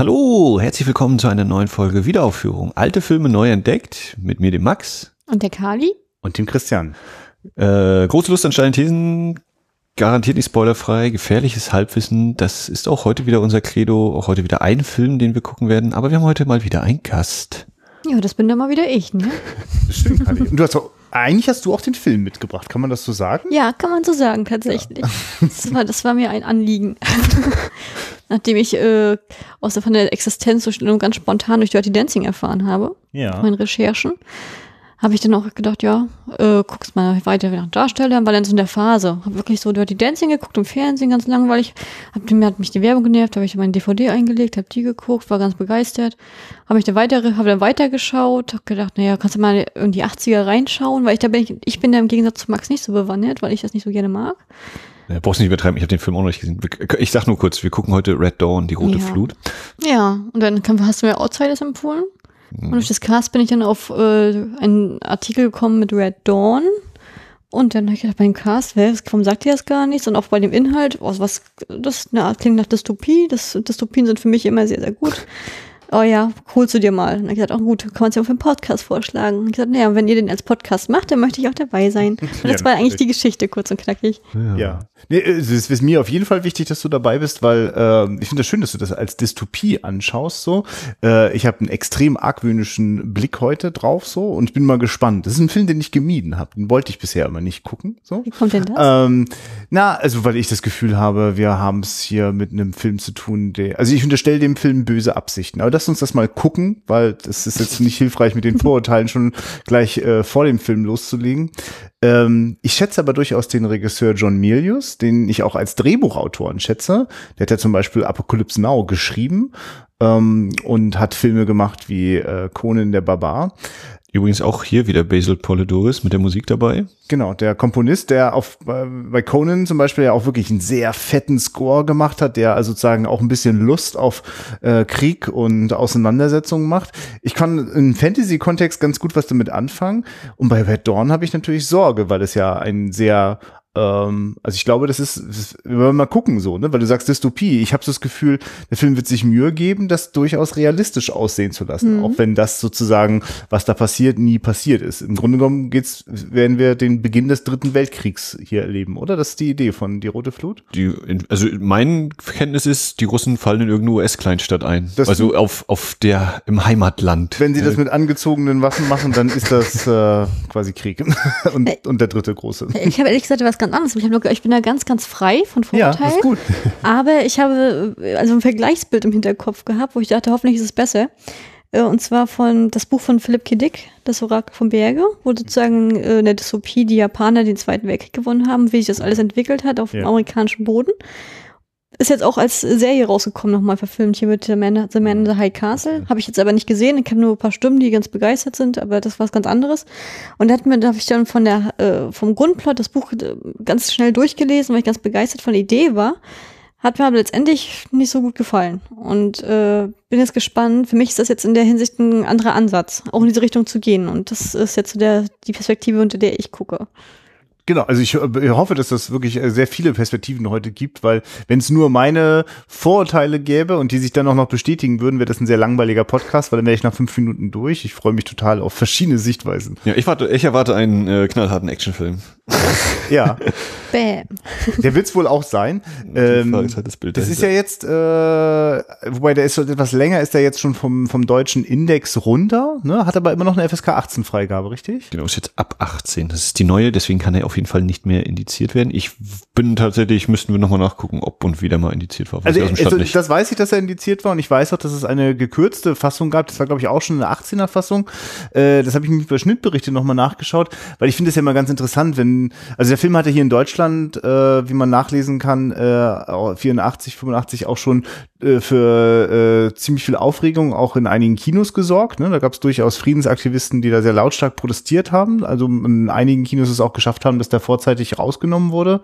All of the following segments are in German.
Hallo, herzlich willkommen zu einer neuen Folge Wiederaufführung. Alte Filme neu entdeckt mit mir, dem Max. Und der Kali. Und dem Christian. Äh, große Lust an steilen Thesen, garantiert nicht spoilerfrei, gefährliches Halbwissen. Das ist auch heute wieder unser Credo, auch heute wieder ein Film, den wir gucken werden. Aber wir haben heute mal wieder einen Gast. Ja, das bin dann mal wieder ich, ne? Das stimmt, Kali. Und du hast auch, eigentlich hast du auch den Film mitgebracht, kann man das so sagen? Ja, kann man so sagen, tatsächlich. Ja. Das, war, das war mir ein Anliegen. Nachdem ich äh, aus der, von der Existenzzustellung ganz spontan durch Dirty Dancing erfahren habe, ja. meinen Recherchen, habe ich dann auch gedacht, ja, äh, guckst mal weiter nach Darstellern, weil dann so in der Phase. Habe wirklich so Dirty Dancing geguckt im Fernsehen, ganz langweilig. Hab, mir hat mich die Werbung genervt, habe ich meine DVD eingelegt, habe die geguckt, war ganz begeistert. Habe ich dann weiter, habe dann weitergeschaut, habe gedacht, naja, kannst du mal in die 80er reinschauen, weil ich da bin ich, ich bin da im Gegensatz zu Max nicht so bewandert, weil ich das nicht so gerne mag. Ja, brauchst nicht übertreiben, ich habe den Film auch noch nicht gesehen. Ich sag nur kurz, wir gucken heute Red Dawn, die rote Ja. Flut. Ja, und dann hast du mir Outsiders empfohlen. Und durch das Cast bin ich dann auf äh, einen Artikel gekommen mit Red Dawn. Und dann habe ich gedacht, bei dem Cast, wer, warum sagt ihr das gar nichts? Und auch bei dem Inhalt, oh, was, das na, klingt nach Dystopie. Das, Dystopien sind für mich immer sehr, sehr gut. Oh ja, holst du dir mal. Und dann gesagt, oh gut, kann man es ja auch für einen Podcast vorschlagen. Und ich gesagt, naja, wenn ihr den als Podcast macht, dann möchte ich auch dabei sein. Und das Ja, war eigentlich die Geschichte, kurz und knackig. Ja. Nee, es ist, ist mir auf jeden Fall wichtig, dass du dabei bist, weil äh, ich finde das schön, dass du das als Dystopie anschaust. So, äh, ich habe einen extrem argwöhnischen Blick heute drauf so und ich bin mal gespannt. Das ist ein Film, den ich gemieden habe. Den wollte ich bisher immer nicht gucken. So. Wie kommt denn das? Ähm, na, also weil ich das Gefühl habe, wir haben es hier mit einem Film zu tun, der, also ich unterstelle dem Film böse Absichten. Aber lass uns das mal gucken, weil das ist jetzt nicht hilfreich, mit den Vorurteilen schon gleich äh, vor dem Film loszulegen. Ähm, ich schätze aber durchaus den Regisseur John Milius, den ich auch als Drehbuchautoren schätze. Der hat ja zum Beispiel Apocalypse Now geschrieben ähm, und hat Filme gemacht wie äh, Conan der Barbar. Übrigens auch hier wieder Basil Polidoris mit der Musik dabei. Genau, der Komponist, der auf äh, bei Conan zum Beispiel ja auch wirklich einen sehr fetten Score gemacht hat, der also sozusagen auch ein bisschen Lust auf äh, Krieg und Auseinandersetzungen macht. Ich kann im Fantasy-Kontext ganz gut was damit anfangen. Und bei Red Dawn habe ich natürlich Sorge, weil es ja ein sehr ähm, also ich glaube, das ist, das ist, wenn wir mal gucken so, ne, weil du sagst Dystopie. Ich habe so das Gefühl, der Film wird sich Mühe geben, das durchaus realistisch aussehen zu lassen, auch wenn das sozusagen, was da passiert, nie passiert ist. Im Grunde genommen geht's, werden wir den Beginn des Dritten Weltkriegs hier erleben, oder? Das ist die Idee von Die Rote Flut. Die, also mein Kenntnis ist, die Russen fallen in irgendeine US-Kleinstadt ein. Das- also auf, auf der, im Heimatland. Wenn sie das mit angezogenen Waffen machen, dann ist das äh, quasi Krieg und, und der dritte große. Ich habe ehrlich gesagt was ganz anderes. Ich, hab ich bin da ganz, ganz frei von Ja, Vorurteilen. das ist gut. Aber ich habe äh, also ein Vergleichsbild im Hinterkopf gehabt, wo ich dachte, hoffentlich ist es besser. Äh, Und zwar von das Buch von Philipp K. Dick, Das Orakel vom Berge, wo sozusagen äh, in der Dystopie die Japaner den Zweiten Weltkrieg gewonnen haben, wie sich das alles entwickelt hat auf dem Ja. amerikanischen Boden. Ist jetzt auch als Serie rausgekommen, nochmal verfilmt hier mit The Man, The Man in the High Castle. Habe ich jetzt aber nicht gesehen. Ich habe nur ein paar Stimmen, die ganz begeistert sind, aber das war was ganz anderes. Und da hat mir, da habe ich dann von der, äh, vom Grundplot das Buch äh, ganz schnell durchgelesen, weil ich ganz begeistert von der Idee war. Hat mir aber letztendlich nicht so gut gefallen. Und äh, bin jetzt gespannt. Für mich ist das jetzt in der Hinsicht ein anderer Ansatz, auch in diese Richtung zu gehen. Und das ist jetzt so der, die Perspektive, unter der ich gucke. Genau, also ich äh, hoffe, dass das wirklich äh, sehr viele Perspektiven heute gibt, weil wenn es nur meine Vorurteile gäbe und die sich dann auch noch bestätigen würden, wäre das ein sehr langweiliger Podcast, weil dann wäre ich nach fünf Minuten durch. Ich freue mich total auf verschiedene Sichtweisen. Ja, ich, warte, ich erwarte einen äh, knallharten Actionfilm. Ja, Bäm. der wird's wohl auch sein. Ähm, ist halt das Bild das ist ja jetzt, äh, wobei der ist schon etwas länger, ist der jetzt schon vom, vom deutschen Index runter, ne? hat aber immer noch eine FSK 18 Freigabe, richtig? Genau, ist jetzt ab 18. Das ist die neue, deswegen kann er auf jeden Fall nicht mehr indiziert werden. Ich bin tatsächlich, müssten wir nochmal nachgucken, ob und wie der mal indiziert war. Also, also nicht. das weiß ich, dass er indiziert war und ich weiß auch, dass es eine gekürzte Fassung gab. Das war, glaube ich, auch schon eine 18er Fassung. Äh, das habe ich mir über Schnittberichte nochmal nachgeschaut, weil ich finde es ja immer ganz interessant, wenn, also der Film hatte hier in Deutschland, äh, wie man nachlesen kann, äh, 84, 85 auch schon für äh, ziemlich viel Aufregung auch in einigen Kinos gesorgt. Ne? Da gab es durchaus Friedensaktivisten, die da sehr lautstark protestiert haben. Also in einigen Kinos es auch geschafft haben, dass der vorzeitig rausgenommen wurde.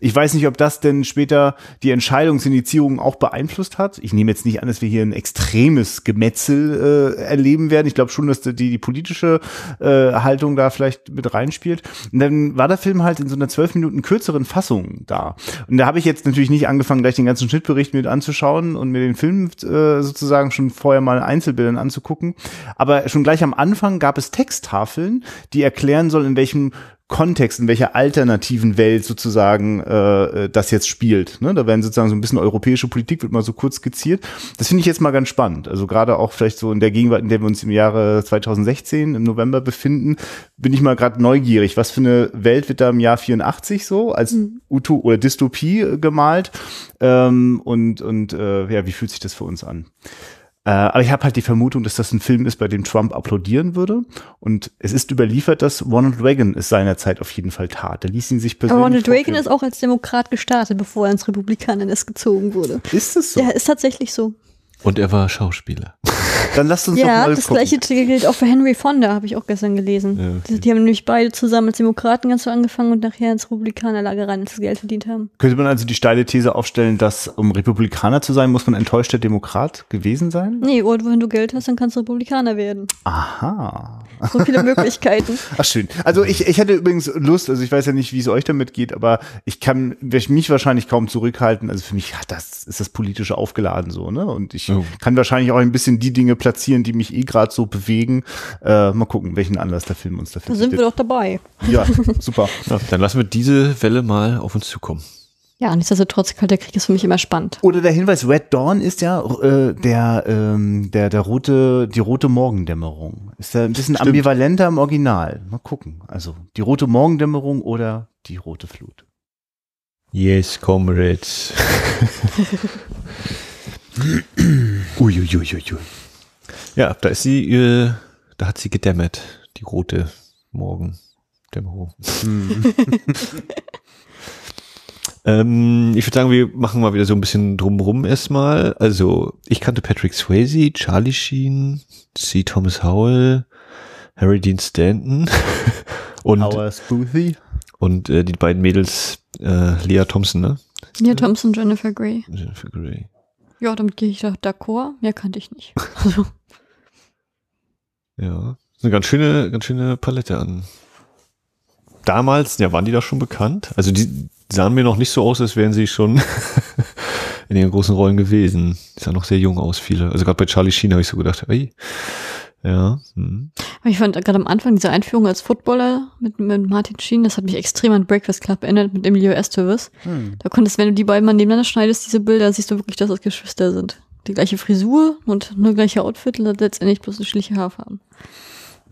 Ich weiß nicht, ob das denn später die Entscheidungsindizierung auch beeinflusst hat. Ich nehme jetzt nicht an, dass wir hier ein extremes Gemetzel äh, erleben werden. Ich glaube schon, dass die, die politische äh, Haltung da vielleicht mit reinspielt. Und dann war der Film halt in so einer zwölf Minuten kürzeren Fassung da. Und da habe ich jetzt natürlich nicht angefangen, gleich den ganzen Schnittbericht mit anzuschauen und mir den Film äh, sozusagen schon vorher mal in Einzelbildern anzugucken. Aber schon gleich am Anfang gab es Texttafeln, die erklären sollen, in welchem Kontext, in welcher alternativen Welt sozusagen äh, äh, das jetzt spielt. Ne? Da werden sozusagen so ein bisschen europäische Politik, wird mal so kurz skizziert. Das finde ich jetzt mal ganz spannend. Also gerade auch vielleicht so in der Gegenwart, in der wir uns im Jahre 2016 im November befinden, bin ich mal gerade neugierig. Was für eine Welt wird da im Jahr 84 so als mhm. Uto oder Dystopie äh, gemalt? Ähm, und und äh, ja, wie fühlt sich das für uns an? Äh, aber ich habe halt die Vermutung, dass das ein Film ist, bei dem Trump applaudieren würde. Und es ist überliefert, dass Ronald Reagan es seinerzeit auf jeden Fall tat. Er ließ ihn sich persönlich. Aber Ronald Reagan ist auch als Demokrat gestartet, bevor er ins Republikanernest gezogen wurde. Ist es so? Ja, ist tatsächlich so. Und er war Schauspieler. Dann lasst uns ja, doch mal das gucken. gleiche gilt auch für Henry Fonda, habe ich auch gestern gelesen. Ja, okay. die, die haben nämlich beide zusammen als Demokraten ganz so angefangen und nachher ins Republikanerlager rein, als sie Geld verdient haben. Könnte man also die steile These aufstellen, dass um Republikaner zu sein, muss man enttäuschter Demokrat gewesen sein? Nee, und wenn du Geld hast, dann kannst du Republikaner werden. Aha. So viele Möglichkeiten. Ach schön. Also ich, ich hätte übrigens Lust, also ich weiß ja nicht, wie es euch damit geht, aber ich kann mich wahrscheinlich kaum zurückhalten. Also für mich hat das, ist das politische aufgeladen so, ne? Und ich Oh. kann wahrscheinlich auch ein bisschen die Dinge platzieren, die mich eh gerade so bewegen. Äh, mal gucken, welchen Anlass der Film uns dafür Da sind wir doch dabei. Ja, super. Ja, dann lassen wir diese Welle mal auf uns zukommen. Ja, nichtsdestotrotz, Kalter Krieg ist für mich immer spannend. Oder der Hinweis, Red Dawn ist ja äh, der, ähm, der, der rote, die rote Morgendämmerung. Ist ja ein bisschen Stimmt. ambivalenter im Original. Mal gucken. Also die rote Morgendämmerung oder die rote Flut. Yes, comrades. Uiuiuiui. Ja, da ist sie, äh, da hat sie gedämmert, die rote Morgendämmerung. ähm, ich würde sagen, wir machen mal wieder so ein bisschen drumrum erstmal. Also, ich kannte Patrick Swayze, Charlie Sheen, C. Thomas Howell, Harry Dean Stanton und, Our Spoothie. und äh, die beiden Mädels, äh, Leah Thompson, ne? Ja, Thompson, Jennifer Grey. Jennifer Grey. Ja, damit gehe ich doch d'accord. Mehr kannte ich nicht. Also, Ja, ist eine ganz schöne, ganz schöne Palette an. Damals, ja, waren die da schon bekannt? Also die sahen mir noch nicht so aus, als wären sie schon in ihren großen Rollen gewesen. Die sahen noch sehr jung aus, viele. Also gerade bei Charlie Sheen habe ich so gedacht, ey, ja, hm. aber ich fand gerade am Anfang diese Einführung als Footballer mit, mit Martin Sheen, das hat mich extrem an Breakfast Club erinnert mit Emilio Estevez. Hm. Da konntest, wenn du die beiden mal nebeneinander schneidest, diese Bilder, siehst du wirklich, dass das Geschwister sind. Die gleiche Frisur und nur gleiche Outfit, letztendlich bloß unterschiedliche Haarfarben.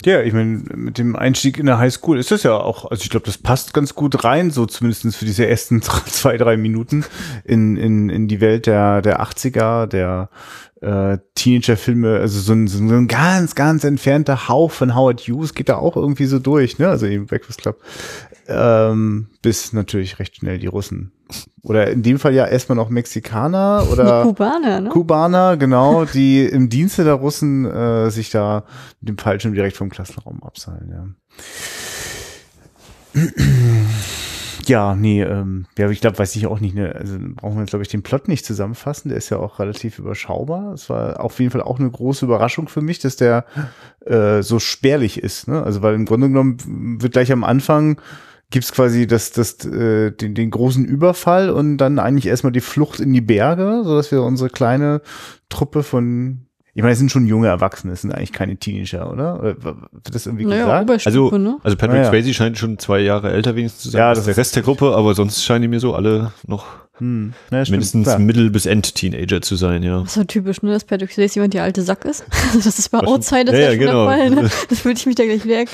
Ja, ich meine, mit dem Einstieg in der Highschool ist das ja auch, also ich glaube, das passt ganz gut rein, so zumindest für diese ersten zwei, drei Minuten in, in, in die Welt der, der 80er, der äh, Teenager-Filme, also so ein, so ein ganz, ganz entfernter Hauch von Howard Hughes geht da auch irgendwie so durch, ne? Also eben Breakfast Club. Ähm, bis natürlich recht schnell die Russen. Oder in dem Fall ja erstmal noch Mexikaner Die oder Kubaner, ne? Kubaner, genau, die im Dienste der Russen äh, sich da mit dem Fallschirm direkt vom Klassenraum abseilen, ja. Ja, nee, ähm, ja, ich glaube, weiß ich auch nicht, ne, also brauchen wir jetzt, glaube ich, den Plot nicht zusammenfassen, der ist ja auch relativ überschaubar. Es war auf jeden Fall auch eine große Überraschung für mich, dass der äh, so spärlich ist, ne? Also, weil im Grunde genommen wird gleich am Anfang gibt's quasi das, das, äh, den, den großen Überfall und dann eigentlich erstmal die Flucht in die Berge, so dass wir unsere kleine Truppe von, ich meine, es sind schon junge Erwachsene, es sind eigentlich keine Teenager, oder? Oder wird das irgendwie Naja, gesagt? Oberstufe, Also, ne? also Patrick Ah, ja. Swayze scheint schon zwei Jahre älter wenigstens zu sein Ja, als das der Rest der Gruppe, aber sonst scheinen die mir so alle noch Hm, ja, mindestens klar. Mittel- bis End-Teenager zu sein, ja. Das ist so typisch, ne, dass Patrick Swayze jemand die alte Sack ist. Also das ist bei Outsiders Ja, ja, ja, schon genau. der Fall, ne? Das fühlte ich mich da gleich.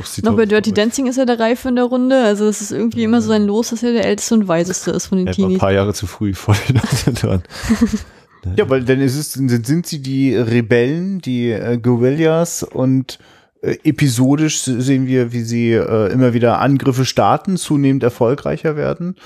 Auch sieht Noch bei Dirty Dancing ist er der Reife in der Runde. Also es ist irgendwie immer so sein Los, dass er der älteste und weiseste ist von den Er war ein paar Jahre zu früh voll dran. Ja, weil dann ist es, sind, sind sie die Rebellen, die äh, Guerillas und äh, episodisch sehen wir, wie sie äh, immer wieder Angriffe starten, zunehmend erfolgreicher werden,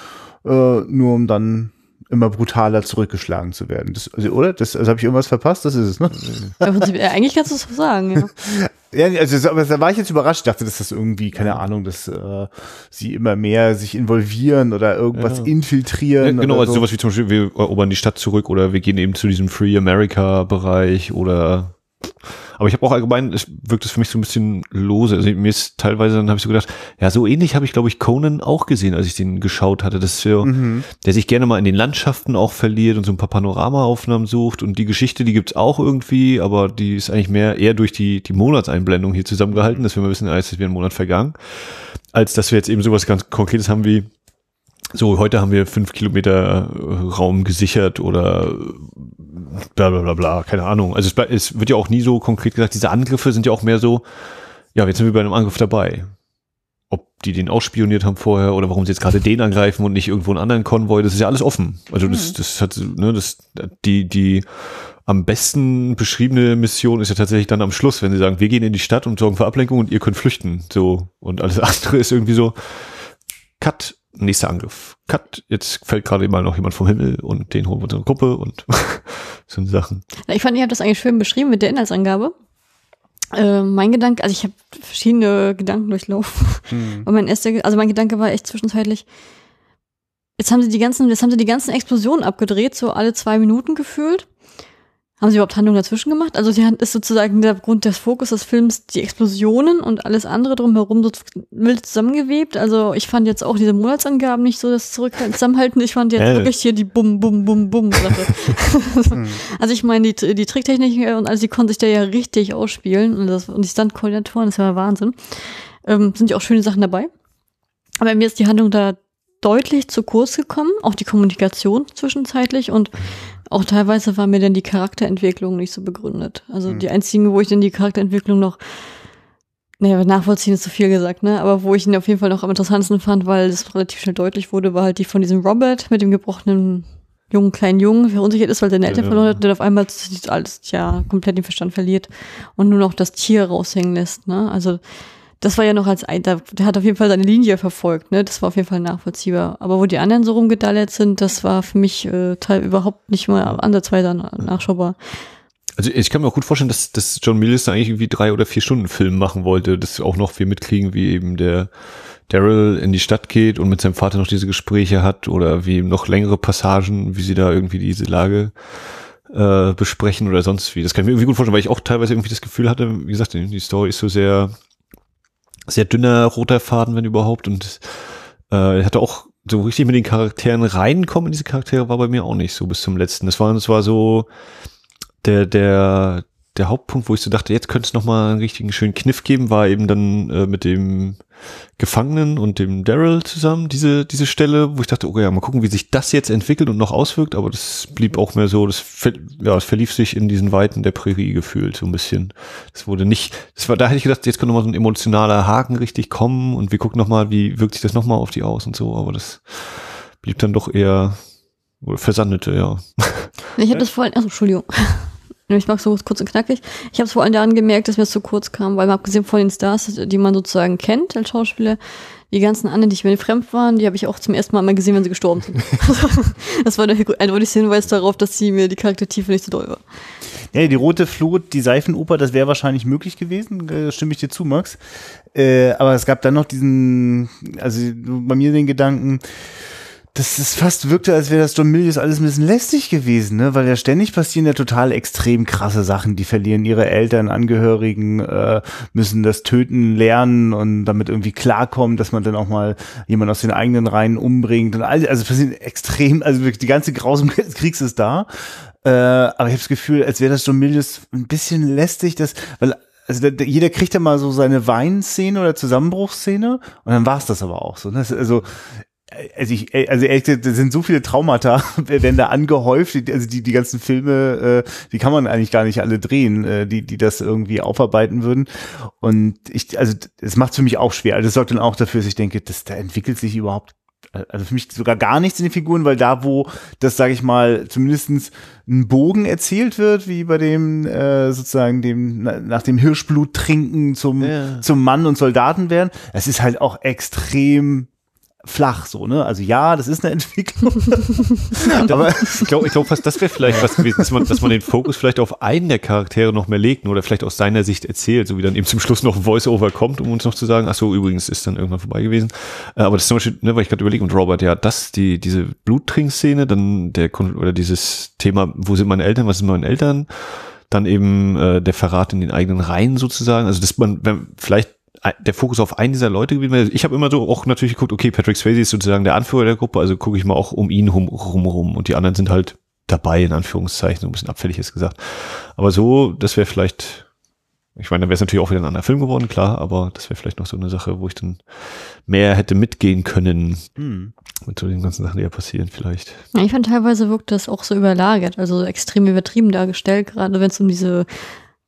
äh, nur um dann immer brutaler zurückgeschlagen zu werden. Das, also, oder? Das, also habe ich irgendwas verpasst? Das ist es, ne? Prinzip, äh, eigentlich kannst du es so sagen, ja. Ja, also aber da war ich jetzt überrascht. Ich dachte, dass das irgendwie, keine Ahnung, dass äh, sie immer mehr sich involvieren oder irgendwas Ja. infiltrieren. Ja, genau, oder also so. sowas wie zum Beispiel, wir erobern die Stadt zurück oder wir gehen eben zu diesem Free America-Bereich oder Aber ich habe auch allgemein, es wirkt es für mich so ein bisschen lose. Also mir ist teilweise, dann habe ich so gedacht, ja, so ähnlich habe ich, glaube ich, Conan auch gesehen, als ich den geschaut hatte. Das ist so, Mhm. der sich gerne mal in den Landschaften auch verliert und so ein paar Panoramaaufnahmen sucht. Und die Geschichte, die gibt's auch irgendwie, aber die ist eigentlich mehr eher durch die, die Monatseinblendung hier zusammengehalten, dass wir mal wissen, ah, jetzt ist wieder ein Monat vergangen, als dass wir jetzt eben sowas ganz Konkretes haben wie, so, heute haben wir fünf Kilometer äh, Raum gesichert oder bla bla bla bla, keine Ahnung. Also es, es wird ja auch nie so konkret gesagt, diese Angriffe sind ja auch mehr so, ja, jetzt sind wir bei einem Angriff dabei. Ob die den ausspioniert haben vorher oder warum sie jetzt gerade den angreifen und nicht irgendwo einen anderen Konvoi, das ist ja alles offen. Also das, das hat, ne, das, die, die am besten beschriebene Mission ist ja tatsächlich dann am Schluss, wenn sie sagen, wir gehen in die Stadt und sorgen für Ablenkung und ihr könnt flüchten. So. Und alles andere ist irgendwie so, Cut, nächster Angriff. Cut, jetzt fällt gerade mal noch jemand vom Himmel und den holen wir unsere Gruppe und so Sachen. Ich fand, ihr habt das eigentlich schön beschrieben mit der Inhaltsangabe. Äh, mein Gedanke, also ich habe verschiedene Gedanken durchlaufen. Mhm. Und mein erster, also mein Gedanke war echt zwischenzeitlich, jetzt haben sie die ganzen, jetzt haben sie die ganzen Explosionen abgedreht, so alle zwei Minuten gefühlt. Haben sie überhaupt Handlungen dazwischen gemacht? Also sie ist sozusagen der Grund des Fokus des Films die Explosionen und alles andere drumherum so wild zusammengewebt. Also ich fand jetzt auch diese Monatsangaben nicht so das Zurück Zusammenhalten. Ich fand jetzt Ja. wirklich hier die Bum, Bum, Bum, Bum Sache. Also ich meine, die, die Tricktechnik äh, und alles, die konnten sich da ja richtig ausspielen. Und, das, und die Stunt-Koordinatoren, das war Wahnsinn. Ähm, sind ja auch schöne Sachen dabei. Aber mir ist die Handlung da deutlich zu kurz gekommen, auch die Kommunikation zwischenzeitlich und auch teilweise war mir dann die Charakterentwicklung nicht so begründet. Also die einzigen, wo ich dann die Charakterentwicklung noch, naja, nachvollziehen ist zu viel gesagt, ne? Aber wo ich ihn auf jeden Fall noch am interessantesten fand, weil es relativ schnell deutlich wurde, war halt die von diesem Robert mit dem gebrochenen jungen kleinen Jungen, der verunsichert ist, weil seine Eltern Ja. verloren hat, und dann auf einmal alles ja komplett den Verstand verliert und nur noch das Tier raushängen lässt, ne? Also das war ja noch als ein, der, hat auf jeden Fall seine Linie verfolgt, ne? Das war auf jeden Fall nachvollziehbar. Aber wo die anderen so rumgedallert sind, das war für mich äh, teil, überhaupt nicht mal ansatzweise na- nachschaubar. Also ich kann mir auch gut vorstellen, dass, dass John Milius da eigentlich irgendwie drei oder vier Stunden Film machen wollte, dass auch noch wir mitkriegen, wie eben der Daryl in die Stadt geht und mit seinem Vater noch diese Gespräche hat oder wie noch längere Passagen, wie sie da irgendwie diese Lage äh, besprechen oder sonst wie. Das kann ich mir irgendwie gut vorstellen, weil ich auch teilweise irgendwie das Gefühl hatte, wie gesagt, die Story ist so sehr, sehr dünner roter Faden, wenn überhaupt. Und äh, hatte auch so richtig mit den Charakteren reinkommen in diese Charaktere war bei mir auch nicht so bis zum letzten. Das war, das war so der, der, der Hauptpunkt, wo ich so dachte, jetzt könnte es nochmal einen richtigen schönen Kniff geben, war eben dann äh, mit dem Gefangenen und dem Daryl zusammen, diese, diese Stelle, wo ich dachte, okay, ja, mal gucken, wie sich das jetzt entwickelt und noch auswirkt, aber das blieb auch mehr so, das, ja, es verlief sich in diesen Weiten der Prärie gefühlt, so ein bisschen. Das wurde nicht, das war, da hätte ich gedacht, jetzt könnte mal so ein emotionaler Haken richtig kommen und wir gucken nochmal, wie wirkt sich das nochmal auf die aus und so, aber das blieb dann doch eher, versandete, ja. Ich habe das vor allem, also Entschuldigung. Ich mag so kurz und knackig. Ich habe es vor allem daran gemerkt, dass mir das zu kurz kam, weil man abgesehen von den Stars, die man sozusagen kennt als Schauspieler, die ganzen anderen, die mir fremd waren, die habe ich auch zum ersten Mal mal gesehen, wenn sie gestorben sind. das war der eindeutigste Hinweis darauf, dass sie mir die Charaktertiefe nicht so doll war. Ja, die rote Flut, die Seifenoper, das wäre wahrscheinlich möglich gewesen, äh, stimme ich dir zu, Max. Äh, aber es gab dann noch diesen, also bei mir den Gedanken, dass es fast wirkte, als wäre das John Milius alles ein bisschen lästig gewesen, ne? Weil ja ständig passieren ja total extrem krasse Sachen. Die verlieren ihre Eltern, Angehörigen, äh, müssen das Töten lernen und damit irgendwie klarkommen, dass man dann auch mal jemanden aus den eigenen Reihen umbringt. Und all, also passieren extrem, also wirklich die ganze Grausamkeit des Kriegs ist da. Äh, aber ich habe das Gefühl, als wäre das John Milius ein bisschen lästig, dass, weil also der, der, jeder kriegt ja mal so seine Weinszene oder Zusammenbruchsszene und dann war's das aber auch so. Ne? Das, also also ich, also ehrlich gesagt, da sind so viele Traumata, werden da angehäuft, also die, die ganzen Filme, äh, die kann man eigentlich gar nicht alle drehen, äh, die, die das irgendwie aufarbeiten würden. Und ich, also es macht für mich auch schwer. Also das sorgt dann auch dafür, dass ich denke, dass da entwickelt sich überhaupt also für mich sogar gar nichts in den Figuren, weil da, wo das, sage ich mal, zumindestens ein Bogen erzählt wird, wie bei dem äh, sozusagen dem na, nach dem Hirschblut trinken zum Ja. zum Mann und Soldaten werden, es ist halt auch extrem flach so, ne? Also ja, das ist eine Entwicklung. aber Ich glaube, ich glaub fast, das wäre vielleicht was gewesen, dass man, dass man den Fokus vielleicht auf einen der Charaktere noch mehr legt oder vielleicht aus seiner Sicht erzählt, so wie dann eben zum Schluss noch ein Voice-Over kommt, um uns noch zu sagen, ach so, übrigens ist dann irgendwann vorbei gewesen. Äh, Aber das ist zum Beispiel, ne, weil ich gerade überlege, und Robert, ja, das, die, diese Bluttrink-Szene, dann der, oder dieses Thema, wo sind meine Eltern, was sind meine Eltern? dann eben äh, der Verrat in den eigenen Reihen sozusagen. Also dass man, wenn vielleicht der Fokus auf einen dieser Leute gewesen wäre. Ich habe immer so auch natürlich geguckt, okay, Patrick Swayze ist sozusagen der Anführer der Gruppe, also gucke ich mal auch um ihn rum, rum, rum und die anderen sind halt dabei, in Anführungszeichen, so ein bisschen abfällig ist gesagt. Aber so, das wäre vielleicht, ich meine, dann wäre es natürlich auch wieder ein anderer Film geworden, klar, aber das wäre vielleicht noch so eine Sache, wo ich dann mehr hätte mitgehen können hm. mit so den ganzen Sachen, die ja passieren vielleicht. Ja, ich fand teilweise wirkt das auch so überlagert, also extrem übertrieben dargestellt, gerade wenn es um diese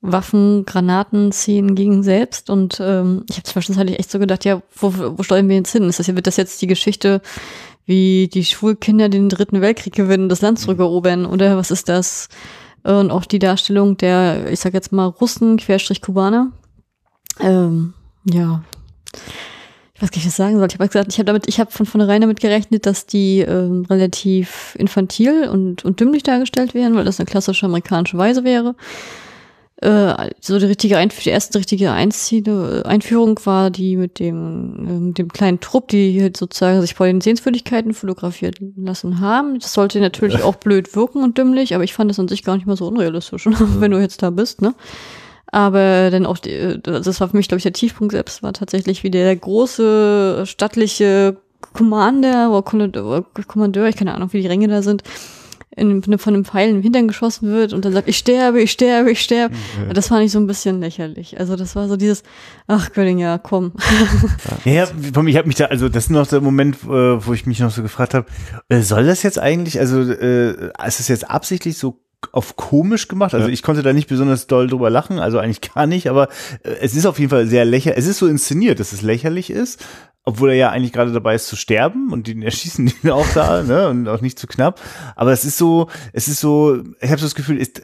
Waffen, Granaten-Szenen ging selbst und ähm, ich habe zwischenzeitlich echt so gedacht, ja, wo, wo steuern wir jetzt hin? Ist das, wird das jetzt die Geschichte wie die Schulkinder den dritten Weltkrieg gewinnen, das Land zurückerobern oder was ist das? Und auch die Darstellung der, ich sag jetzt mal, Russen, Querstrich Kubaner. Ähm, ja. Ich weiß gar nicht, was ich sagen soll. Ich habe gesagt, ich habe damit, ich habe von vornherein damit gerechnet, dass die ähm, relativ infantil und, und dümmlich dargestellt werden, weil das eine klassische amerikanische Weise wäre äh, so die richtige Einf die erste richtige Einziehde, Einführung war die mit dem, äh, dem kleinen Trupp, die halt sozusagen sich vor den Sehenswürdigkeiten fotografiert lassen haben. Das sollte natürlich auch blöd wirken und dümmlich, aber ich fand das an sich gar nicht mal so unrealistisch, wenn du jetzt da bist, ne? Aber dann auch, die, äh, das war für mich, glaube ich, der Tiefpunkt selbst, war tatsächlich wie der große stattliche Commander oder Kommandeur, ich keine Ahnung, wie die Ränge da sind, in, von einem Pfeil im Hintern geschossen wird und dann sagt, ich sterbe, ich sterbe, ich sterbe. Ja. Das fand ich so ein bisschen lächerlich. Also das war so dieses, ach Götting, ja, komm. Ja, ja ich habe mich da, also das ist noch der Moment, äh, wo ich mich noch so gefragt habe, äh, soll das jetzt eigentlich, also äh, ist das jetzt absichtlich so auf komisch gemacht. Also ja. ich konnte da nicht besonders doll drüber lachen, also eigentlich gar nicht, aber es ist auf jeden Fall sehr lächerlich. Es ist so inszeniert, dass es lächerlich ist, obwohl er ja eigentlich gerade dabei ist zu sterben und den erschießen ihn auch da, ne, und auch nicht zu knapp. Aber es ist so, es ist so, ich habe so das Gefühl, ist,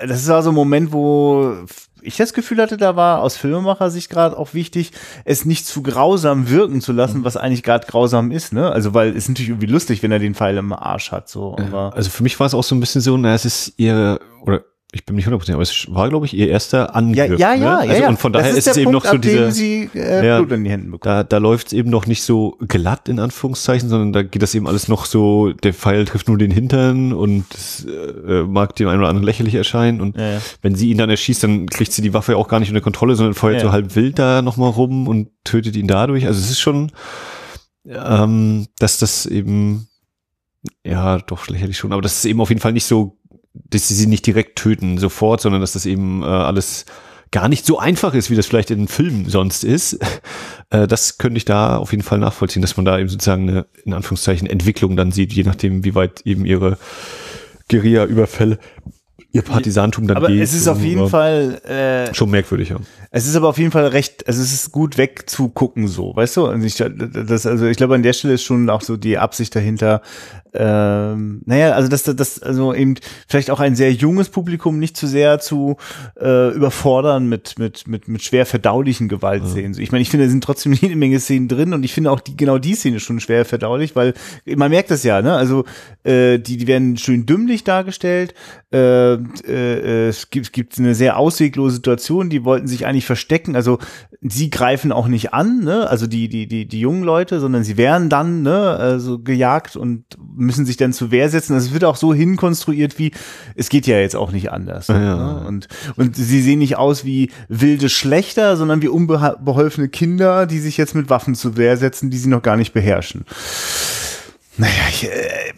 das war so ein Moment, wo ich das Gefühl hatte, da war aus Filmemacher-Sicht gerade auch wichtig, es nicht zu grausam wirken zu lassen, was eigentlich gerade grausam ist, ne? Also, weil es ist natürlich irgendwie lustig, wenn er den Pfeil im Arsch hat, so. Aber also für mich war es auch so ein bisschen so, na, es ist ihr, oder ich bin nicht 100%, aber es war, glaube ich, ihr erster Angriff. Ja, ja, ja. Ne? Also, ja, Und von daher ist, ist es eben Punkt, noch so diese. Sie, äh, ja, Blut in die Hände bekommen. Da, da läuft es eben noch nicht so glatt, in Anführungszeichen, sondern da geht das eben alles noch so, der Pfeil trifft nur den Hintern und äh, mag dem einen oder anderen lächerlich erscheinen. Und ja, ja. wenn sie ihn dann erschießt, dann kriegt sie die Waffe auch gar nicht unter Kontrolle, sondern feuert so halb wild da nochmal rum und tötet ihn dadurch. Also es ist schon, ähm, dass das eben ja, doch lächerlich schon, aber das ist eben auf jeden Fall nicht so dass sie sie nicht direkt töten sofort, sondern dass das eben äh, alles gar nicht so einfach ist, wie das vielleicht in Filmen sonst ist. Äh, das könnte ich da auf jeden Fall nachvollziehen, dass man da eben sozusagen eine, in Anführungszeichen, Entwicklung dann sieht, je nachdem, wie weit eben ihre Guerilla-Überfälle, ihr Partisantum dann aber geht. es ist auf jeden Fall äh, schon merkwürdig, ja. Es ist aber auf jeden Fall recht, also es ist gut wegzugucken so, weißt du? Und ich, das, also ich glaube, an der Stelle ist schon auch so die Absicht dahinter, ähm, naja, also dass das also eben vielleicht auch ein sehr junges Publikum nicht zu sehr zu äh, überfordern mit mit mit mit schwer verdaulichen Gewaltszenen. Ja. Ich meine, ich finde, da sind trotzdem jede Menge Szenen drin und ich finde auch die genau die Szene schon schwer verdaulich, weil man merkt das ja, ne? Also äh, die die werden schön dümmlich dargestellt. Äh, äh, es gibt es gibt eine sehr ausweglose Situation. Die wollten sich eigentlich verstecken. Also sie greifen auch nicht an, ne? Also die die die die jungen Leute, sondern sie werden dann ne also gejagt und müssen sich dann zur Wehr setzen. Also es wird auch so hinkonstruiert, wie es geht ja jetzt auch nicht anders. Ja. Ne? Und, und sie sehen nicht aus wie wilde Schlechter, sondern wie unbeholfene Kinder, die sich jetzt mit Waffen zur Wehr setzen, die sie noch gar nicht beherrschen. Naja, ich, äh,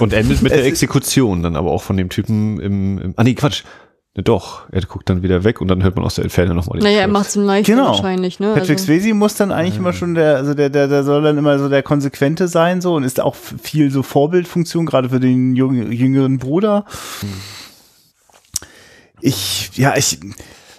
Und endet mit der Exekution dann aber auch von dem Typen im, im ah nee, Quatsch, Ne, doch, er guckt dann wieder weg und dann hört man aus der Entfernung nochmal die Naja, er macht es im Leichten genau. wahrscheinlich, ne? Patrick also. Swayze muss dann eigentlich immer schon der, also der, der, der soll dann immer so der Konsequente sein, so und ist auch viel so Vorbildfunktion, gerade für den jüngeren Bruder. Hm. Ich, ja, ich,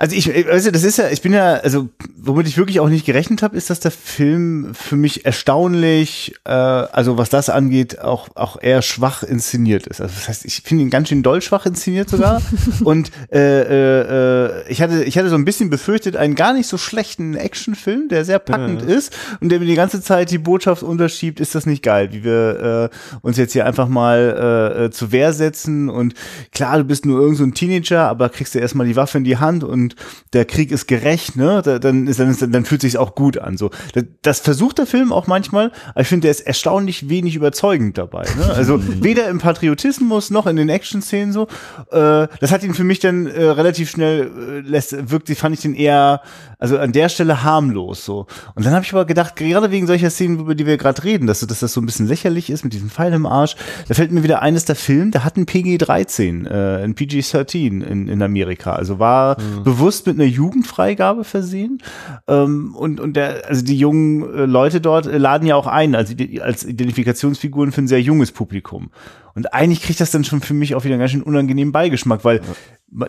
also ich, also das ist ja, ich bin ja, also womit ich wirklich auch nicht gerechnet habe, ist, dass der Film für mich erstaunlich, äh, also was das angeht, auch auch eher schwach inszeniert ist. Also das heißt, ich finde ihn ganz schön doll schwach inszeniert sogar. und äh, äh, äh, ich hatte ich hatte so ein bisschen befürchtet, einen gar nicht so schlechten Actionfilm, der sehr packend ja. ist und der mir die ganze Zeit die Botschaft unterschiebt, ist das nicht geil, wie wir äh, uns jetzt hier einfach mal äh, äh zu Wehr setzen und klar, du bist nur irgend so ein Teenager, aber kriegst du erstmal die Waffe in die Hand und der Krieg ist gerecht, ne? Da, dann ist, dann, ist, dann fühlt sich auch gut an. So, das, das versucht der Film auch manchmal, aber ich finde, der ist erstaunlich wenig überzeugend dabei. Ne? Also weder im Patriotismus noch in den Action-Szenen so. Äh, das hat ihn für mich dann äh, relativ schnell äh, lässt, wirkt, fand ich den eher, also an der Stelle harmlos so. Und dann habe ich aber gedacht, gerade wegen solcher Szenen, über die wir gerade reden, dass, dass das so ein bisschen lächerlich ist mit diesem Pfeil im Arsch, da fällt mir wieder eines der Film, der hat ein PG-13, äh, ein PG-13 in, in Amerika. Also war mhm. bewusst mit einer Jugendfreigabe versehen. Ähm, und, und der, also die jungen äh, Leute dort äh, laden ja auch ein als, als Identifikationsfiguren für ein sehr junges Publikum. Und eigentlich kriegt das dann schon für mich auch wieder einen ganz schön unangenehmen Beigeschmack, weil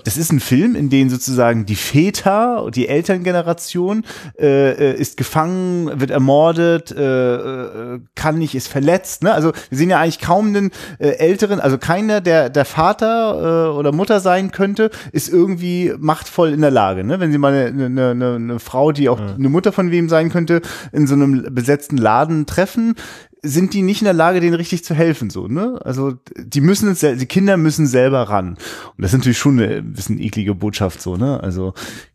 das ist ein Film, in dem sozusagen die Väter, die Elterngeneration äh, äh, ist gefangen, wird ermordet, äh, äh, kann nicht, ist verletzt. Ne? Also wir sehen ja eigentlich kaum einen äh, älteren, also keiner, der der Vater äh, oder Mutter sein könnte, ist irgendwie machtvoll in der Lage. Ne? Wenn sie mal eine, eine, eine, eine Frau, die auch ja. eine Mutter von wem sein könnte, in so einem besetzten Laden treffen, sind die nicht in der Lage, denen richtig zu helfen, so, ne? Also, die müssen es, die Kinder müssen selber ran. Und das ist natürlich schon eine bisschen eklige Botschaft, so, ne? Also,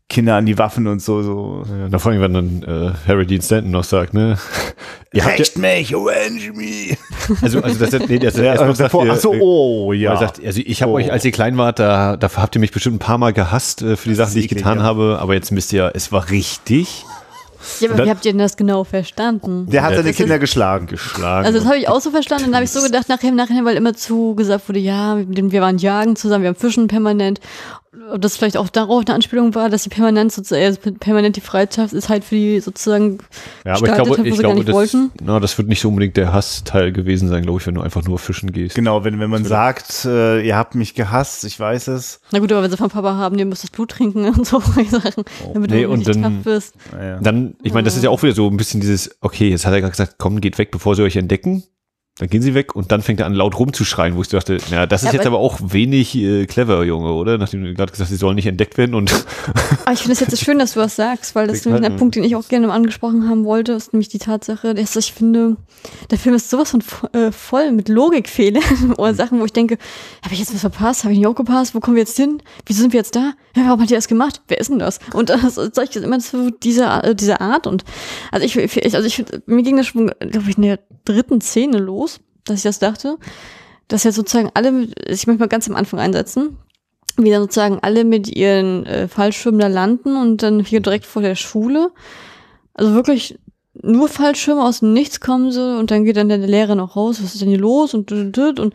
Kinder an die Waffen und so, so. Ja, da vor allem, wenn dann äh, Harry Dean Stanton noch sagt, ne? Ihr Recht mich, avenge me. Also, also das, nee, das, ja, erst sagt, ach so, oh, ja. Er sagt, also ich habe oh. euch, als ihr klein wart, da, dafür habt ihr mich bestimmt ein paar Mal gehasst äh, für die Sachen, die ich getan ja. habe, aber jetzt müsst ihr, es war richtig. Ja, aber wie habt ihr denn das genau verstanden? Der hat seine Kinder geschlagen. Geschlagen. Also das habe ich auch so verstanden. Dann habe ich so gedacht, nachher im Nachhinein, weil immer zu gesagt wurde, ja, wir waren jagen zusammen, wir haben Fischen permanent ob das vielleicht auch darauf eine Anspielung war, dass die permanent sozusagen, also permanent die Freundschaft ist halt für die sozusagen ja, aber ich glaube, hat, ich glaube das, na, das wird nicht so unbedingt der Hassteil gewesen sein, glaube ich, wenn du einfach nur fischen gehst. Genau, wenn, wenn man so sagt, äh, ihr habt mich gehasst, ich weiß es. Na gut, aber wenn sie vom Papa haben, ihr müsst das Blut trinken und so Sachen, oh. damit nee, du nicht dann, tough bist. Ja. Dann, ich meine, das ist ja auch wieder so ein bisschen dieses, okay, jetzt hat er gerade gesagt, komm, geht weg, bevor sie euch entdecken. Dann gehen sie weg und dann fängt er an laut rumzuschreien, wo ich dachte, ja, das ist ja, jetzt aber auch wenig äh, clever, Junge, oder? Nachdem du gerade gesagt hast, sie sollen nicht entdeckt werden und. aber ich finde es jetzt schön, dass du was sagst, weil das ist nämlich ein Punkt, den ich auch gerne angesprochen haben wollte, ist nämlich die Tatsache, dass ich finde, der Film ist sowas von äh, voll mit Logikfehlern oder Sachen, wo ich denke, habe ich jetzt was verpasst? Habe ich nicht aufgepasst? Wo kommen wir jetzt hin? Wieso sind wir jetzt da? Ja, warum hat ihr das gemacht? Wer ist denn das? Und das, das ich immer so diese, äh, diese Art und also ich, ich also ich mir ging das schon, glaube ich, in der dritten Szene los dass ich das dachte, dass ja sozusagen alle, ich möchte mal ganz am Anfang einsetzen, wie dann sozusagen alle mit ihren äh, Fallschirmen da landen und dann hier direkt vor der Schule. Also wirklich nur Fallschirme aus dem Nichts kommen sie und dann geht dann der Lehrer noch raus, was ist denn hier los und und und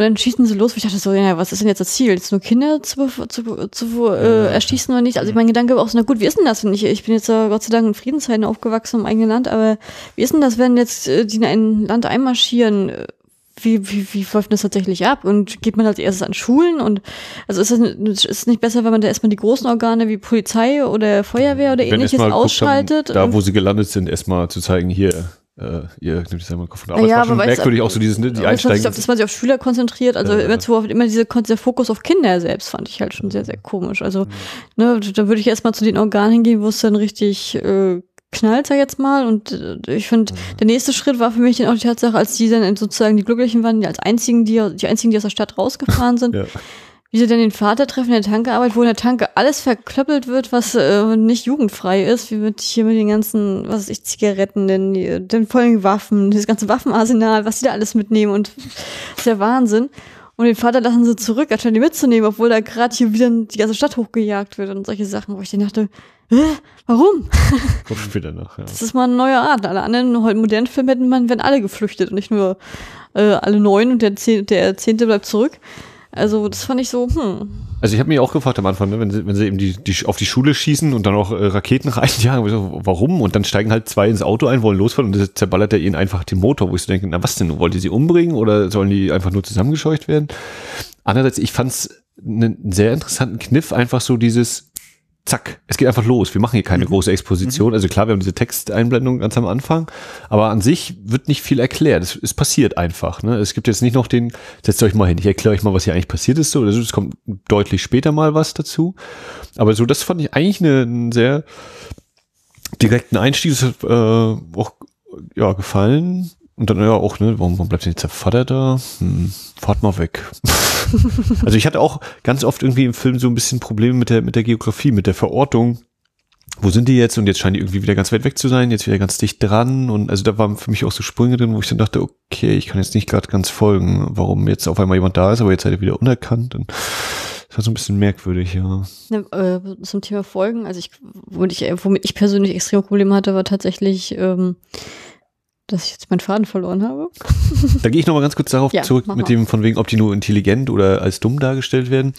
und dann schießen sie los. Ich dachte so, ja, was ist denn jetzt das Ziel? Jetzt nur Kinder zu, zu, zu äh, erschießen oder nicht? Also mein Gedanke war auch so, na gut, wie ist denn das? Und ich, ich bin jetzt äh, Gott sei Dank in Friedenszeiten aufgewachsen im eigenen Land, aber wie ist denn das, wenn jetzt äh, die in ein Land einmarschieren? Wie, wie, wie läuft das tatsächlich ab? Und geht man als erstes an Schulen? Und also ist es ist nicht besser, wenn man da erstmal die großen Organe wie Polizei oder Feuerwehr oder ähnliches ausschaltet? Haben, da, wo sie gelandet sind, erstmal zu zeigen, hier, äh, ihr nehmt es einmal Kopf. Aber ja, es war schon merkwürdig auch so dieses, ne, die Einsteigen. Dass man sich auf Schüler konzentriert, also äh, immer, zu, immer diese, dieser Fokus auf Kinder selbst fand ich halt schon sehr, sehr komisch. Also, ne, da würde ich erstmal zu den Organen hingehen, wo es dann richtig äh, knallt, sag jetzt mal. Und äh, ich finde, mhm. der nächste Schritt war für mich dann auch die Tatsache, als die dann sozusagen die Glücklichen waren, die als einzigen, die, die einzigen, die aus der Stadt rausgefahren sind. Ja wie sie denn den Vater treffen in der Tankearbeit, wo in der Tanke alles verklöppelt wird, was äh, nicht jugendfrei ist, wie mit hier mit den ganzen, was weiß ich, Zigaretten, den, den vollen Waffen, dieses ganze Waffenarsenal, was sie da alles mitnehmen und das ist der Wahnsinn. Und den Vater lassen sie zurück, anstatt die mitzunehmen, obwohl da gerade hier wieder die ganze Stadt hochgejagt wird und solche Sachen, wo ich dann dachte, äh, warum? Kommt später noch, ja. Das ist mal eine neue Art. Alle anderen heute modernen Filme hätten man, wenn alle geflüchtet und nicht nur äh, alle neun und der, Zehn, der Zehnte bleibt zurück. Also das fand ich so, hm. Also ich habe mich auch gefragt am Anfang, ne, wenn sie, wenn sie eben die, die auf die Schule schießen und dann auch äh, Raketen reinjagen, so, warum? Und dann steigen halt zwei ins Auto ein, wollen losfahren und das zerballert er ihnen einfach den Motor, wo ich so denke, na was denn, wollt ihr sie umbringen oder sollen die einfach nur zusammengescheucht werden? Andererseits, ich fand's einen sehr interessanten Kniff, einfach so dieses, zack, es geht einfach los. Wir machen hier keine mhm. große Exposition. Mhm. Also klar, wir haben diese Texteinblendung ganz am Anfang, aber an sich wird nicht viel erklärt. Es, es passiert einfach. Ne? Es gibt jetzt nicht noch den, setzt euch mal hin, ich erkläre euch mal, was hier eigentlich passiert ist. So, es kommt deutlich später mal was dazu. Aber so, das fand ich eigentlich eine, einen sehr direkten Einstieg. Das hat äh, auch ja, gefallen. Und dann ja auch, ne, warum, warum bleibt denn jetzt der Vater da? Hm, fahrt mal weg. also ich hatte auch ganz oft irgendwie im Film so ein bisschen Probleme mit der, mit der Geografie, mit der Verortung wo sind die jetzt? Und jetzt scheinen die irgendwie wieder ganz weit weg zu sein, jetzt wieder ganz dicht dran. Und also da waren für mich auch so Sprünge drin, wo ich dann dachte, okay, ich kann jetzt nicht gerade ganz folgen, warum jetzt auf einmal jemand da ist, aber jetzt seid ihr wieder unerkannt. Und das war so ein bisschen merkwürdig, ja. Ne, äh, zum Thema Folgen, also ich, womit ich, womit ich persönlich extrem Probleme hatte, war tatsächlich, ähm, dass ich jetzt meinen Faden verloren habe. Da gehe ich nochmal ganz kurz darauf Ja, zurück, mit dem von wegen, ob die nur intelligent oder als dumm dargestellt werden.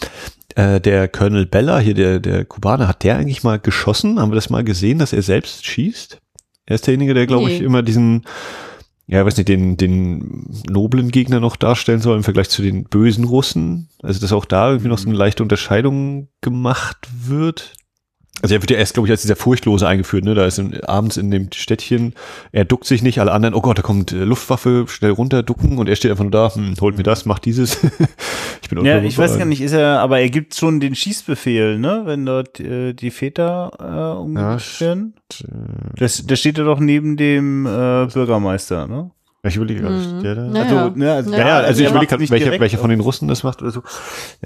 Äh, der Colonel Bella, hier der, der Kubaner, hat der eigentlich mal geschossen? Haben wir das mal gesehen, dass er selbst schießt? Er ist derjenige, der, glaube ich, Nee. immer diesen, ja, weiß nicht, den, den noblen Gegner noch darstellen soll im Vergleich zu den bösen Russen. Also, dass auch da irgendwie noch so eine leichte Unterscheidung gemacht wird. Also er wird ja erst, glaube ich, als dieser Furchtlose eingeführt, ne? Da ist in, abends in dem Städtchen, er duckt sich nicht, alle anderen, oh Gott, da kommt äh, Luftwaffe, schnell runter, ducken und er steht einfach nur da, hm, holt mir das, macht dieses. ich bin Ja, ich weiß gar nicht, ist er, aber er gibt schon den Schießbefehl, ne, wenn dort äh, die Väter äh, umgebracht Ja, werden. Das, das steht ja doch neben dem äh, Bürgermeister, ne? Ja, Ich überlege gerade, Mhm. ist der da? Naja. Also, ne, also, Ja, Ja, also ich überlege gerade, nicht welcher, welcher von den Russen das macht oder so.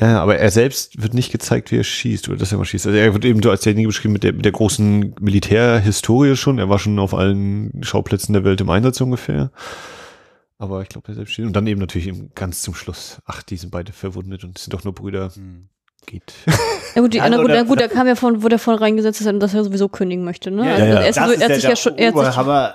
Ja, aber er selbst wird nicht gezeigt, wie er schießt oder dass er mal schießt. Also er wird eben so als derjenige beschrieben mit der, mit der großen Militärhistorie schon. Er war schon auf allen Schauplätzen der Welt im Einsatz ungefähr. Aber ich glaube, er selbst schießt. Und dann eben natürlich eben ganz zum Schluss. Ach, die sind beide verwundet und sind doch nur Brüder. Hm. Geht. Ja gut, die, Ja, na gut, na gut, da kam ja von, wo der von reingesetzt ist, dass er sowieso kündigen möchte, ne? Ja, Also ja, er, ist, Das so- ist er hat sich der ja schon, er hat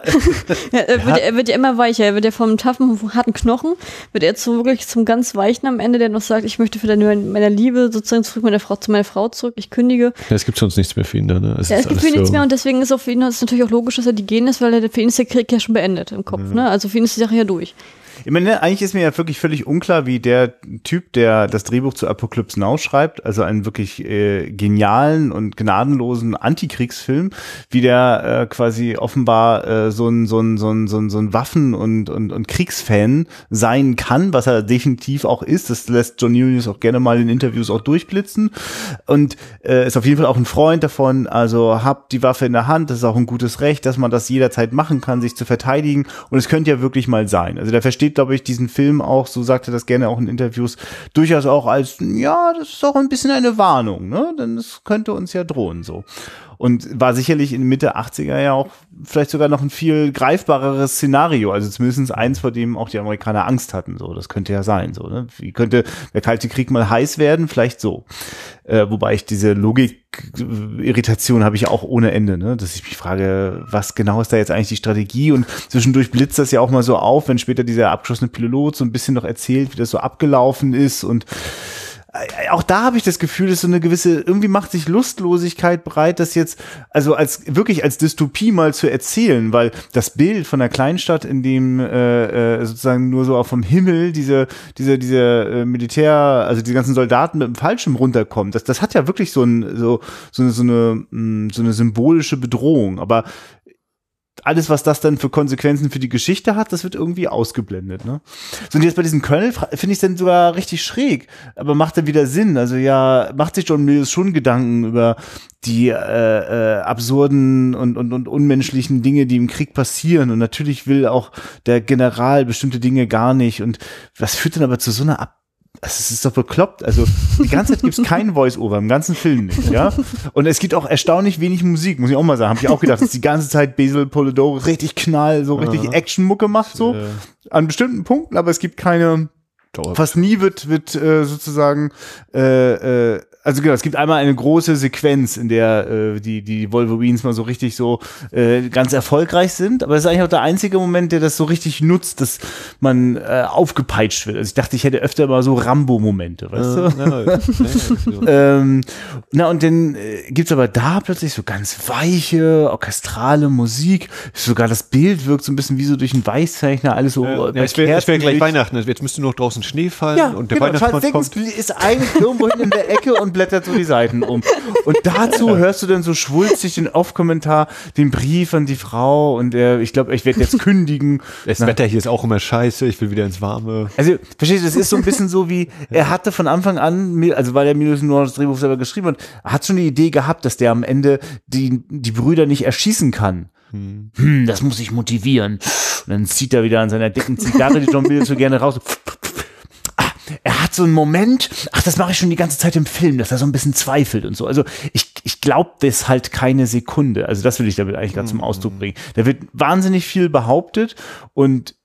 sich, ja, er, wird, er wird ja immer weicher, er wird ja vom taffen, harten Knochen, wird er zu wirklich zum ganz Weichen am Ende, der noch sagt, ich möchte für deine, meiner Liebe sozusagen zurück meiner Frau, zu meiner Frau zurück, ich kündige. Ja, es gibt sonst nichts mehr für ihn da, ne? Ja, es ist gibt für ihn nichts so- mehr und deswegen ist auch für ihn ist natürlich auch logisch, dass er die gehen lässt, weil er, für ihn ist der Krieg ja schon beendet im Kopf, ne? Also für ihn ist die Sache ja durch. Ich meine, ne, eigentlich ist mir ja wirklich völlig unklar, wie der Typ, der das Drehbuch zu Apocalypse Now schreibt, also einen wirklich äh, genialen und gnadenlosen Antikriegsfilm, wie der äh, quasi offenbar äh, so ein so ein so ein so ein, so ein Waffen- und, und und Kriegsfan sein kann, was er definitiv auch ist. Das lässt John Hughes auch gerne mal in Interviews auch durchblitzen und äh, ist auf jeden Fall auch ein Freund davon. Also habt die Waffe in der Hand, das ist auch ein gutes Recht, dass man das jederzeit machen kann, sich zu verteidigen. Und es könnte ja wirklich mal sein. Also der versteht, glaube ich, diesen Film auch, so sagt er das gerne auch in Interviews, durchaus auch als, ja, das ist auch ein bisschen eine Warnung, ne? Denn es könnte uns ja drohen so. Und war sicherlich in Mitte 80er ja auch vielleicht sogar noch ein viel greifbareres Szenario, also zumindest eins, vor dem auch die Amerikaner Angst hatten. So, das könnte ja sein. So, ne? Wie könnte der Kalte Krieg mal heiß werden? Vielleicht so. Äh, wobei ich diese Logik-Irritation habe ich auch ohne Ende, ne? dass ich mich frage, was genau ist da jetzt eigentlich die Strategie? Und zwischendurch blitzt das ja auch mal so auf, wenn später dieser abgeschossene Pilot so ein bisschen noch erzählt, wie das so abgelaufen ist und äh, auch da habe ich das Gefühl, dass so eine gewisse, irgendwie macht sich Lustlosigkeit bereit, das jetzt, also als wirklich als Dystopie mal zu erzählen, weil das Bild von der Kleinstadt, in dem äh, äh, sozusagen nur so auch vom Himmel diese, diese, diese äh, Militär, also die ganzen Soldaten mit dem Fallschirm runterkommen, das, das hat ja wirklich so ein, so, so eine, so eine, mh, so eine symbolische Bedrohung. Aber alles, was das dann für Konsequenzen für die Geschichte hat, das wird irgendwie ausgeblendet. Ne? So, und jetzt bei diesem fra- finde ich dann sogar richtig schräg, aber macht dann wieder Sinn. Also ja, macht sich John Mills schon Gedanken über die äh, äh, absurden und, und, und unmenschlichen Dinge, die im Krieg passieren. Und natürlich will auch der General bestimmte Dinge gar nicht. Und was führt dann aber zu so einer Ab also es ist doch bekloppt. Also die ganze Zeit gibt es kein Voice-Over, im ganzen Film nicht, ja. Und es gibt auch erstaunlich wenig Musik, muss ich auch mal sagen. Habe ich auch gedacht, dass die ganze Zeit Basil Polidoro richtig knall, so richtig Action-Mucke macht, so an bestimmten Punkten, aber es gibt keine, Dauert. fast nie wird, wird äh, sozusagen, äh, äh, also genau, es gibt einmal eine große Sequenz, in der äh, die, die Wolverines mal so richtig so äh, ganz erfolgreich sind, aber das ist eigentlich auch der einzige Moment, der das so richtig nutzt, dass man äh, aufgepeitscht wird. Also ich dachte, ich hätte öfter mal so Rambo-Momente, weißt du? Ja, ja, ja, ja. Ähm, na, und dann äh, gibt's aber da plötzlich so ganz weiche, orchestrale Musik. Sogar das Bild wirkt so ein bisschen wie so durch einen Weißzeichner, alles so. Ja, bei es wäre wär gleich. Weihnachten. Jetzt müsste nur noch draußen Schnee fallen Ja, und der genau, Weihnachtsmann Charles kommt. Ist eigentlich irgendwo in der Ecke und blättert so die Seiten um. Und dazu hörst du dann so schwulzig den Off-Kommentar, den Brief an die Frau und er, ich glaube, ich werde jetzt kündigen. Das Wetter hier ist auch immer scheiße, ich will wieder ins Warme. Also, verstehst du, das ist so ein bisschen so wie, er hatte von Anfang an, also weil er mir nur das Drehbuch selber geschrieben hat, hat schon die Idee gehabt, dass der am Ende die, die Brüder nicht erschießen kann. Hm, das muss ich motivieren. Und dann zieht er wieder an seiner dicken Zigarre, die John Bill so gerne raus. Hat hat so einen Moment, ach, das mache ich schon die ganze Zeit im Film, dass er so ein bisschen zweifelt und so. Also ich, ich glaube das halt keine Sekunde. Also das will ich damit eigentlich gerade zum Ausdruck bringen. Da wird wahnsinnig viel behauptet und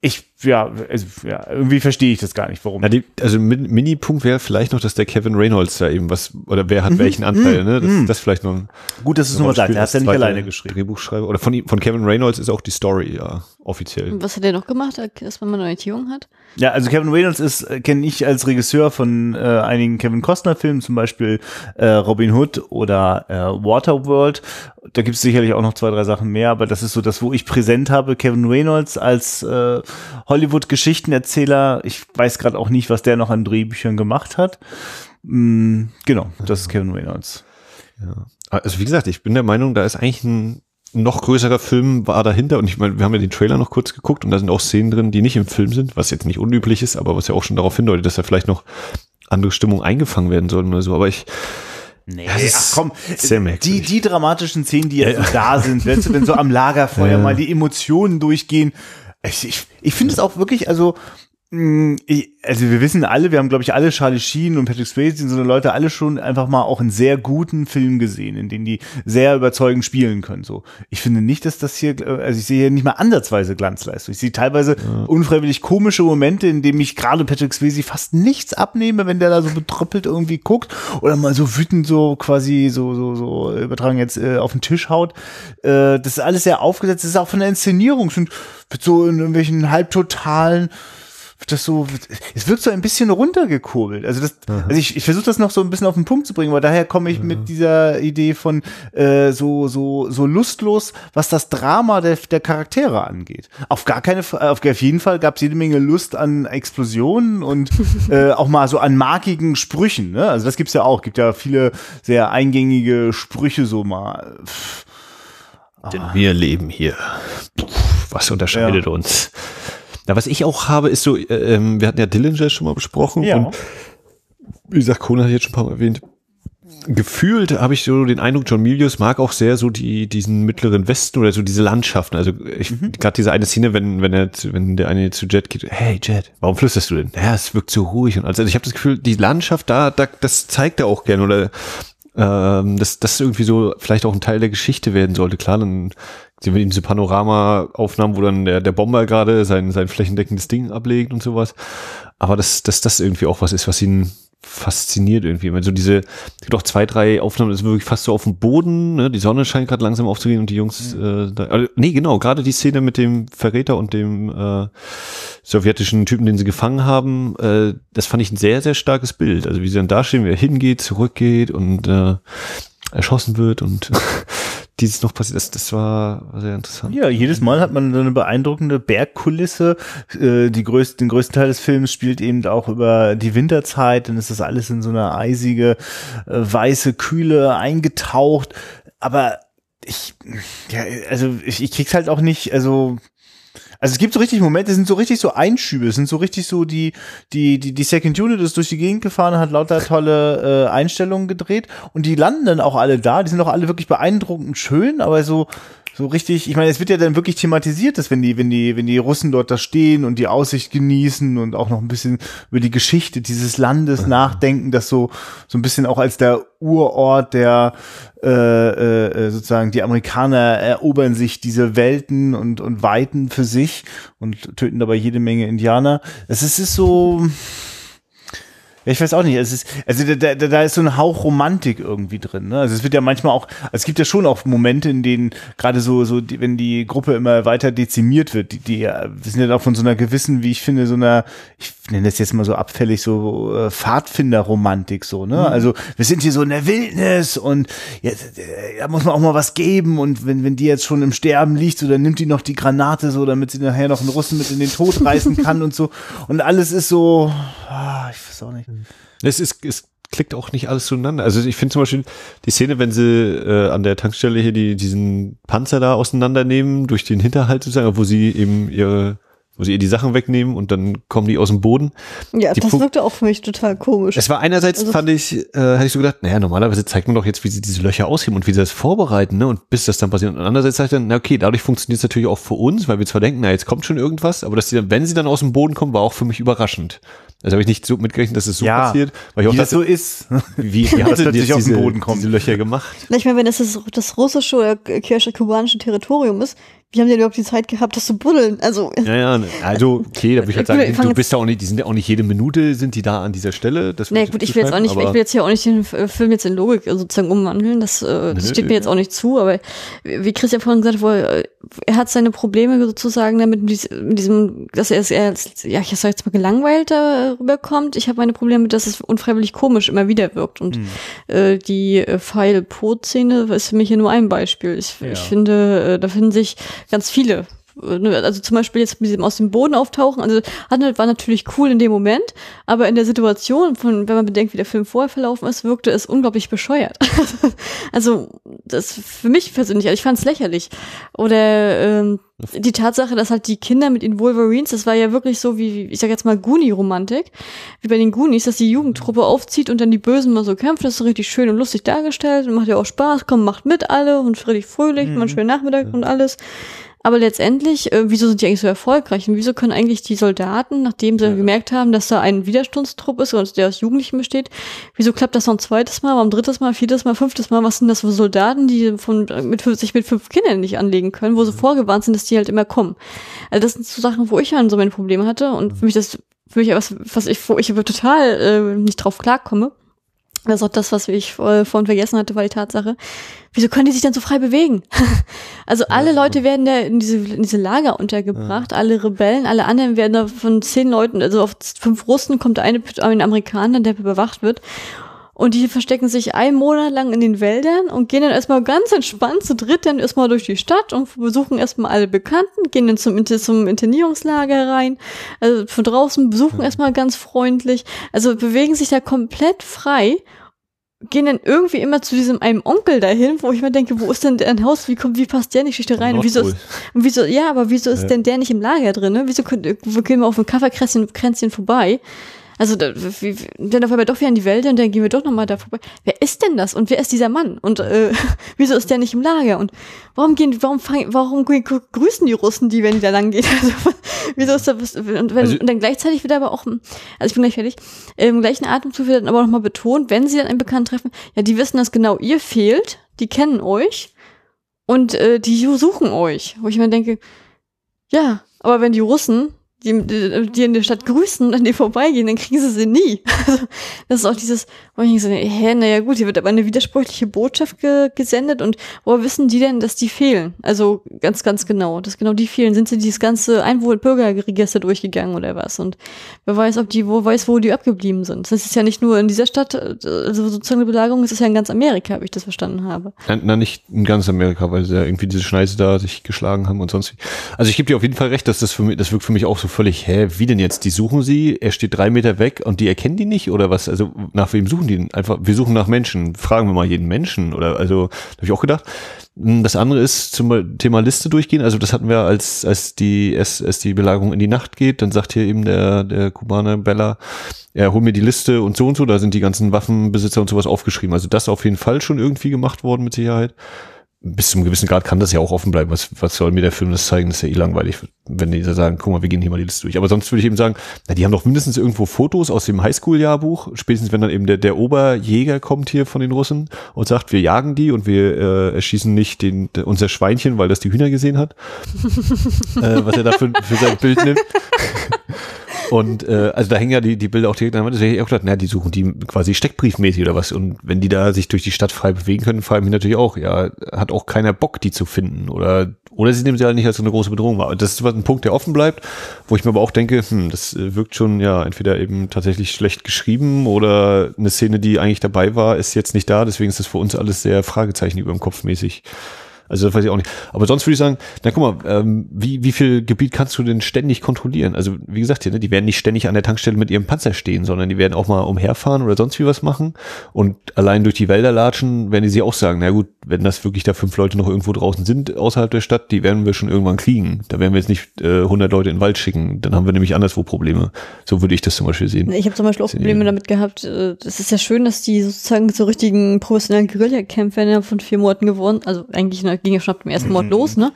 ich, ja, also, ja, irgendwie verstehe ich das gar nicht, warum. Ja, die, also Min- Mini-Punkt wäre vielleicht noch, dass der Kevin Reynolds da eben was, oder wer hat welchen Anteil, ne? Das, das vielleicht noch ein Gut, dass du es nochmal sagst, er hat ja nicht alleine geschrieben. Drehbuchschreiber. Oder von, von Kevin Reynolds ist auch die Story, ja, offiziell. Was hat er noch gemacht, dass man eine Orientierung hat? Ja, also Kevin Reynolds ist, äh, kenne ich als Regisseur von äh, einigen Kevin Costner-Filmen, zum Beispiel äh, Robin Hood oder äh, Waterworld. Da gibt es sicherlich auch noch zwei, drei Sachen mehr, aber das ist so das, wo ich präsent habe. Kevin Reynolds als äh, Hollywood-Geschichtenerzähler. Ich weiß gerade auch nicht, was der noch an Drehbüchern gemacht hat. Mm, genau, das ist Kevin Reynolds. Also wie gesagt, ich bin der Meinung, da ist eigentlich ein noch größerer Film war dahinter und ich meine, wir haben ja den Trailer noch kurz geguckt und da sind auch Szenen drin, die nicht im Film sind, was jetzt nicht unüblich ist, aber was ja auch schon darauf hindeutet, dass da vielleicht noch andere Stimmung eingefangen werden sollen oder so. Aber ich, Nee, ach komm, die, die dramatischen Szenen, die jetzt so da sind, du, wenn so am Lagerfeuer Ja. mal die Emotionen durchgehen. Ich, ich, ich finde es auch wirklich, also, also wir wissen alle, wir haben glaube ich alle Charlie Sheen und Patrick Swayze und so Leute alle schon einfach mal auch einen sehr guten Film gesehen, in dem die sehr überzeugend spielen können. So, ich finde nicht, dass das hier, äh, also ich sehe hier nicht mal ansatzweise Glanzleistung. Ich sehe teilweise unfreiwillig komische Momente, in denen ich gerade Patrick Swayze fast nichts abnehme, wenn der da so betröppelt irgendwie guckt oder mal so wütend so quasi so so so übertragen jetzt äh, auf den Tisch haut. Äh, das ist alles sehr aufgesetzt. Das ist auch von der Inszenierung schon so in irgendwelchen halbtotalen wird das so, es wirkt so ein bisschen runtergekurbelt. Also das, also ich, ich versuche das noch so ein bisschen auf den Punkt zu bringen, weil daher komme ich mit dieser Idee von äh, so so so lustlos, was das Drama der, der Charaktere angeht. Auf gar keine, auf jeden Fall gab es jede Menge Lust an Explosionen und äh, auch mal so an markigen Sprüchen. Ne? Also das gibt's ja auch. Gibt ja viele sehr eingängige Sprüche so mal. Pff, denn wir leben hier. Puh, was unterscheidet uns? Na, was ich auch habe, ist so, äh, ähm, wir hatten ja Dillinger schon mal besprochen Ja. und wie gesagt, Conan hat jetzt schon ein paar Mal erwähnt. Gefühlt habe ich so den Eindruck, John Milius mag auch sehr so die diesen mittleren Westen oder so diese Landschaften. Also ich gerade diese eine Szene, wenn wenn er zu- wenn der eine zu Jet geht, hey Jet, warum flüsterst du denn? Ja, es wirkt so ruhig und alles. Also ich habe das Gefühl, die Landschaft da, da das zeigt er auch gern oder ähm, dass das irgendwie so vielleicht auch ein Teil der Geschichte werden sollte. Klar, dann eben diese Panorama-Aufnahmen, wo dann der, der Bomber gerade sein, sein flächendeckendes Ding ablegt und sowas. Aber dass, dass das irgendwie auch was ist, was ihn fasziniert irgendwie. Wenn so diese, es gibt auch zwei, drei Aufnahmen, das ist wirklich fast so auf dem Boden, ne? die Sonne scheint gerade langsam aufzugehen und die Jungs, äh, da, also, nee, genau, gerade die Szene mit dem Verräter und dem äh, sowjetischen Typen, den sie gefangen haben, äh, das fand ich ein sehr, sehr starkes Bild. Also wie sie dann da stehen, wie er hingeht, zurückgeht und äh, erschossen wird und dieses noch passiert, das, das war, war sehr interessant. Ja, jedes Mal hat man so eine beeindruckende Bergkulisse. Äh, die größten, den größten Teil des Films spielt eben auch über die Winterzeit. Dann ist das alles in so eine eisige, äh, weiße Kühle eingetaucht. Aber ich, ja, also ich, ich krieg's halt auch nicht, also also es gibt so richtig Momente, es sind so richtig so Einschübe, es sind so richtig so die, die, die, die Second Unit ist durch die Gegend gefahren, hat lauter tolle äh, Einstellungen gedreht und die landen dann auch alle da, die sind auch alle wirklich beeindruckend schön, aber so, so richtig, ich meine, es wird ja dann wirklich thematisiert, dass wenn die, wenn die, wenn die Russen dort da stehen und die Aussicht genießen und auch noch ein bisschen über die Geschichte dieses Landes nachdenken, das so, so ein bisschen auch als der Urort der, äh, äh, sozusagen die Amerikaner erobern sich diese Welten und, und Weiten für sich und töten dabei jede Menge Indianer. Es ist, es ist so, ich weiß auch nicht. Es ist, also da, da, da ist so ein Hauch Romantik irgendwie drin. Ne? Also es wird ja manchmal auch, also es gibt ja schon auch Momente, in denen gerade so, so, die, wenn die Gruppe immer weiter dezimiert wird, die, die wir sind ja auch von so einer gewissen, wie ich finde, so einer, ich nenne das jetzt mal so abfällig, so äh, Pfadfinder-Romantik so. Ne? Also wir sind hier so in der Wildnis und äh, da muss man auch mal was geben und wenn, wenn die jetzt schon im Sterben liegt, so dann nimmt die noch die Granate so, damit sie nachher noch einen Russen mit in den Tod reißen kann und so. Und alles ist so, ah, ich weiß auch nicht. Es ist, es klickt auch nicht alles zueinander. Also ich finde zum Beispiel die Szene, wenn sie äh, an der Tankstelle hier die, diesen Panzer da auseinandernehmen, durch den Hinterhalt sozusagen, wo sie eben ihre wo sie ihr die Sachen wegnehmen und dann kommen die aus dem Boden. Ja, Die das wirkte auch für mich total komisch. Es war einerseits, Also- fand ich, äh, hatte ich so gedacht, naja, normalerweise zeigt man doch jetzt, wie sie diese Löcher ausheben und wie sie das vorbereiten, ne? Und bis das dann passiert. Und andererseits sagt dann, na okay, dadurch funktioniert es natürlich auch für uns, weil wir zwar denken, na, jetzt kommt schon irgendwas, aber dass die dann, wenn sie dann aus dem Boden kommen, war auch für mich überraschend. Also habe ich nicht so mitgerechnet, dass es so Ja, passiert, weil ich auch Wie das dachte, so ist. wie, wie sie denn plötzlich jetzt aus dem diese, Boden kommt. diese Löcher gemacht? Na, Ich meine, wenn das das, das russische oder kirche kubanische Territorium ist, wie haben die überhaupt die Zeit gehabt, das zu buddeln? Also, Ja, ja, ne, also okay, da würde ich halt sagen, du jetzt- bist ja auch nicht, die sind ja auch nicht jede Minute sind die da an dieser Stelle. Das nee, gut, ich will jetzt auch nicht, ich will jetzt hier auch nicht den F- Film jetzt in Logik sozusagen umwandeln, das, äh, das Nö, steht mir jetzt ja. auch nicht zu, aber wie Christian vorhin gesagt hat, er, hat seine Probleme sozusagen damit, mit dies- mit diesem, dass er, er als, ja, ich sag jetzt mal gelangweilter rüberkommt. Ich habe meine Probleme mit, dass es unfreiwillig komisch immer wieder wirkt und Hm. äh, die äh, Pfeil-Pot-Szene ist für mich hier nur ein Beispiel. Ich, Ja. ich finde, äh, da finden sich ganz viele. Ne, Also zum Beispiel jetzt mit diesem aus dem Boden auftauchen, also war natürlich cool in dem Moment, aber in der Situation, von, wenn man bedenkt, wie der Film vorher verlaufen ist, wirkte es unglaublich bescheuert. also das für mich persönlich, also ich fand es lächerlich. Oder ähm, die Tatsache, dass halt die Kinder mit den Wolverines, das war ja wirklich so wie, ich sag jetzt mal, Goonie-Romantik, wie bei den Goonies, dass die Jugendtruppe aufzieht und dann die Bösen mal so kämpfen, das ist so richtig schön und lustig dargestellt und macht ja auch Spaß, komm, macht mit alle und richtig fröhlich, mhm. man schönen Nachmittag und alles. Aber letztendlich, äh, wieso sind die eigentlich so erfolgreich? Und wieso können eigentlich die Soldaten, nachdem sie ja. gemerkt haben, dass da ein Widerstandstrupp ist und der aus Jugendlichen besteht, wieso klappt das noch ein zweites Mal, warum drittes Mal, viertes Mal, fünftes Mal? Was sind das für Soldaten, die von, mit, sich mit fünf Kindern nicht anlegen können, wo sie mhm. vorgewarnt sind, dass die halt immer kommen? Also das sind so Sachen, wo ich dann so meine Probleme hatte und für mich das, für mich was, was ich, wo ich total äh, nicht drauf klarkomme. Das ist auch das, was ich äh, vorhin vergessen hatte, war die Tatsache. Wieso können die sich denn so frei bewegen? also alle ja, Leute werden da in diese, in diese Lager untergebracht, ja. alle Rebellen, alle anderen werden da von zehn Leuten, also auf fünf Russen kommt eine, ein Amerikaner, der überwacht wird. Und die verstecken sich einen Monat lang in den Wäldern und gehen dann erstmal ganz entspannt zu dritt dann erstmal durch die Stadt und besuchen erstmal alle Bekannten, gehen dann zum, zum Internierungslager rein, also von draußen besuchen ja. erstmal ganz freundlich, also bewegen sich da komplett frei gehen dann irgendwie immer zu diesem einem Onkel dahin, wo ich mir denke, wo ist denn ein Haus, wie kommt, wie passt der nicht da rein? Und wieso, ist, und wieso, ja, aber wieso ist ja. denn der nicht im Lager drin? Ne? Wieso können, gehen wir auf ein Kaffeekränzchen Kränzchen vorbei? Also da, wie, dann auf einmal doch wieder in die Wälder und dann gehen wir doch nochmal da vorbei. Wer ist denn das? Und wer ist dieser Mann? Und äh, wieso ist der nicht im Lager? Und warum gehen, warum fangen, warum grüßen die Russen die, wenn die da lang gehen? Also, wieso ist das? Und, wenn, also, und dann gleichzeitig wird aber auch, also ich bin gleich fertig, im gleichen Atemzug wird dann aber nochmal betont, wenn sie dann einen Bekannten treffen, ja, die wissen, dass genau ihr fehlt, die kennen euch und äh, die suchen euch. Wo ich mir denke, ja, aber wenn die Russen die, die in der Stadt grüßen und an dir vorbeigehen, dann kriegen sie sie nie. Also, das ist auch dieses, wo ich so, hä, naja gut, hier wird aber eine widersprüchliche Botschaft ge gesendet und woher wissen die denn, dass die fehlen? Also ganz, ganz genau, dass genau die fehlen. Sind sie dieses ganze Einwohner-Bürgerregister durchgegangen oder was? Und wer weiß, ob die, wo weiß, wo die abgeblieben sind. Das ist ja nicht nur in dieser Stadt, also sozusagen eine Belagerung, es ist ja in ganz Amerika, wie ich das verstanden habe. Na, na nicht in ganz Amerika, weil sie ja irgendwie diese Schneise da sich geschlagen haben und sonst. Also ich gebe dir auf jeden Fall recht, dass das für mich, das wirkt für mich auch so völlig, hä, wie denn jetzt? Die suchen sie, er steht drei Meter weg und die erkennen die nicht oder was? Also nach wem suchen die denn? Einfach, wir suchen nach Menschen. Fragen wir mal jeden Menschen oder also, habe ich auch gedacht. Das andere ist zum Thema Liste durchgehen. Also das hatten wir als als die als, als die Belagerung in die Nacht geht, dann sagt hier eben der der Kubaner Bella, ja, hol mir die Liste und so und so. Da sind die ganzen Waffenbesitzer und sowas aufgeschrieben. Also das auf jeden Fall schon irgendwie gemacht worden mit Sicherheit bis zum gewissen Grad kann das ja auch offen bleiben. Was, was soll mir der Film das zeigen? Das ist ja eh langweilig, wenn die sagen, guck mal, wir gehen hier mal die Liste durch. Aber sonst würde ich eben sagen, na, die haben doch mindestens irgendwo Fotos aus dem Highschool-Jahrbuch. Spätestens wenn dann eben der, der Oberjäger kommt hier von den Russen und sagt, wir jagen die und wir äh, erschießen nicht den, unser Schweinchen, weil das die Hühner gesehen hat. äh, was er da für, für sein Bild nimmt. Und äh, also da hängen ja die, die Bilder auch direkt an. Da hätte ich auch gedacht, na, die suchen die quasi steckbriefmäßig oder was. Und wenn die da sich durch die Stadt frei bewegen können, frage ich mich natürlich auch, ja, hat auch keiner Bock, die zu finden. Oder, oder sie nehmen sie halt nicht als so eine große Bedrohung wahr. Das ist ein Punkt, der offen bleibt, wo ich mir aber auch denke, hm, das wirkt schon, ja, entweder eben tatsächlich schlecht geschrieben oder eine Szene, die eigentlich dabei war, ist jetzt nicht da. Deswegen ist das für uns alles sehr Fragezeichen über dem Kopf mäßig. Also das weiß ich auch nicht. Aber sonst würde ich sagen, na guck mal, ähm, wie, wie viel Gebiet kannst du denn ständig kontrollieren? Also wie gesagt, hier, ne, die werden nicht ständig an der Tankstelle mit ihrem Panzer stehen, sondern die werden auch mal umherfahren oder sonst wie was machen. Und allein durch die Wälder latschen, werden die sich auch sagen, na gut, wenn das wirklich da fünf Leute noch irgendwo draußen sind außerhalb der Stadt, die werden wir schon irgendwann kriegen. Da werden wir jetzt nicht äh, 100 Leute in den Wald schicken. Dann haben wir nämlich anderswo Probleme. So würde ich das zum Beispiel sehen. Ich habe zum Beispiel auch Probleme damit gehabt. äh, Es ist ja schön, dass die sozusagen zu richtigen professionellen Guerilla-Kämpfern von vier Monaten geworden. Also eigentlich ne, ging ja schon ab dem ersten Mord los, ne?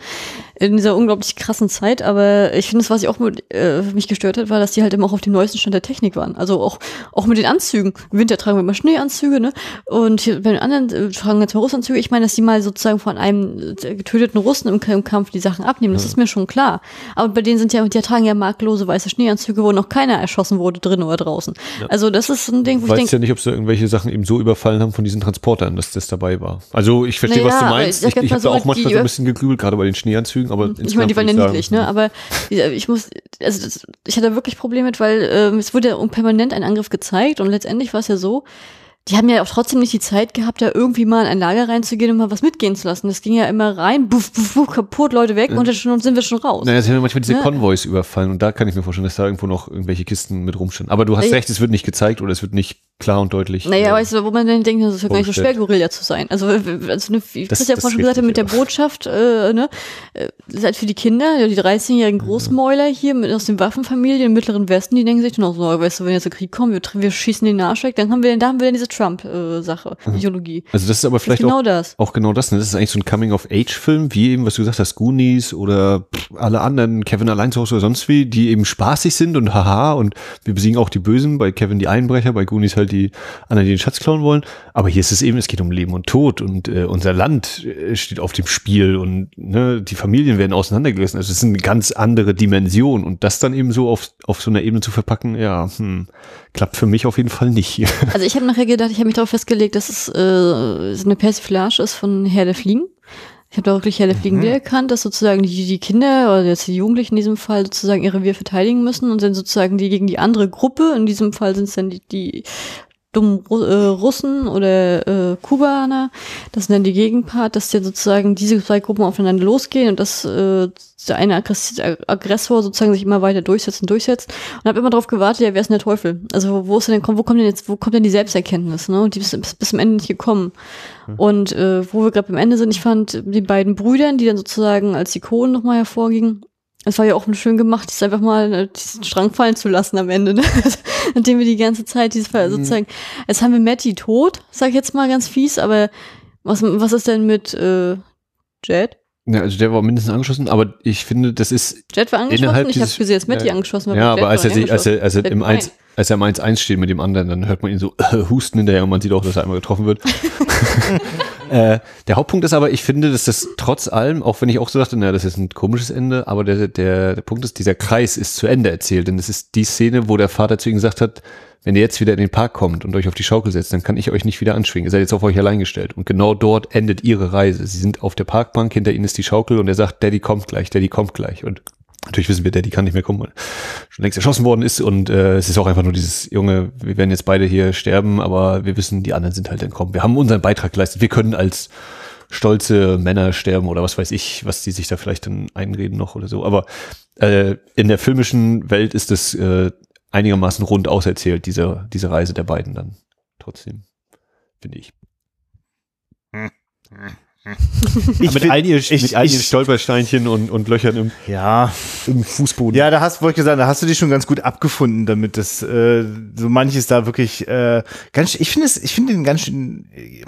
In dieser unglaublich krassen Zeit. Aber ich finde, das, was ich auch mit, äh, mich gestört hat, war, dass die halt immer auch auf dem neuesten Stand der Technik waren. Also auch auch mit den Anzügen. Im Winter tragen wir immer Schneeanzüge, ne? Und hier, bei den anderen äh, tragen jetzt mal Russanzüge. Ich meine, dass die mal sozusagen von einem äh, getöteten Russen im, im Kampf die Sachen abnehmen, das ist mir schon klar. Aber bei denen sind ja, die tragen ja marklose weiße Schneeanzüge, wo noch keiner erschossen wurde, drin oder draußen. Also das ist ein Ding, wo Ich ich weiß denke, ja nicht, ob sie irgendwelche Sachen eben so überfallen haben von diesen Transportern, dass das dabei war. Also ich verstehe, Naja, was du meinst. ich Ich, ich habe da so, auch manchmal so ein bisschen gegrübelt, gerade bei den Schneeanzügen, aber ich meine, die waren ja niedlich, ne? Aber die- ich muss, also das, ich hatte wirklich Probleme mit, weil ähm, es wurde ja permanent ein Angriff gezeigt und letztendlich war es ja so, die haben ja auch trotzdem nicht die Zeit gehabt, da irgendwie mal in ein Lager reinzugehen und mal was mitgehen zu lassen. Das ging ja immer rein, buff, buff, buff, kaputt, Leute weg und dann schon- sind wir schon raus. Naja, sie haben ja manchmal diese Ne? Konvois überfallen und da kann ich mir vorstellen, dass da irgendwo noch irgendwelche Kisten mit rumstehen. Aber du hast Ja. recht, es wird nicht gezeigt oder es wird nicht klar und deutlich. Naja, äh, weißt du, wo man dann denkt, das ist ja gar nicht so schwer. Guerilla zu sein. Also, also ne, wie Das- Chris ja vorhin schon gesagt hat, mit der ja. Botschaft, äh, ne, äh, das ist halt für die Kinder, ja, die 13-jährigen Großmäuler hier mit, aus den Waffenfamilien im Mittleren Westen, die denken sich dann auch so, weißt du, wenn jetzt der Krieg kommt, wir, wir schießen den Arsch weg, dann haben wir, da haben wir dann diese Trump-Sache, Ideologie. Also das ist aber Das ist vielleicht genau auch, das. auch genau das. Ne? Das ist eigentlich so ein Coming-of-Age-Film, wie eben, was du gesagt hast, Goonies oder alle anderen, Kevin allein zu Hause oder sonst wie, die eben spaßig sind und haha und wir besiegen auch die Bösen, bei Kevin die Einbrecher, bei Goonies halt die anderen, die den Schatz klauen wollen. Aber hier ist es eben, es geht um Leben und Tod und äh, unser Land äh, steht auf dem Spiel und ne, die Familien werden auseinandergerissen. Also es ist eine ganz andere Dimension und das dann eben so auf, auf so einer Ebene zu verpacken, ja, hm, klappt für mich auf jeden Fall nicht. Also ich habe nachher gedacht, ich habe mich darauf festgelegt, dass es äh, eine Persiflage ist von Herr der Fliegen. Ich habe da wirklich Herr der Fliegen wiedererkannt, dass sozusagen die, die Kinder oder jetzt die Jugendlichen in diesem Fall sozusagen ihr Revier verteidigen müssen und sind sozusagen die gegen die andere Gruppe. In diesem Fall sind es dann die, die dummen Ru äh, Russen oder äh, Kubaner. Das sind dann die Gegenpart, dass dann sozusagen diese zwei Gruppen aufeinander losgehen und dass äh, der eine Aggress Aggressor sozusagen sich immer weiter durchsetzt und durchsetzt. Und habe immer darauf gewartet, ja, wer ist denn der Teufel? Also wo ist denn, wo kommt denn jetzt, wo kommt denn die Selbsterkenntnis? Ne? Und die ist bis, bis zum Ende nicht gekommen. Und äh, wo wir gerade beim Ende sind, ich fand die beiden Brüdern, die dann sozusagen als Ikonen nochmal hervorgingen, es war ja auch schön gemacht, das einfach mal äh, diesen Strang fallen zu lassen am Ende, ne? Nachdem wir die ganze Zeit dieses Fall sozusagen, jetzt haben wir Matty tot, sag ich jetzt mal ganz fies, aber was, was ist denn mit äh, Jet? ja, also der war mindestens angeschossen, aber ich finde, das ist Jet war angeschossen, Innerhalb ich habe dieses- gesehen, dass Matty ja, angeschossen war. Ja, aber als er, sich, als er, als er im Jet 1, nein. als er im 1-1 steht mit dem anderen, dann hört man ihn so äh, husten hinterher und man sieht auch, dass er einmal getroffen wird. äh, der Hauptpunkt ist aber, ich finde, dass das trotz allem, auch wenn ich auch so dachte, naja, das ist ein komisches Ende, aber der, der, der Punkt ist, dieser Kreis ist zu Ende erzählt. Denn es ist die Szene, wo der Vater zu ihm gesagt hat, wenn ihr jetzt wieder in den Park kommt und euch auf die Schaukel setzt, dann kann ich euch nicht wieder anschwingen. Ihr seid jetzt auf euch allein gestellt. Und genau dort endet ihre Reise. Sie sind auf der Parkbank, hinter ihnen ist die Schaukel und er sagt, Daddy kommt gleich, Daddy kommt gleich. Und natürlich wissen wir, Daddy kann nicht mehr kommen, weil schon längst erschossen worden ist. Und äh, es ist auch einfach nur dieses, Junge, wir werden jetzt beide hier sterben, aber wir wissen, die anderen sind halt entkommen. Wir haben unseren Beitrag geleistet. Wir können als stolze Männer sterben oder was weiß ich, was die sich da vielleicht dann einreden noch oder so. Aber äh, in der filmischen Welt ist es äh, einigermaßen rund auserzählt, diese, diese Reise der beiden dann trotzdem, finde ich. Ich mit find- all ihren, ich- mit all ihren Stolpersteinchen und, und Löchern im, Ja, im Fußboden. ja, da hast, wollte ich gesagt, da hast du dich schon ganz gut abgefunden, damit das äh, so manches da wirklich äh, ganz. Ich finde es, ich finde den ganz schön. äh,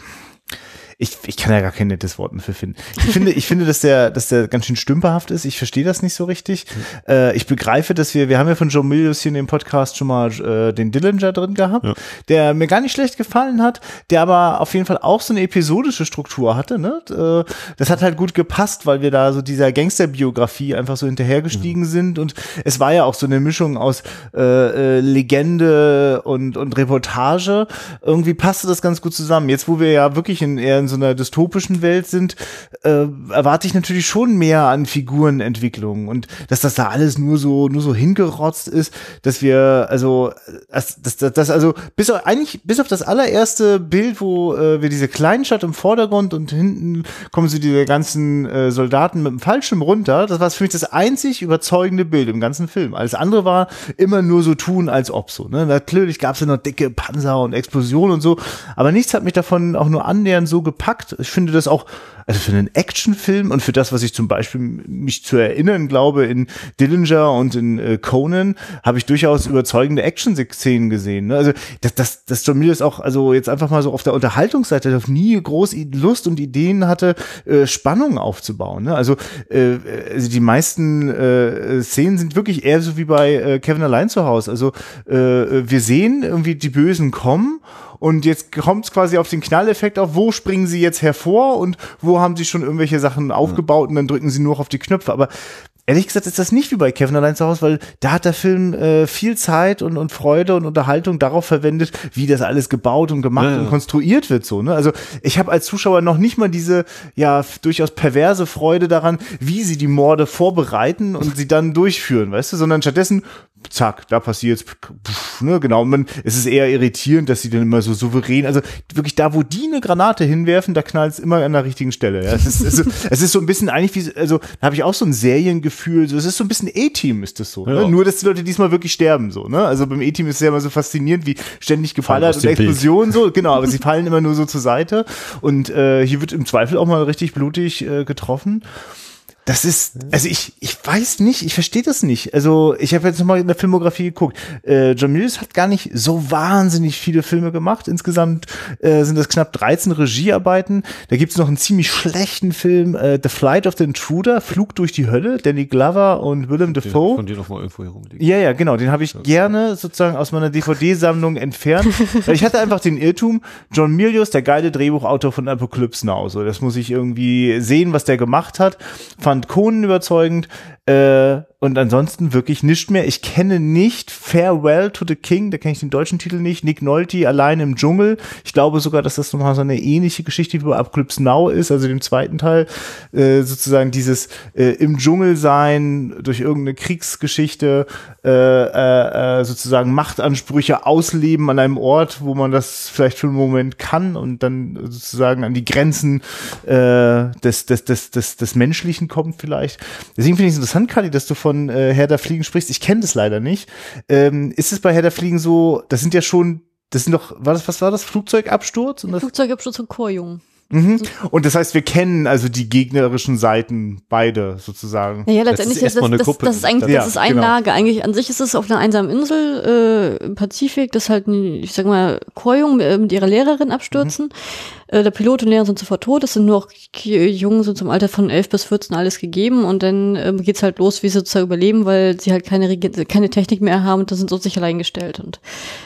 Ich, ich kann ja gar kein nettes Wort mehr für finden. Ich finde, ich finde, dass der, dass der ganz schön stümperhaft ist. Ich verstehe das nicht so richtig. Äh, ich begreife, dass wir, wir haben ja von Joe Milius hier in dem Podcast schon mal äh, den Dillinger drin gehabt, Ja. der mir gar nicht schlecht gefallen hat, der aber auf jeden Fall auch so eine episodische Struktur hatte. Ne? Äh, Das hat halt gut gepasst, weil wir da so dieser Gangsterbiografie einfach so hinterhergestiegen sind und es war ja auch so eine Mischung aus äh, äh, Legende und, und Reportage. Irgendwie passte das ganz gut zusammen. Jetzt, wo wir ja wirklich in eher in so einer dystopischen Welt sind, äh, erwarte ich natürlich schon mehr an Figurenentwicklung und dass das da alles nur so nur so hingerotzt ist, dass wir also dass das, das, also bis auf, eigentlich bis auf das allererste Bild, wo äh, wir diese Kleinstadt im Vordergrund und hinten kommen so diese ganzen äh, Soldaten mit dem Fallschirm runter, das war für mich das einzig überzeugende Bild im ganzen Film. Alles andere war immer nur so tun, als ob so. Ne? Natürlich gab es ja noch dicke Panzer und Explosionen und so, aber nichts hat mich davon auch nur annähernd so gepackt gepackt. Ich finde das auch, also für einen Actionfilm und für das, was ich zum Beispiel mich zu erinnern glaube, in Dillinger und in äh, Conan, habe ich durchaus überzeugende Action-Szenen gesehen. Ne? Also, dass, dass, dass John Milius auch, also jetzt einfach mal so auf der Unterhaltungsseite auf nie groß Lust und Ideen hatte, äh, Spannung aufzubauen. Ne? Also, äh, also die meisten äh, Szenen sind wirklich eher so wie bei äh, Kevin allein zu Hause. Also äh, wir sehen irgendwie die Bösen kommen und jetzt kommt es quasi auf den Knalleffekt auf, wo springen sie jetzt hervor und wo haben sie schon irgendwelche Sachen aufgebaut und dann drücken sie nur auf die Knöpfe. Aber ehrlich gesagt ist das nicht wie bei Kevin allein zu Hause, weil da hat der Film äh, viel Zeit und, und Freude und Unterhaltung darauf verwendet, wie das alles gebaut und gemacht Ja, ja. und konstruiert wird so. Ne? Also ich habe als Zuschauer noch nicht mal diese ja durchaus perverse Freude daran, wie sie die Morde vorbereiten und sie dann durchführen, weißt du, sondern stattdessen zack, da passiert's, pff, ne, genau. Und man, es ist eher irritierend, dass sie dann immer so souverän, also wirklich da, wo die eine Granate hinwerfen, da knallt's immer an der richtigen Stelle. Ja. Es, ist, also, es ist so ein bisschen eigentlich wie, also da habe ich auch so ein Seriengefühl, so, es ist so ein bisschen A-Team ist das so. Ja. Ne? Nur, dass die Leute diesmal wirklich sterben, so, ne? Also beim A-Team ist es ja immer so faszinierend, wie ständig geballert und. Explosionen so, genau, aber sie fallen immer nur so zur Seite. Und äh, hier wird im Zweifel auch mal richtig blutig äh, getroffen. Das ist, also ich, ich weiß nicht, ich verstehe das nicht. Also ich habe jetzt nochmal in der Filmografie geguckt. Äh, John Milius hat gar nicht so wahnsinnig viele Filme gemacht. Insgesamt äh, sind das knapp 13 Regiearbeiten. Da gibt's noch einen ziemlich schlechten Film, äh, The Flight of the Intruder, Flug durch die Hölle, Danny Glover und Willem Dafoe. Von dir noch mal irgendwo herumliegen. Ja, ja, genau. Den habe ich gerne sozusagen aus meiner DVD-Sammlung entfernt. ich hatte einfach den Irrtum, John Milius, der geile Drehbuchautor von Apocalypse Now. So, das muss ich irgendwie sehen, was der gemacht hat. Fand Conan überzeugend. Äh, und ansonsten wirklich nicht mehr. Ich kenne nicht Farewell to the King, da kenne ich den deutschen Titel nicht. Nick Nolte allein im Dschungel. Ich glaube sogar, dass das nochmal so eine ähnliche Geschichte wie bei Apocalypse Now ist, also dem zweiten Teil. Äh, sozusagen dieses äh, im Dschungel sein durch irgendeine Kriegsgeschichte, äh, äh, äh, sozusagen Machtansprüche ausleben an einem Ort, wo man das vielleicht für einen Moment kann und dann sozusagen an die Grenzen äh, des, des, des, des, des Menschlichen kommt vielleicht. Deswegen finde ich es interessant, Kali, dass du von äh, Herr der Fliegen sprichst. Ich kenne das leider nicht. Ähm, ist es bei Herr der Fliegen so, das sind ja schon, das sind doch, war das, was war das? Flugzeugabsturz? Und das, Flugzeugabsturz von Chorjungen. mhm. und das heißt, wir kennen also die gegnerischen Seiten beide sozusagen. Naja, Das letztendlich ist ist das, das, Gruppe. das ist eigentlich Ja, das ist ein genau. Lager. Eigentlich an sich ist es auf einer einsamen Insel äh, im Pazifik, dass halt, ein, ich sag mal, Chorjungen äh, mit ihrer Lehrerin abstürzen. Mhm. Äh, der Pilot und Lehrer sind sofort tot. Es sind nur Ki- Jungen sind zum Alter von 11 bis 14 alles gegeben und dann ähm, geht's halt los, wie sie sozusagen überleben, weil sie halt keine keine Technik mehr haben und da sind so sich allein gestellt und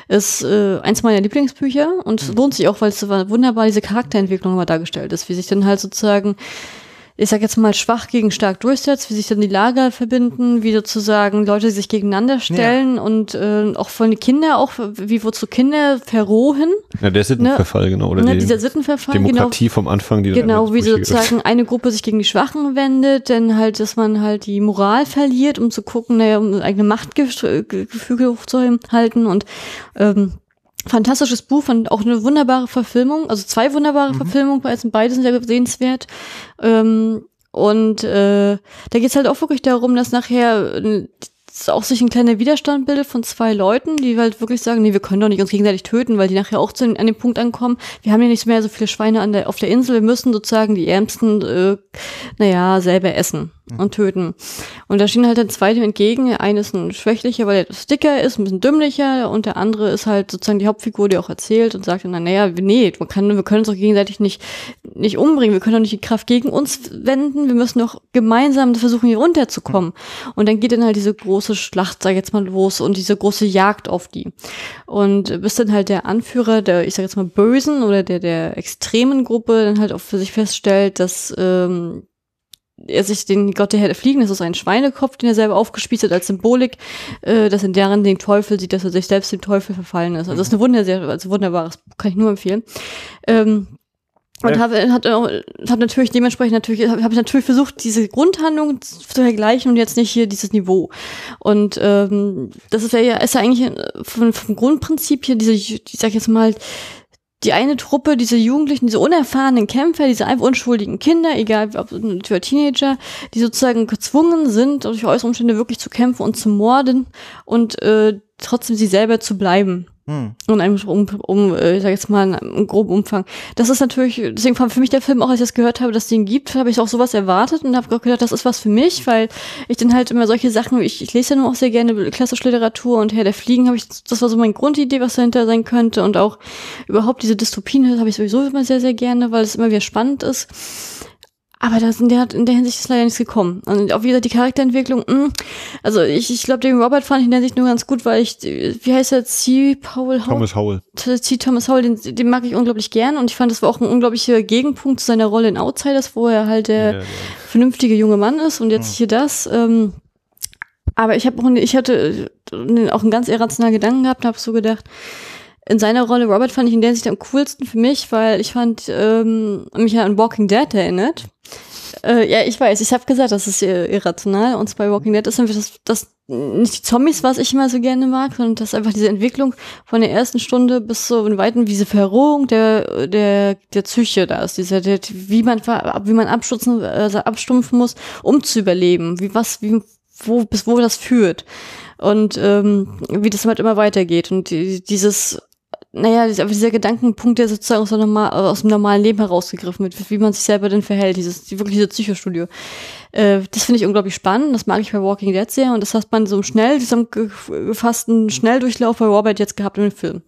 ist äh, eins meiner Lieblingsbücher und Mhm. lohnt sich auch, weil es so wunderbar diese Charakterentwicklung immer dargestellt ist, wie sich dann halt sozusagen ich sag jetzt mal, schwach gegen stark durchsetzt, wie sich dann die Lager verbinden, wie sozusagen Leute sich gegeneinander stellen und äh, auch von den Kindern, auch wie wozu Kinder verrohen, Ja, der Sittenverfall, genau. Oder ne, die dieser Sittenverfall, genau, Demokratie vom Anfang, die genau, wie sozusagen eine Gruppe sich gegen die Schwachen wendet, dann halt, dass man halt die Moral verliert, um zu gucken, naja, um ein eigenes Machtgefüge hochzuhalten und ähm, fantastisches Buch, fand auch eine wunderbare Verfilmung, also zwei wunderbare Verfilmungen, also beide sind sehr sehenswert. Ähm, und äh, da geht's halt auch wirklich darum, dass nachher äh, auch sich ein kleiner Widerstand bildet von zwei Leuten, die halt wirklich sagen, nee, wir können doch nicht uns gegenseitig töten, weil die nachher auch zu, an den Punkt ankommen, wir haben ja nicht mehr so viele Schweine an der, auf der Insel, wir müssen sozusagen die Ärmsten, äh, naja, selber essen und töten. Und da stehen halt dann zwei entgegen. Der eine ist ein schwächlicher, weil er etwas dicker ist, ein bisschen dümmlicher und der andere ist halt sozusagen die Hauptfigur, die auch erzählt und sagt dann, naja, nee, man kann, wir können uns doch gegenseitig nicht, nicht umbringen, wir können doch nicht die Kraft gegen uns wenden, wir müssen doch gemeinsam versuchen, hier runterzukommen. Und dann geht dann halt diese große Schlacht, sag ich jetzt mal, los und diese große Jagd auf die. Und bis dann halt der Anführer der, ich sag jetzt mal, Bösen oder der, der extremen Gruppe dann halt auch für sich feststellt, dass ähm, er sich den Gott der Herr der Fliegen, das ist ein Schweinekopf, den er selber aufgespießt hat als Symbolik, äh, dass in deren den Teufel sieht, dass er sich selbst dem Teufel verfallen ist. Also das ist eine wunder sehr, also wunderbares Buch, kann ich nur empfehlen. Ähm, und habe hat, hab natürlich dementsprechend natürlich habe hab ich natürlich versucht diese Grundhandlung zu vergleichen und jetzt nicht hier dieses Niveau und ähm, das ist ja ist ja eigentlich vom, vom Grundprinzip hier diese ich sag jetzt mal die eine Truppe, diese Jugendlichen, diese unerfahrenen Kämpfer, diese einfach unschuldigen Kinder, egal ob für Teenager, die sozusagen gezwungen sind, durch äußere Umstände wirklich zu kämpfen und zu morden und äh, trotzdem sie selber zu bleiben. Und einem um, um äh, ich sag jetzt mal, einen groben Umfang. Das ist natürlich, deswegen war für mich der Film auch, als ich das gehört habe, dass es den gibt, habe ich auch sowas erwartet und habe gedacht, das ist was für mich, weil ich dann halt immer solche Sachen, ich, ich lese ja nur auch sehr gerne klassische Literatur und Herr der Fliegen habe ich, das war so meine Grundidee, was dahinter sein könnte und auch überhaupt diese Dystopien habe ich sowieso immer sehr, sehr gerne, weil es immer wieder spannend ist. Aber das in der, in der Hinsicht ist leider nichts gekommen. Und auch wieder die Charakterentwicklung, mh. also ich, ich glaube, den Robert fand ich in der Hinsicht nur ganz gut, weil ich, wie heißt er, C. Paul Howell? Thomas Howell. C. Thomas Howell, den, den mag ich unglaublich gern und ich fand, das war auch ein unglaublicher Gegenpunkt zu seiner Rolle in Outsiders, wo er halt der Ja, ja. vernünftige junge Mann ist und jetzt hier das. Ähm, aber ich habe auch, ich hatte äh, auch einen ganz irrationalen Gedanken gehabt und habe so gedacht, in seiner Rolle Robert fand ich in der Sicht am coolsten für mich, weil ich fand ähm, mich ja an Walking Dead erinnert. Äh, ja, ich weiß, ich habe gesagt, das ist irrational. Und bei Walking Dead ist einfach das, das nicht die Zombies, was ich immer so gerne mag, sondern das ist einfach diese Entwicklung von der ersten Stunde bis so in weiten, diese Verrohung der, der, der Psyche da ist, dieser, der, wie man, wie man abstutzen, also abstumpfen muss, um zu überleben, wie was, wie, wo, bis wo das führt. Und ähm, wie das halt immer weitergeht. Und die, dieses, naja, dieser, dieser Gedankenpunkt, der sozusagen aus, normal, aus dem normalen Leben herausgegriffen wird, wie man sich selber denn verhält, dieses, die, wirklich diese Psychostudio. Äh, das finde ich unglaublich spannend, das mag ich bei Walking Dead sehr und das hat man so schnell, diesem gefassten Schnelldurchlauf bei Robert jetzt gehabt in dem Film.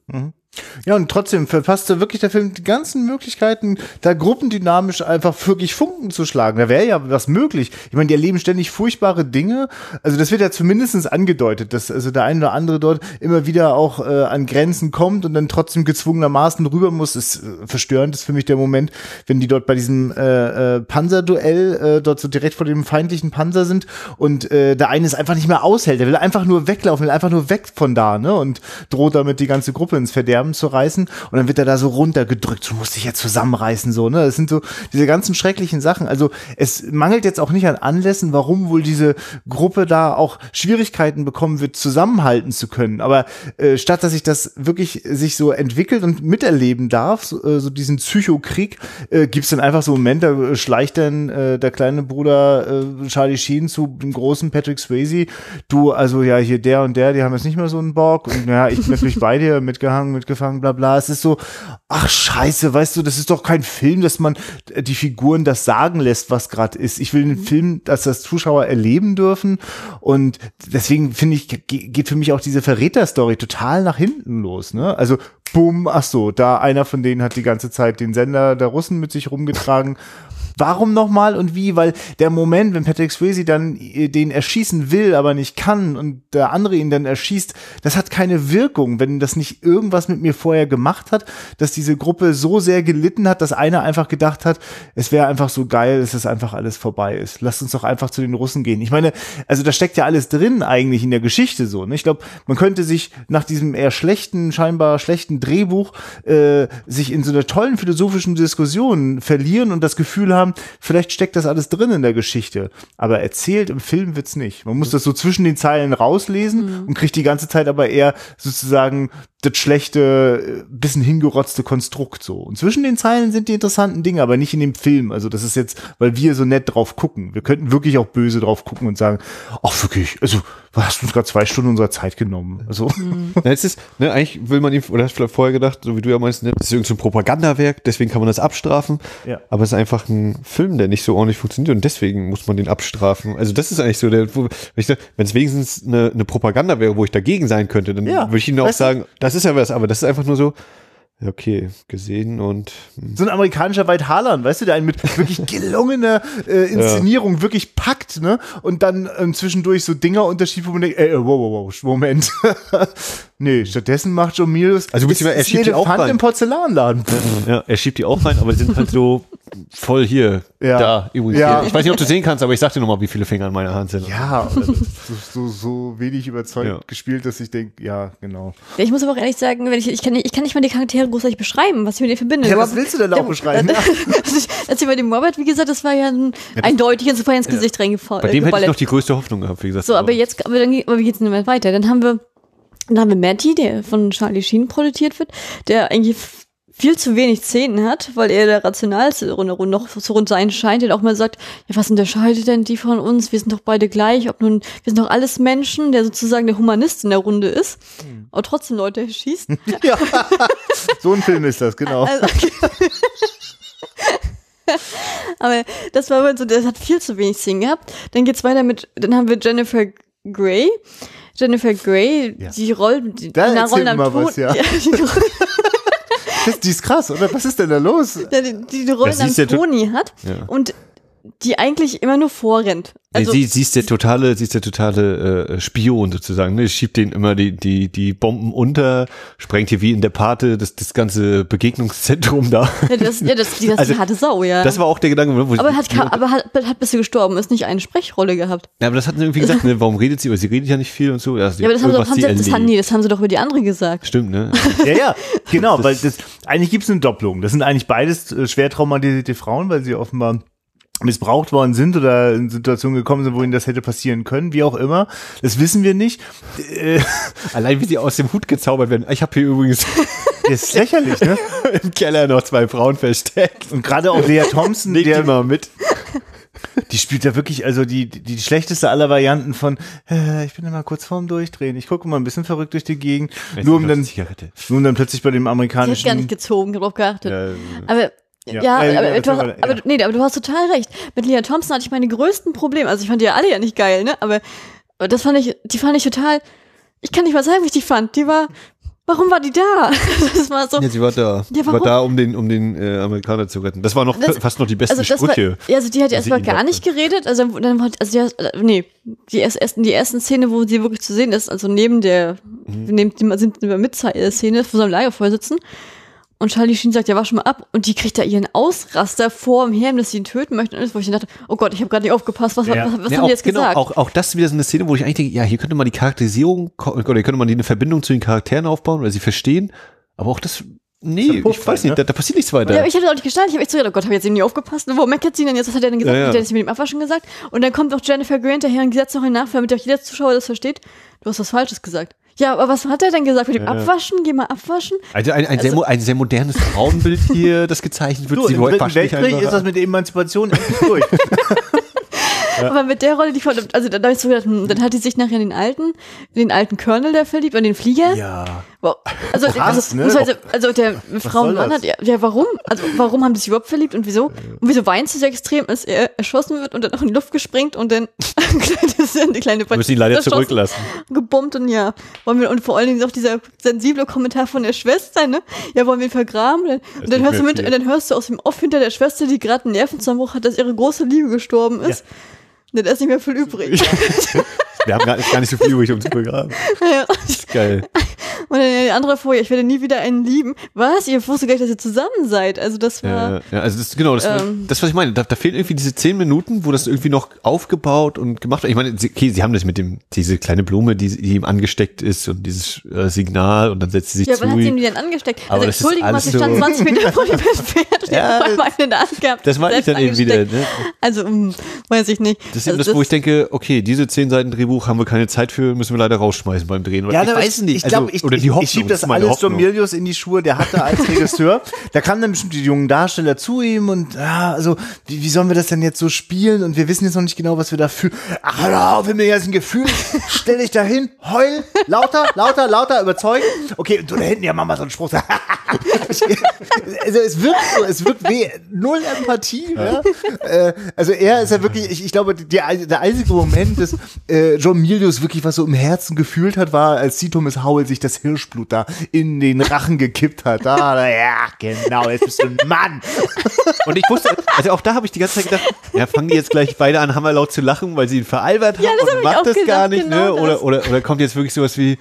Ja, und trotzdem verpasste wirklich der Film die ganzen Möglichkeiten, da gruppendynamisch einfach wirklich Funken zu schlagen. Da wäre ja was möglich. Ich meine, die erleben ständig furchtbare Dinge. Also das wird ja zumindestens angedeutet, dass also der eine oder andere dort immer wieder auch äh, an Grenzen kommt und dann trotzdem gezwungenermaßen rüber muss. Ist äh, verstörend ist für mich der Moment, wenn die dort bei diesem äh, äh, Panzerduell äh, dort so direkt vor dem feindlichen Panzer sind und äh, der eine es einfach nicht mehr aushält. Der will einfach nur weglaufen, will einfach nur weg von da, ne? Und droht damit die ganze Gruppe ins Verderben zu reißen. Und dann wird er da so runtergedrückt. Du musst dich jetzt zusammenreißen, so, ne? Das sind so diese ganzen schrecklichen Sachen. Also es mangelt jetzt auch nicht an Anlässen, warum wohl diese Gruppe da auch Schwierigkeiten bekommen wird, zusammenhalten zu können. Aber äh, statt dass sich das wirklich sich so entwickelt und miterleben darf, so, äh, so diesen Psychokrieg, äh, gibt's dann einfach so einen Moment, da schleicht dann äh, der kleine Bruder äh, Charlie Sheen zu dem großen Patrick Swayze. Du, also ja, hier der und der, die haben jetzt nicht mehr so einen Bock. Und ja, ich bin natürlich bei dir, mitgehangen, mitgefangen, bla bla. Es ist so, ach scheiße, weißt du, das ist doch kein Film, dass man die Figuren das sagen lässt, was gerade ist. Ich will einen Film, dass das Zuschauer erleben dürfen. Und deswegen finde ich, ge- geht für mich auch diese Verräter-Story total nach hinten los. Ne? Also, bumm, ach so, da einer von denen hat die ganze Zeit den Sender der Russen mit sich rumgetragen. Warum nochmal und wie? Weil der Moment, wenn Patrick Swayze dann äh, den erschießen will, aber nicht kann und der andere ihn dann erschießt, das hat keine Wirkung, wenn das nicht irgendwas mit mir vorher gemacht hat, dass diese Gruppe so sehr gelitten hat, dass einer einfach gedacht hat, es wäre einfach so geil, dass es einfach alles vorbei ist. Lasst uns doch einfach zu den Russen gehen. Ich meine, also da steckt ja alles drin eigentlich in der Geschichte so. Ne? Ich glaube, man könnte sich nach diesem eher schlechten, scheinbar schlechten Drehbuch äh, sich in so einer tollen philosophischen Diskussion verlieren und das Gefühl haben, vielleicht steckt das alles drin in der Geschichte. Aber erzählt im Film wird's nicht. Man muss das so zwischen den Zeilen rauslesen und kriegt die ganze Zeit aber eher sozusagen das schlechte, äh, bisschen hingerotzte Konstrukt so. Und zwischen den Zeilen sind die interessanten Dinge, aber nicht in dem Film. Also das ist jetzt, weil wir so nett drauf gucken. Wir könnten wirklich auch böse drauf gucken und sagen, ach wirklich, also du hast uns gerade zwei Stunden unserer Zeit genommen. Also Ja, es ist, ne, eigentlich will man ihm, oder hast du vielleicht vorher gedacht, so wie du ja meinst, ne, das ist irgendein so ein Propagandawerk, deswegen kann man das abstrafen. Ja. Aber es ist einfach ein Film, der nicht so ordentlich funktioniert und deswegen muss man den abstrafen. Also das ist eigentlich so der, wenn es wenigstens eine, eine Propaganda wäre, wo ich dagegen sein könnte, dann Ja, würde ich ihnen auch weißt du- sagen, das ist ja was, aber das ist einfach nur so, ja, okay, gesehen und hm. so ein amerikanischer White Harlan, weißt du, der einen mit wirklich gelungener äh, Inszenierung wirklich packt, ne? Und dann ähm, zwischendurch so Dinger unterschiebt, wo man denkt, ey, äh, wow, wow, wow, Moment. nee, stattdessen macht John Milius Also er ist ein schiebt die auch Elefant rein. im Porzellanladen. ja, er schiebt die auch rein, aber die sind halt so voll hier, Ja. da, übrigens. Ja. hier. Ich weiß nicht, ob du sehen kannst, aber ich sag dir nochmal, wie viele Finger an meiner Hand sind. Ja, so, so, so wenig überzeugt Ja. gespielt, dass ich denke, ja, genau. Ja, ich muss aber auch ehrlich sagen, wenn ich, ich, kann, nicht- ich kann nicht mal die Charaktere großartig beschreiben, was ich mit denen verbinde. Ja, was willst du denn auch beschreiben? Als ich bei dem Robert, wie gesagt, das war ja ein, eindeutig ins, ins Gesicht reingefallen. Bei dem hätte ich noch die größte Hoffnung gehabt, wie gesagt. So, aber jetzt, aber, dann, aber wie geht's denn mal weiter? Dann haben wir, dann haben wir Matty, der von Charlie Sheen produziert wird, der eigentlich viel zu wenig Szenen hat, weil er der rationalste Runde noch zu rund sein scheint, der auch mal sagt, ja, was unterscheidet denn die von uns? Wir sind doch beide gleich, ob nun, wir sind doch alles Menschen, der sozusagen der Humanist in der Runde ist, Hm. aber trotzdem Leute schießt. ja. so ein Film ist das, genau. Also, aber das war wohl so, das hat viel zu wenig Szenen gehabt. Dann geht's weiter mit, dann haben wir Jennifer Grey. Jennifer Grey, Ja. die Rollen, die, Da Rollen am mal was, Tod, ja. die, Das, die ist krass, oder? Was ist denn da los? die, die, die Rollen am ja Toni hat Ja. und die eigentlich immer nur vorrennt. Also, Also, sie, sie ist der totale, sie ist der totale äh, Spion sozusagen. Ne? Schiebt den immer die, die, die Bomben unter, sprengt hier wie in der Pate das, das ganze Begegnungszentrum da. ja, das, ja, das, die, das Also, die harte Sau, ja. Das war auch der Gedanke, wo aber sie, hat, aber hat, hat bis sie gestorben ist, nicht eine Sprechrolle gehabt. ja, aber das hat sie irgendwie gesagt, ne? warum redet sie? Aber sie redet ja nicht viel und so. Ja, sie Ja, aber das haben, sie, haben, sie das, haben, nee, das haben sie doch über die andere gesagt. Stimmt, ne? Ja, ja, genau, weil das, eigentlich gibt es eine Doppelung. Das sind eigentlich beides äh, schwer traumatisierte Frauen, weil sie offenbar missbraucht worden sind oder in Situationen gekommen sind, wo ihnen das hätte passieren können, wie auch immer. Das wissen wir nicht. Äh, Allein wie sie aus dem Hut gezaubert werden. Ich habe hier übrigens das ist lächerlich, ne? im Keller noch zwei Frauen versteckt. Und gerade auch Lea Thompson, die der, mal mit. die spielt ja wirklich, also die, die, die schlechteste aller Varianten von, äh, ich bin immer kurz vorm Durchdrehen, ich gucke mal ein bisschen verrückt durch die Gegend, nur um dann, nur um dann plötzlich bei dem Ich hätte amerikanischen, gar nicht gezogen, ich hab drauf geachtet. Ja, Aber Ja. ja, Äh, aber, ja, du hast, ja. aber, nee, aber du hast total recht. Mit Leah Thompson hatte ich meine größten Probleme. Also ich fand die ja alle ja nicht geil, ne? Aber, aber das fand ich, die fand ich total. Ich kann nicht mal sagen, wie ich die fand. Die war. Warum war die da? Das war so. Ja, sie war da. Ja, sie war warum? da, um den, um den äh, Amerikaner zu retten. Das war noch Das- fast noch die besten Also das war, Sprüche. ja, also die hat die erstmal gar nicht geredet, also dann, hat, also die, hat- äh, nee, die erst, ersten, die ersten Szene, wo sie wirklich zu sehen ist, also neben der, Mhm. neben dem, sind wir mit Szene, vor seinem Lagerfeuer sitzen. Und Charlie Sheen sagt, ja, wasch mal ab. Und die kriegt da ihren Ausraster vor dem Herrn, dass sie ihn töten möchten. Und alles, wo ich dann dachte, oh Gott, ich habe gerade nicht aufgepasst, was, Ja. was, was Ja, haben die jetzt genau, gesagt? Auch, auch das ist wieder so eine Szene, wo ich eigentlich denke, ja, hier könnte man die Charakterisierung, oder hier könnte man die eine Verbindung zu den Charakteren aufbauen, weil sie verstehen. Aber auch das, nee, Puff ich weiß nicht, ne? da, da passiert nichts weiter. Ja, aber ich hatte auch nicht gestartet. Ich habe echt so gedacht, oh Gott, habe ich jetzt eben nicht aufgepasst. Wo meckert sie denn jetzt? Was hat er denn gesagt? Ja, ja. Hat er das mit dem Abwaschen gesagt? Und dann kommt auch Jennifer Grant daher und setzt noch einen nach, damit auch jeder Zuschauer das versteht. Du hast was Falsches gesagt. Ja, aber was hat er denn gesagt mit dem Ja, ja. Abwaschen? Geh mal abwaschen. also ein, ein, sehr, Also- mo- ein sehr modernes Frauenbild hier, das gezeichnet wird. du, Sie im Dritten waschen Weltkrieg ist das mit der Emanzipation endlich durch. Aber mit der Rolle, die von, also da, da hab ich so gedacht, hm, dann hat die sich nachher in den alten, in den alten Colonel da verliebt, und den Flieger. ja. Also, Auch also, ne? also, also der Frau soll Mann das? hat, ja, ja, warum? Also, warum haben die sich überhaupt verliebt und wieso? Und wieso weint sie so extrem, als er erschossen wird und dann auch in die Luft gesprengt und dann die kleine Wir müssen ihn leider zurücklassen. gebombt und ja, wollen wir, und vor allen Dingen auch dieser sensible Kommentar von der Schwester, ne? Ja, wollen wir ihn vergraben? Und dann, und dann hörst du mit, dann hörst du aus dem Off hinter der Schwester, die gerade einen Nervenzusammenbruch hat, dass ihre große Liebe gestorben ist. Und dann ist nicht mehr viel übrig. Wir haben gar, gar nicht so viel übrig, um zu begraben. ja. Das ist geil. Und dann die andere vorher, ich werde nie wieder einen lieben. Was? Ihr wusstet gar nicht, dass ihr zusammen seid. Also das war. Ja, ja, also das, genau, das, Ähm. das, was ich meine, da, da fehlen irgendwie diese zehn Minuten, wo das irgendwie noch aufgebaut und gemacht wird. Ich meine, sie, okay, sie haben das mit dem, diese kleine Blume, die, die ihm angesteckt ist und dieses äh, Signal und dann setzt sie sich Ja, zu wann hat sie ihm die denn angesteckt? Aber also das Entschuldigung, was sie stand so- 20 Meter vor dem Pferd und Ja, ja, mal in der Hand gehabt. Das meine ich dann eben wieder. Ne? Also, hm, weiß ich nicht. Das ist eben also das, wo ich denke, okay, diese zehn Seiten Drehbuch haben wir keine Zeit für, müssen wir leider rausschmeißen beim Drehen. Ja, ich weiß nicht. Ich glaube, also, ich, oder die ich, Hoffnung. ich schiebe das ist meine alles John Hoffnung. Milius in die Schuhe. Der hatte als Regisseur, da kamen dann bestimmt die jungen Darsteller zu ihm und ja, also wie, wie sollen wir das denn jetzt so spielen? Und wir wissen jetzt noch nicht genau, was wir da fühlen. Ach, hör auf, wenn mir jetzt ein Gefühl, stell dich dahin, heul, lauter, lauter, lauter, überzeugen. Okay, und du da hinten, ja, mach mal so einen Spruch. also es wirkt so, es wirkt weh, null Empathie. Ja? Äh, also er ist ja wirklich, ich, ich glaube, die, der einzige Moment, dass äh, John Milius wirklich was so im Herzen gefühlt hat, war, als C. Thomas Howell sich das Hirschblut da in den Rachen gekippt hat. Da, da ja, genau, jetzt bist du ein Mann. Und ich wusste, also auch da habe ich die ganze Zeit gedacht, ja, fangen die jetzt gleich beide an, hammerlaut zu lachen, weil sie ihn veralbert haben Ja, das und hab ich macht auch das gar nicht, genau ne? Oder, oder, oder kommt jetzt wirklich sowas wie,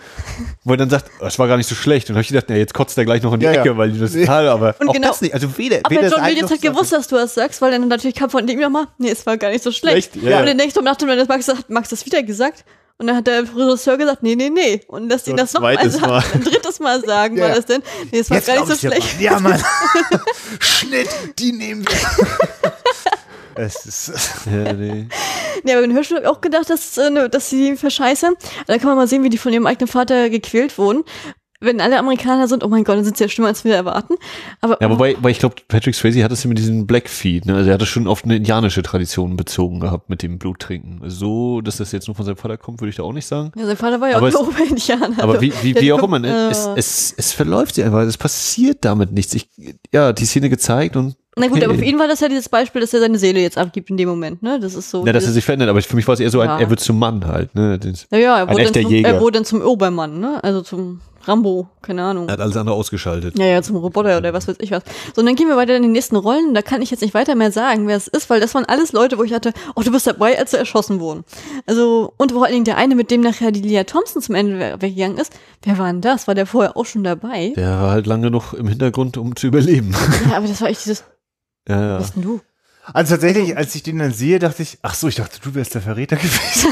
wo er dann sagt, oh, das war gar nicht so schlecht. Und dann habe ich gedacht, ja, jetzt kotzt er gleich noch in die Ja, ja. Ecke, weil die das total, aber Und auch genau- das nicht. Also weder, Aber weder John Milius hat gewusst, dass du das sagst, weil dann natürlich kam von ihm nochmal, nee, es war gar nicht so schlecht. Schlecht, ja. Und den nächsten Tag, nachdem er das Max hat Max das wieder gesagt. Und dann hat der Regisseur gesagt, nee, nee, nee. Und dass ihn So das noch zweites also, Mal. ein drittes Mal sagen, Ja. war das denn? Nee, es war Jetzt gar nicht so schlecht. mal. Ja, Mann. Schnitt, die nehmen wir. Es ist, Ja, nee. Nee, aber in Hirschel habe ich auch gedacht, dass, äh, ne, dass sie verscheiße. Da kann man mal sehen, wie die von ihrem eigenen Vater gequält wurden. Wenn alle Amerikaner sind, oh mein Gott, dann sind sie ja schlimmer, als wir erwarten. Aber Ja, wobei, weil ich glaube, Patrick Swayze hat es ja mit diesem Blackfeet, ne? Also er hat das schon auf eine indianische Tradition bezogen gehabt mit dem Bluttrinken. So, dass das jetzt nur von seinem Vater kommt, würde ich da auch nicht sagen. ja, sein Vater war ja Aber auch es- ein Ober-Indianer. Aber wie, wie, wie auch kommt- immer, ne? es, äh, es, es verläuft sich einfach, es passiert damit nichts. Ich, ja, die Szene gezeigt und. Na gut, aber für ihn war das ja dieses Beispiel, dass er seine Seele jetzt abgibt in dem Moment, ne? Das ist so. Ja, dass er sich verändert, aber für mich war es eher so, ein, Ja. er wird zum Mann halt, ne? Das- ja, ja, er wurde, dann zum, er wurde dann zum Obermann, ne? Also zum Rambo, keine Ahnung. Er hat alles andere ausgeschaltet. Ja, ja, zum Roboter oder was weiß ich was. So, und dann gehen wir weiter in die nächsten Rollen. Da kann ich jetzt nicht weiter mehr sagen, wer es ist, weil das waren alles Leute, wo ich hatte, oh, du bist dabei, als sie erschossen wurden. Also, und vor allen Dingen der eine, mit dem nachher die Lia Thompson zum Ende we- weggegangen ist, wer war denn das? War der vorher auch schon dabei? Der war halt lange noch im Hintergrund, um zu überleben. Ja, aber das war echt dieses, Ja, ja. was bist denn du? Also tatsächlich, als ich den dann sehe, dachte ich, ach so, ich dachte, du wärst der Verräter gewesen.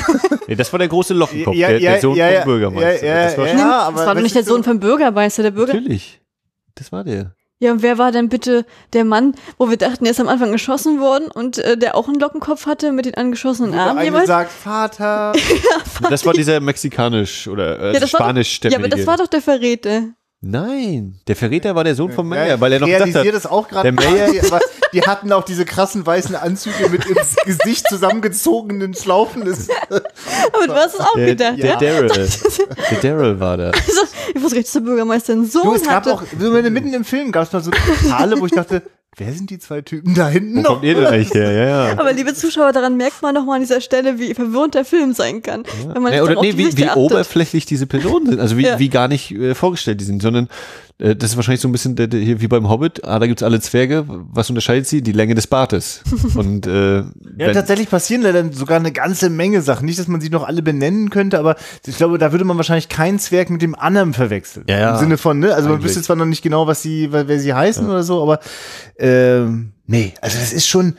Nee, das war der große Lockenkopf, Ja, der, ja, der Sohn ja, ja, vom Bürgermeister. ja, ja, das war ja. schon, aber das war doch nicht der Sohn so- vom Bürgermeister, der Bürger. Natürlich. Das war der. Ja, und wer war denn bitte der Mann, wo wir dachten, er ist am Anfang geschossen worden und äh, der auch einen Lockenkopf hatte mit den angeschossenen Der Armen eine jeweils? sagt, Vater. Das war dieser mexikanisch oder äh, Ja, das war. Ja, aber das war doch der Verräter. Nein, der Verräter war der Sohn von Meyer, Ja, weil er noch hat, das auch gerade. der Mayer- aber die hatten auch diese krassen weißen Anzüge mit ins Gesicht zusammengezogenen Schlaufen. Aber du hast es auch der, gedacht, der ja? Daryl. der Daryl war da. Also, ich wusste gar nicht, dass der Bürgermeister einen Sohn du, es gab hatte. auch, so mitten im Film gab es mal so Teile, wo ich dachte, wer sind die zwei Typen da hinten Wo noch? kommt ihr denn eigentlich her? Ja, ja. Aber liebe Zuschauer, daran merkt man nochmal an dieser Stelle, wie verwirrend der Film sein kann. Wenn man Ja, oder nee, wie, wie oberflächlich diese Personen sind, also wie, Ja. wie gar nicht äh, vorgestellt die sind, sondern äh, das ist wahrscheinlich so ein bisschen der, der, hier wie beim Hobbit, ah, da gibt's alle Zwerge, was unterscheidet sie? Die Länge des Bartes. Und äh, Ja, tatsächlich passieren da dann sogar eine ganze Menge Sachen. Nicht, dass man sie noch alle benennen könnte, aber ich glaube, da würde man wahrscheinlich keinen Zwerg mit dem anderen verwechseln. Ja, ja. Im Sinne von, ne? Also man Eigentlich. wüsste zwar noch nicht genau, was sie, wer sie heißen oder so, aber ähm, nee, also das ist schon,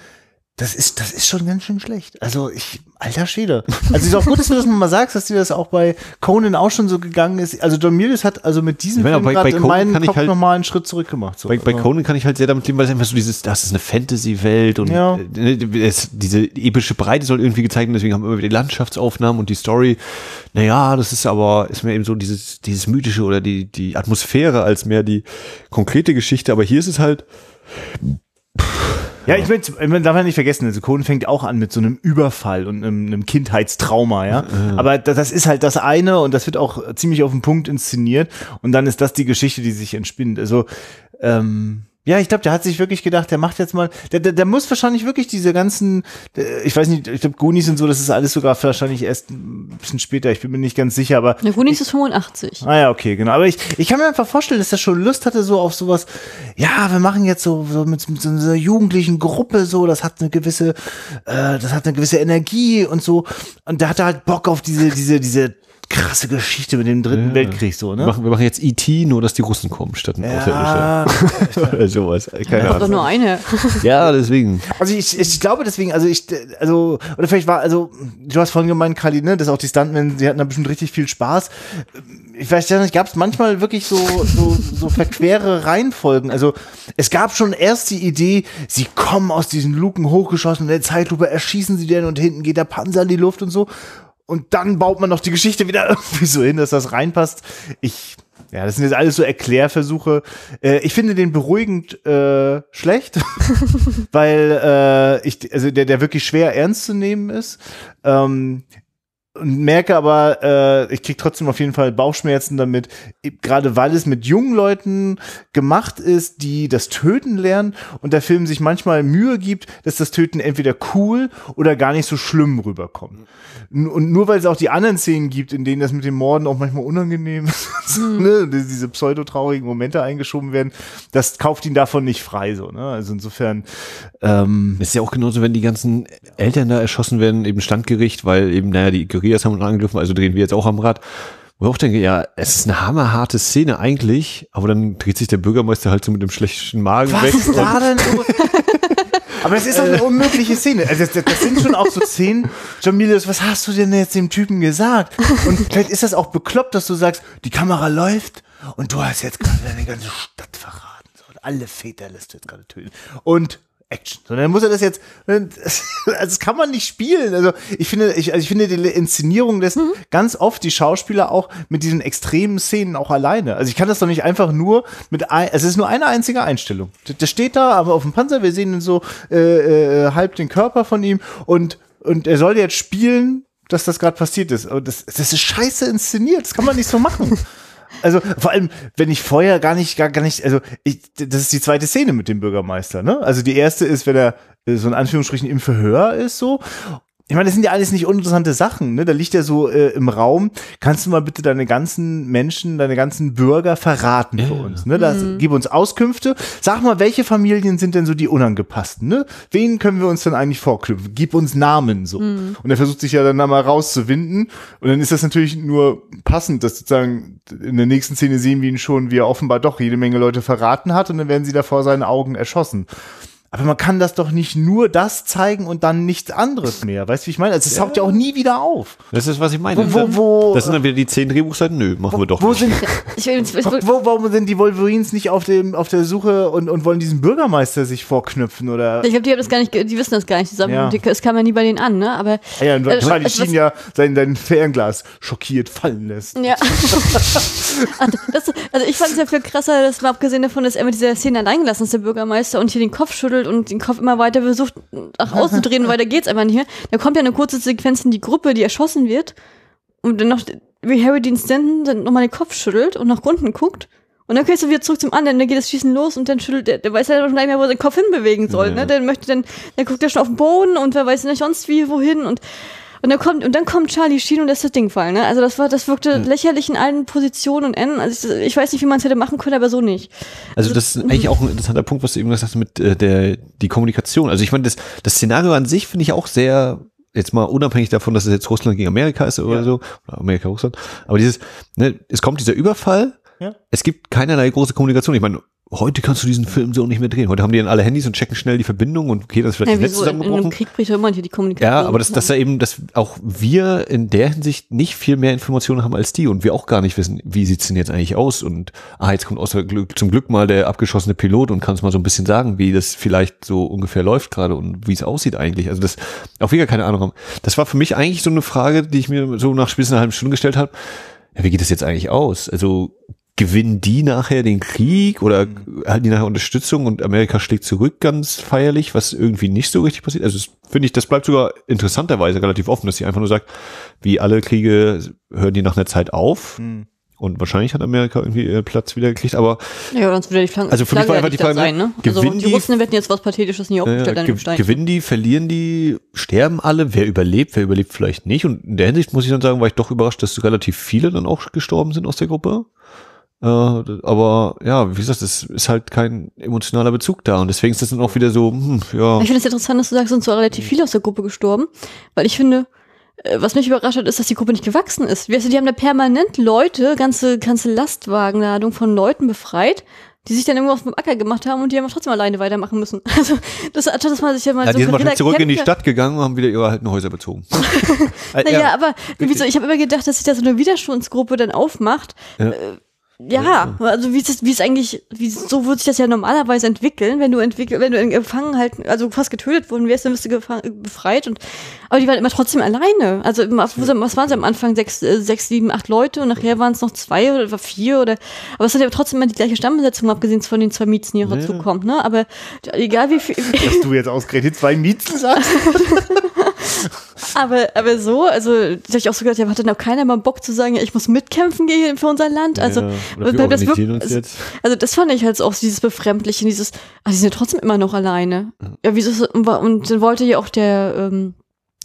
das ist, das ist schon ganz schön schlecht. Also ich, alter Schwede. Also ist auch gut, dass du das mal sagst, dass dir das auch bei Conan auch schon so gegangen ist. Also John Milius hat also mit diesem Ich meine, Film bei- in meinen Kopf halt- nochmal einen Schritt zurück gemacht. So. Bei, bei Conan kann ich halt sehr damit leben, weil es einfach so dieses, das ist eine Fantasy-Welt und Ja. äh, es, diese epische Breite soll irgendwie gezeigt werden, deswegen haben wir immer wieder die Landschaftsaufnahmen und die Story. Naja, das ist aber, ist mir eben so dieses, dieses mythische oder die, die Atmosphäre als mehr die konkrete Geschichte, aber hier ist es halt, Ja, ich meine, man darf ja nicht vergessen, also Conan fängt auch an mit so einem Überfall und einem, einem Kindheitstrauma, ja. Aber das, das ist halt das eine und das wird auch ziemlich auf den Punkt inszeniert und dann ist das die Geschichte, die sich entspinnt. Also, ähm, ja, ich glaube, der hat sich wirklich gedacht, der macht jetzt mal, der, der, der muss wahrscheinlich wirklich diese ganzen, der, ich weiß nicht, ich glaube, Goonies und so, das ist alles sogar wahrscheinlich erst ein bisschen später, ich bin mir nicht ganz sicher, aber Der Goonies ist 85. Ah ja, okay, genau. Aber ich, ich kann mir einfach vorstellen, dass er schon Lust hatte so auf sowas, ja, wir machen jetzt so, so mit, mit so einer jugendlichen Gruppe so, das hat eine gewisse, äh, das hat eine gewisse Energie und so. Und der hatte halt Bock auf diese, diese, diese krasse Geschichte mit dem dritten Ja. Weltkrieg so, wir, ne? machen, wir machen jetzt E.T., nur dass die Russen kommen statt ein Ja, Außerirdischer. Oder sowas. Keine kommt doch Ahnung. nur eine. Ja, deswegen. Also ich, ich glaube deswegen, also ich, also, oder vielleicht war, also, du hast vorhin gemeint, Kali, ne, dass auch die Stuntmen, die hatten da bestimmt richtig viel Spaß. Ich weiß ja nicht, gab es manchmal wirklich so, so, so verquere Reihenfolgen. Also es gab schon erst die Idee, sie kommen aus diesen Luken hochgeschossen, in der Zeitlupe erschießen sie den und hinten geht der Panzer in die Luft und so. Und dann baut man noch die Geschichte wieder irgendwie so hin, dass das reinpasst. Ich, ja, das sind jetzt alles so Erklärversuche. Äh, ich finde den beruhigend äh, schlecht, weil äh, ich, also der, der wirklich schwer ernst zu nehmen ist. Ähm, und merke aber, äh, ich krieg trotzdem auf jeden Fall Bauchschmerzen damit, gerade weil es mit jungen Leuten gemacht ist, die das Töten lernen und der Film sich manchmal Mühe gibt, dass das Töten entweder cool oder gar nicht so schlimm rüberkommt. Und nur weil es auch die anderen Szenen gibt, in denen das mit dem Morden auch manchmal unangenehm ist, ne, diese pseudo-traurigen Momente eingeschoben werden, das kauft ihn davon nicht frei, so, ne? Also insofern, ähm, Es ist ja auch genauso, wenn die ganzen Eltern da erschossen werden, eben Standgericht, weil eben, naja, die Guerillas haben uns angegriffen, also drehen wir jetzt auch am Rad. Wo ich auch denke, ja, es ist eine hammerharte Szene eigentlich, aber dann dreht sich der Bürgermeister halt so mit dem schlechten Magen Was weg. ist da denn so? Aber das ist doch eine unmögliche Szene. Also das, das sind schon auch so Szenen. John Milius, was hast du denn jetzt dem Typen gesagt? Und vielleicht ist das auch bekloppt, dass du sagst, die Kamera läuft und du hast jetzt gerade deine ganze Stadt verraten. So, und alle Väter lässt du jetzt gerade töten. Und Action. Sondern muss er das jetzt, also das kann man nicht spielen. Also ich finde, ich, also ich finde, die Inszenierung lässt Mhm. ganz oft die Schauspieler auch mit diesen extremen Szenen auch alleine. Also ich kann das doch nicht einfach nur mit, ein, es ist nur eine einzige Einstellung. Der, der steht da, aber auf dem Panzer, wir sehen so äh, äh, halb den Körper von ihm und, und er soll jetzt spielen, dass das gerade passiert ist. Und das, das ist scheiße inszeniert, das kann man nicht so machen. Also vor allem, wenn ich vorher gar nicht, gar, gar nicht, also ich, das ist die zweite Szene mit dem Bürgermeister, ne? Also die erste ist, wenn er äh, so in Anführungsstrichen im Verhör ist, so. Ich meine, das sind ja alles nicht uninteressante Sachen, ne? Da liegt er so äh, im Raum. Kannst du mal bitte deine ganzen Menschen, deine ganzen Bürger verraten für uns, ne? Das, Gib uns Auskünfte. Sag mal, welche Familien sind denn so die unangepassten, ne? Wen können wir uns denn eigentlich vorknüpfen? Gib uns Namen, so. Und er versucht sich ja dann da mal rauszuwinden. Und dann ist das natürlich nur passend, dass sozusagen in der nächsten Szene sehen wir ihn schon, wie er offenbar doch jede Menge Leute verraten hat und dann werden sie da vor seinen Augen erschossen. Aber man kann das doch nicht nur das zeigen und dann nichts anderes mehr. Weißt du, wie ich meine? Also es taucht ja auch nie wieder auf. Das ist, was ich meine. Wo- wo- wo- das sind dann wieder die zehn Drehbuchseiten. Nö, machen wir doch Wo nicht. sind, Ich, will- ich, will- wo, warum sind die Wolverines nicht auf, dem, auf der Suche und, und wollen diesen Bürgermeister sich vorknüpfen? Oder ich glaube, die haben das gar nicht, die wissen das gar nicht zusammen. Ja. Die- Es kam ja nie bei denen an, ne? Aber Ah ja, und Äh, wahrscheinlich was- Shin ja sein, sein Fernglas schockiert fallen lässt. Ja. Das, also ich fand es ja viel krasser, dass mal abgesehen davon, dass er mit dieser Szene allein gelassen ist, der Bürgermeister, und hier den Kopf schüttelt und den Kopf immer weiter versucht, nach außen zu drehen, weiter geht's einfach nicht mehr. Da kommt ja eine kurze Sequenz in die Gruppe, die erschossen wird. Und dann noch, wie Harry Dean Stanton dann nochmal den Kopf schüttelt und nach unten guckt. Und dann gehst du wieder zurück zum anderen, dann geht das Schießen los und dann schüttelt der, der weiß ja noch nicht mehr, wo er seinen Kopf hinbewegen soll, Ja. ne? Der möchte dann, dann guckt er schon auf den Boden und wer weiß nicht sonst wie, wohin und, und dann kommt, und dann kommt Charlie Sheen und lässt das Ding fallen, ne? Also das war, das wirkte lächerlich in allen Positionen und Enden. Also ich, ich weiß nicht, wie man es hätte machen können, aber so nicht. Also das ist eigentlich auch ein interessanter Punkt, was du eben gesagt hast mit äh, der die Kommunikation. Also ich meine, das, das Szenario an sich finde ich auch sehr, jetzt mal unabhängig davon, dass es jetzt Russland gegen Amerika ist oder Ja. so, oder Amerika, Russland, aber dieses, ne, es kommt dieser Überfall, Ja. es gibt keinerlei große Kommunikation. Ich meine, heute kannst du diesen Film so nicht mehr drehen. Heute haben die dann alle Handys und checken schnell die Verbindung und okay, das ist vielleicht Ja, das wieso? In, in einem zusammengebrochen. Krieg bricht ja immer hier die Kommunikation. Ja, aber dass, dass da eben, dass auch wir in der Hinsicht nicht viel mehr Informationen haben als die und wir auch gar nicht wissen, wie sieht's denn jetzt eigentlich aus und ah, jetzt kommt außer Glück, zum Glück mal der abgeschossene Pilot und kann uns mal so ein bisschen sagen, wie das vielleicht so ungefähr läuft gerade und wie es aussieht eigentlich. Also das, auch wir gar keine Ahnung haben. Das war für mich eigentlich so eine Frage, die ich mir so nach spätestens einer halben Stunde gestellt habe. Ja, wie geht das jetzt eigentlich aus? Also gewinnen die nachher den Krieg oder halten die nachher Unterstützung und Amerika schlägt zurück ganz feierlich, was irgendwie nicht so richtig passiert? Also das finde ich, das bleibt sogar interessanterweise relativ offen, dass sie einfach nur sagt, wie alle Kriege hören die nach einer Zeit auf. Hm. Und wahrscheinlich hat Amerika irgendwie ihren Platz wieder gekriegt, aber Ja, sonst würde die Flagge, Also für mich war einfach die Frage, sein, ne? Also gewinnen die die- Russen werden jetzt was Pathetisches nie aufgestellt äh, an dem ge Stein. gewinnen die, verlieren die, sterben alle, wer überlebt, wer überlebt vielleicht nicht. Und in der Hinsicht muss ich dann sagen, war ich doch überrascht, dass relativ viele dann auch gestorben sind aus der Gruppe. Äh, aber ja, wie gesagt, es ist halt kein emotionaler Bezug da und deswegen ist das dann auch wieder so, hm, ja. Ich finde es interessant, dass du sagst, sind so relativ viele aus der Gruppe gestorben, weil ich finde, äh, was mich überrascht hat, ist, dass die Gruppe nicht gewachsen ist. Weißt du, die haben da permanent Leute, ganze, ganze Lastwagenladung von Leuten befreit, die sich dann irgendwo auf dem Acker gemacht haben und die haben trotzdem alleine weitermachen müssen. Also, das, anstatt dass man sich ja mal Ja, so die sind wahrscheinlich zurück in die Stadt gegangen und haben wieder ihre alten Häuser bezogen. Äh, Naja, aber wieso, ich habe immer gedacht, dass sich da so eine Widerstandsgruppe dann aufmacht. Ja. Äh, ja, also wie ist es, wie es eigentlich, wie so würde sich das ja normalerweise entwickeln, wenn du entwickel, wenn du in Gefangen halt, also fast getötet worden wärst, dann wirst du befreit und, aber die waren immer trotzdem alleine. Also was waren sie am Anfang? Sechs, äh, sechs, sieben, acht Leute und nachher waren es noch zwei oder vier oder, aber es hat ja trotzdem immer die gleiche Stammbesetzung, abgesehen von den zwei Miezen, die noch dazu kommen, ne? Aber egal wie viel, Dass du jetzt ausgerechnet zwei Miezen sagst. Aber, aber so, also, da hab ich auch so gedacht, ja, hat dann auch keiner mal Bock zu sagen, ja, ich muss mitkämpfen gehen für unser Land. Also, Ja, wir das wirklich- also, also das fand ich halt auch dieses Befremdliche, dieses, ah, die sind ja trotzdem immer noch alleine. Ja, wieso, ist- und, und dann wollte ja auch der, ähm,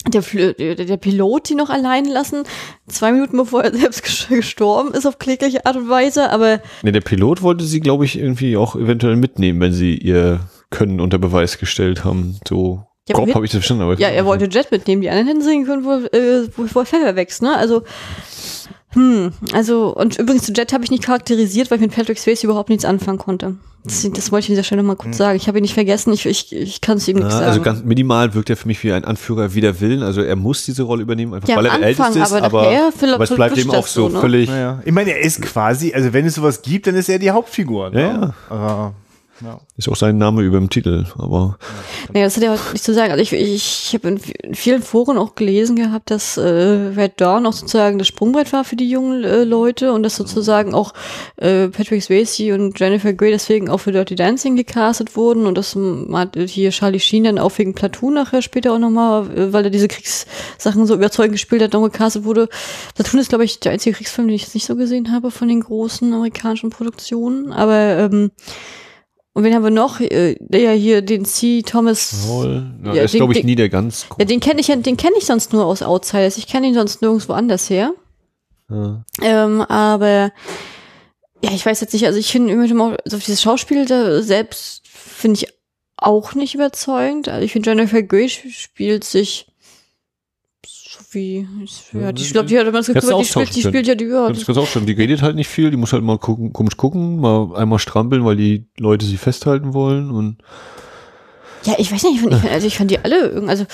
der, der, Pilot die noch allein lassen, zwei Minuten bevor er selbst ges- gestorben ist auf klägliche Art und Weise, aber Nee, der Pilot wollte sie, glaube ich, irgendwie auch eventuell mitnehmen, wenn sie ihr Können unter Beweis gestellt haben. So Ja, grob habe ich das verstanden. Aber ja, er wollte Jet mitnehmen, die anderen hätten sehen können, wo, äh, wo, wo er Pfeffer wächst, ne? Also, hm, also, und übrigens zu Jet habe ich nicht charakterisiert, weil ich mit Patrick Swayze überhaupt nichts anfangen konnte. Das, das wollte ich an dieser Stelle noch mal kurz sagen. Ich habe ihn nicht vergessen, ich, ich, ich kann es ihm nichts Ja, sagen. also ganz minimal wirkt er für mich wie ein Anführer wider Willen. Also er muss diese Rolle übernehmen, einfach Ja, weil er am der Anfang, Älteste ist, aber aber, nachher verl- aber es bleibt eben auch so so, ne? völlig. Naja. Ich meine, er ist quasi, also wenn es sowas gibt, dann ist er die Hauptfigur. Ne? Ja, ja. Aber Ja. Ist auch sein Name über dem Titel, aber Nee, das hat ja auch nicht zu sagen. Also ich, ich, ich habe in vielen Foren auch gelesen gehabt, dass äh, Red Dawn auch sozusagen das Sprungbrett war für die jungen äh, Leute und dass sozusagen auch äh, Patrick Swayze und Jennifer Grey deswegen auch für Dirty Dancing gecastet wurden und dass hat hier Charlie Sheen dann auch wegen Platoon nachher später auch nochmal, äh, weil er diese Kriegssachen so überzeugend gespielt hat, noch gecastet wurde. Platoon ist, glaube ich, der einzige Kriegsfilm, den ich jetzt nicht so gesehen habe von den großen amerikanischen Produktionen, aber ähm, und wen haben wir noch? Äh, Ja, hier den C. Thomas. Paul, ja, Ja, ist den- glaube ich den- nie der ganz Ja, den kenne ich den kenne ich sonst nur aus Outsiders. Ich kenne ihn sonst nirgendwo anders her. Ja. Ähm, aber ja, ich weiß jetzt nicht, also ich finde immer also dieses Schauspiel da selbst finde ich auch nicht überzeugend. Also ich finde Jennifer Grey sp- spielt sich so wie, ja, die, ich glaube, die hat immer das Gefühl, die spielt, die spielt ja die, ja, Das kannst auch schon. Die redet halt nicht viel, die muss halt mal gucken, komisch gucken, mal einmal strampeln, weil die Leute sie festhalten wollen und Ja, ich weiß nicht, ich fand, also ich fand die alle irgendwie, also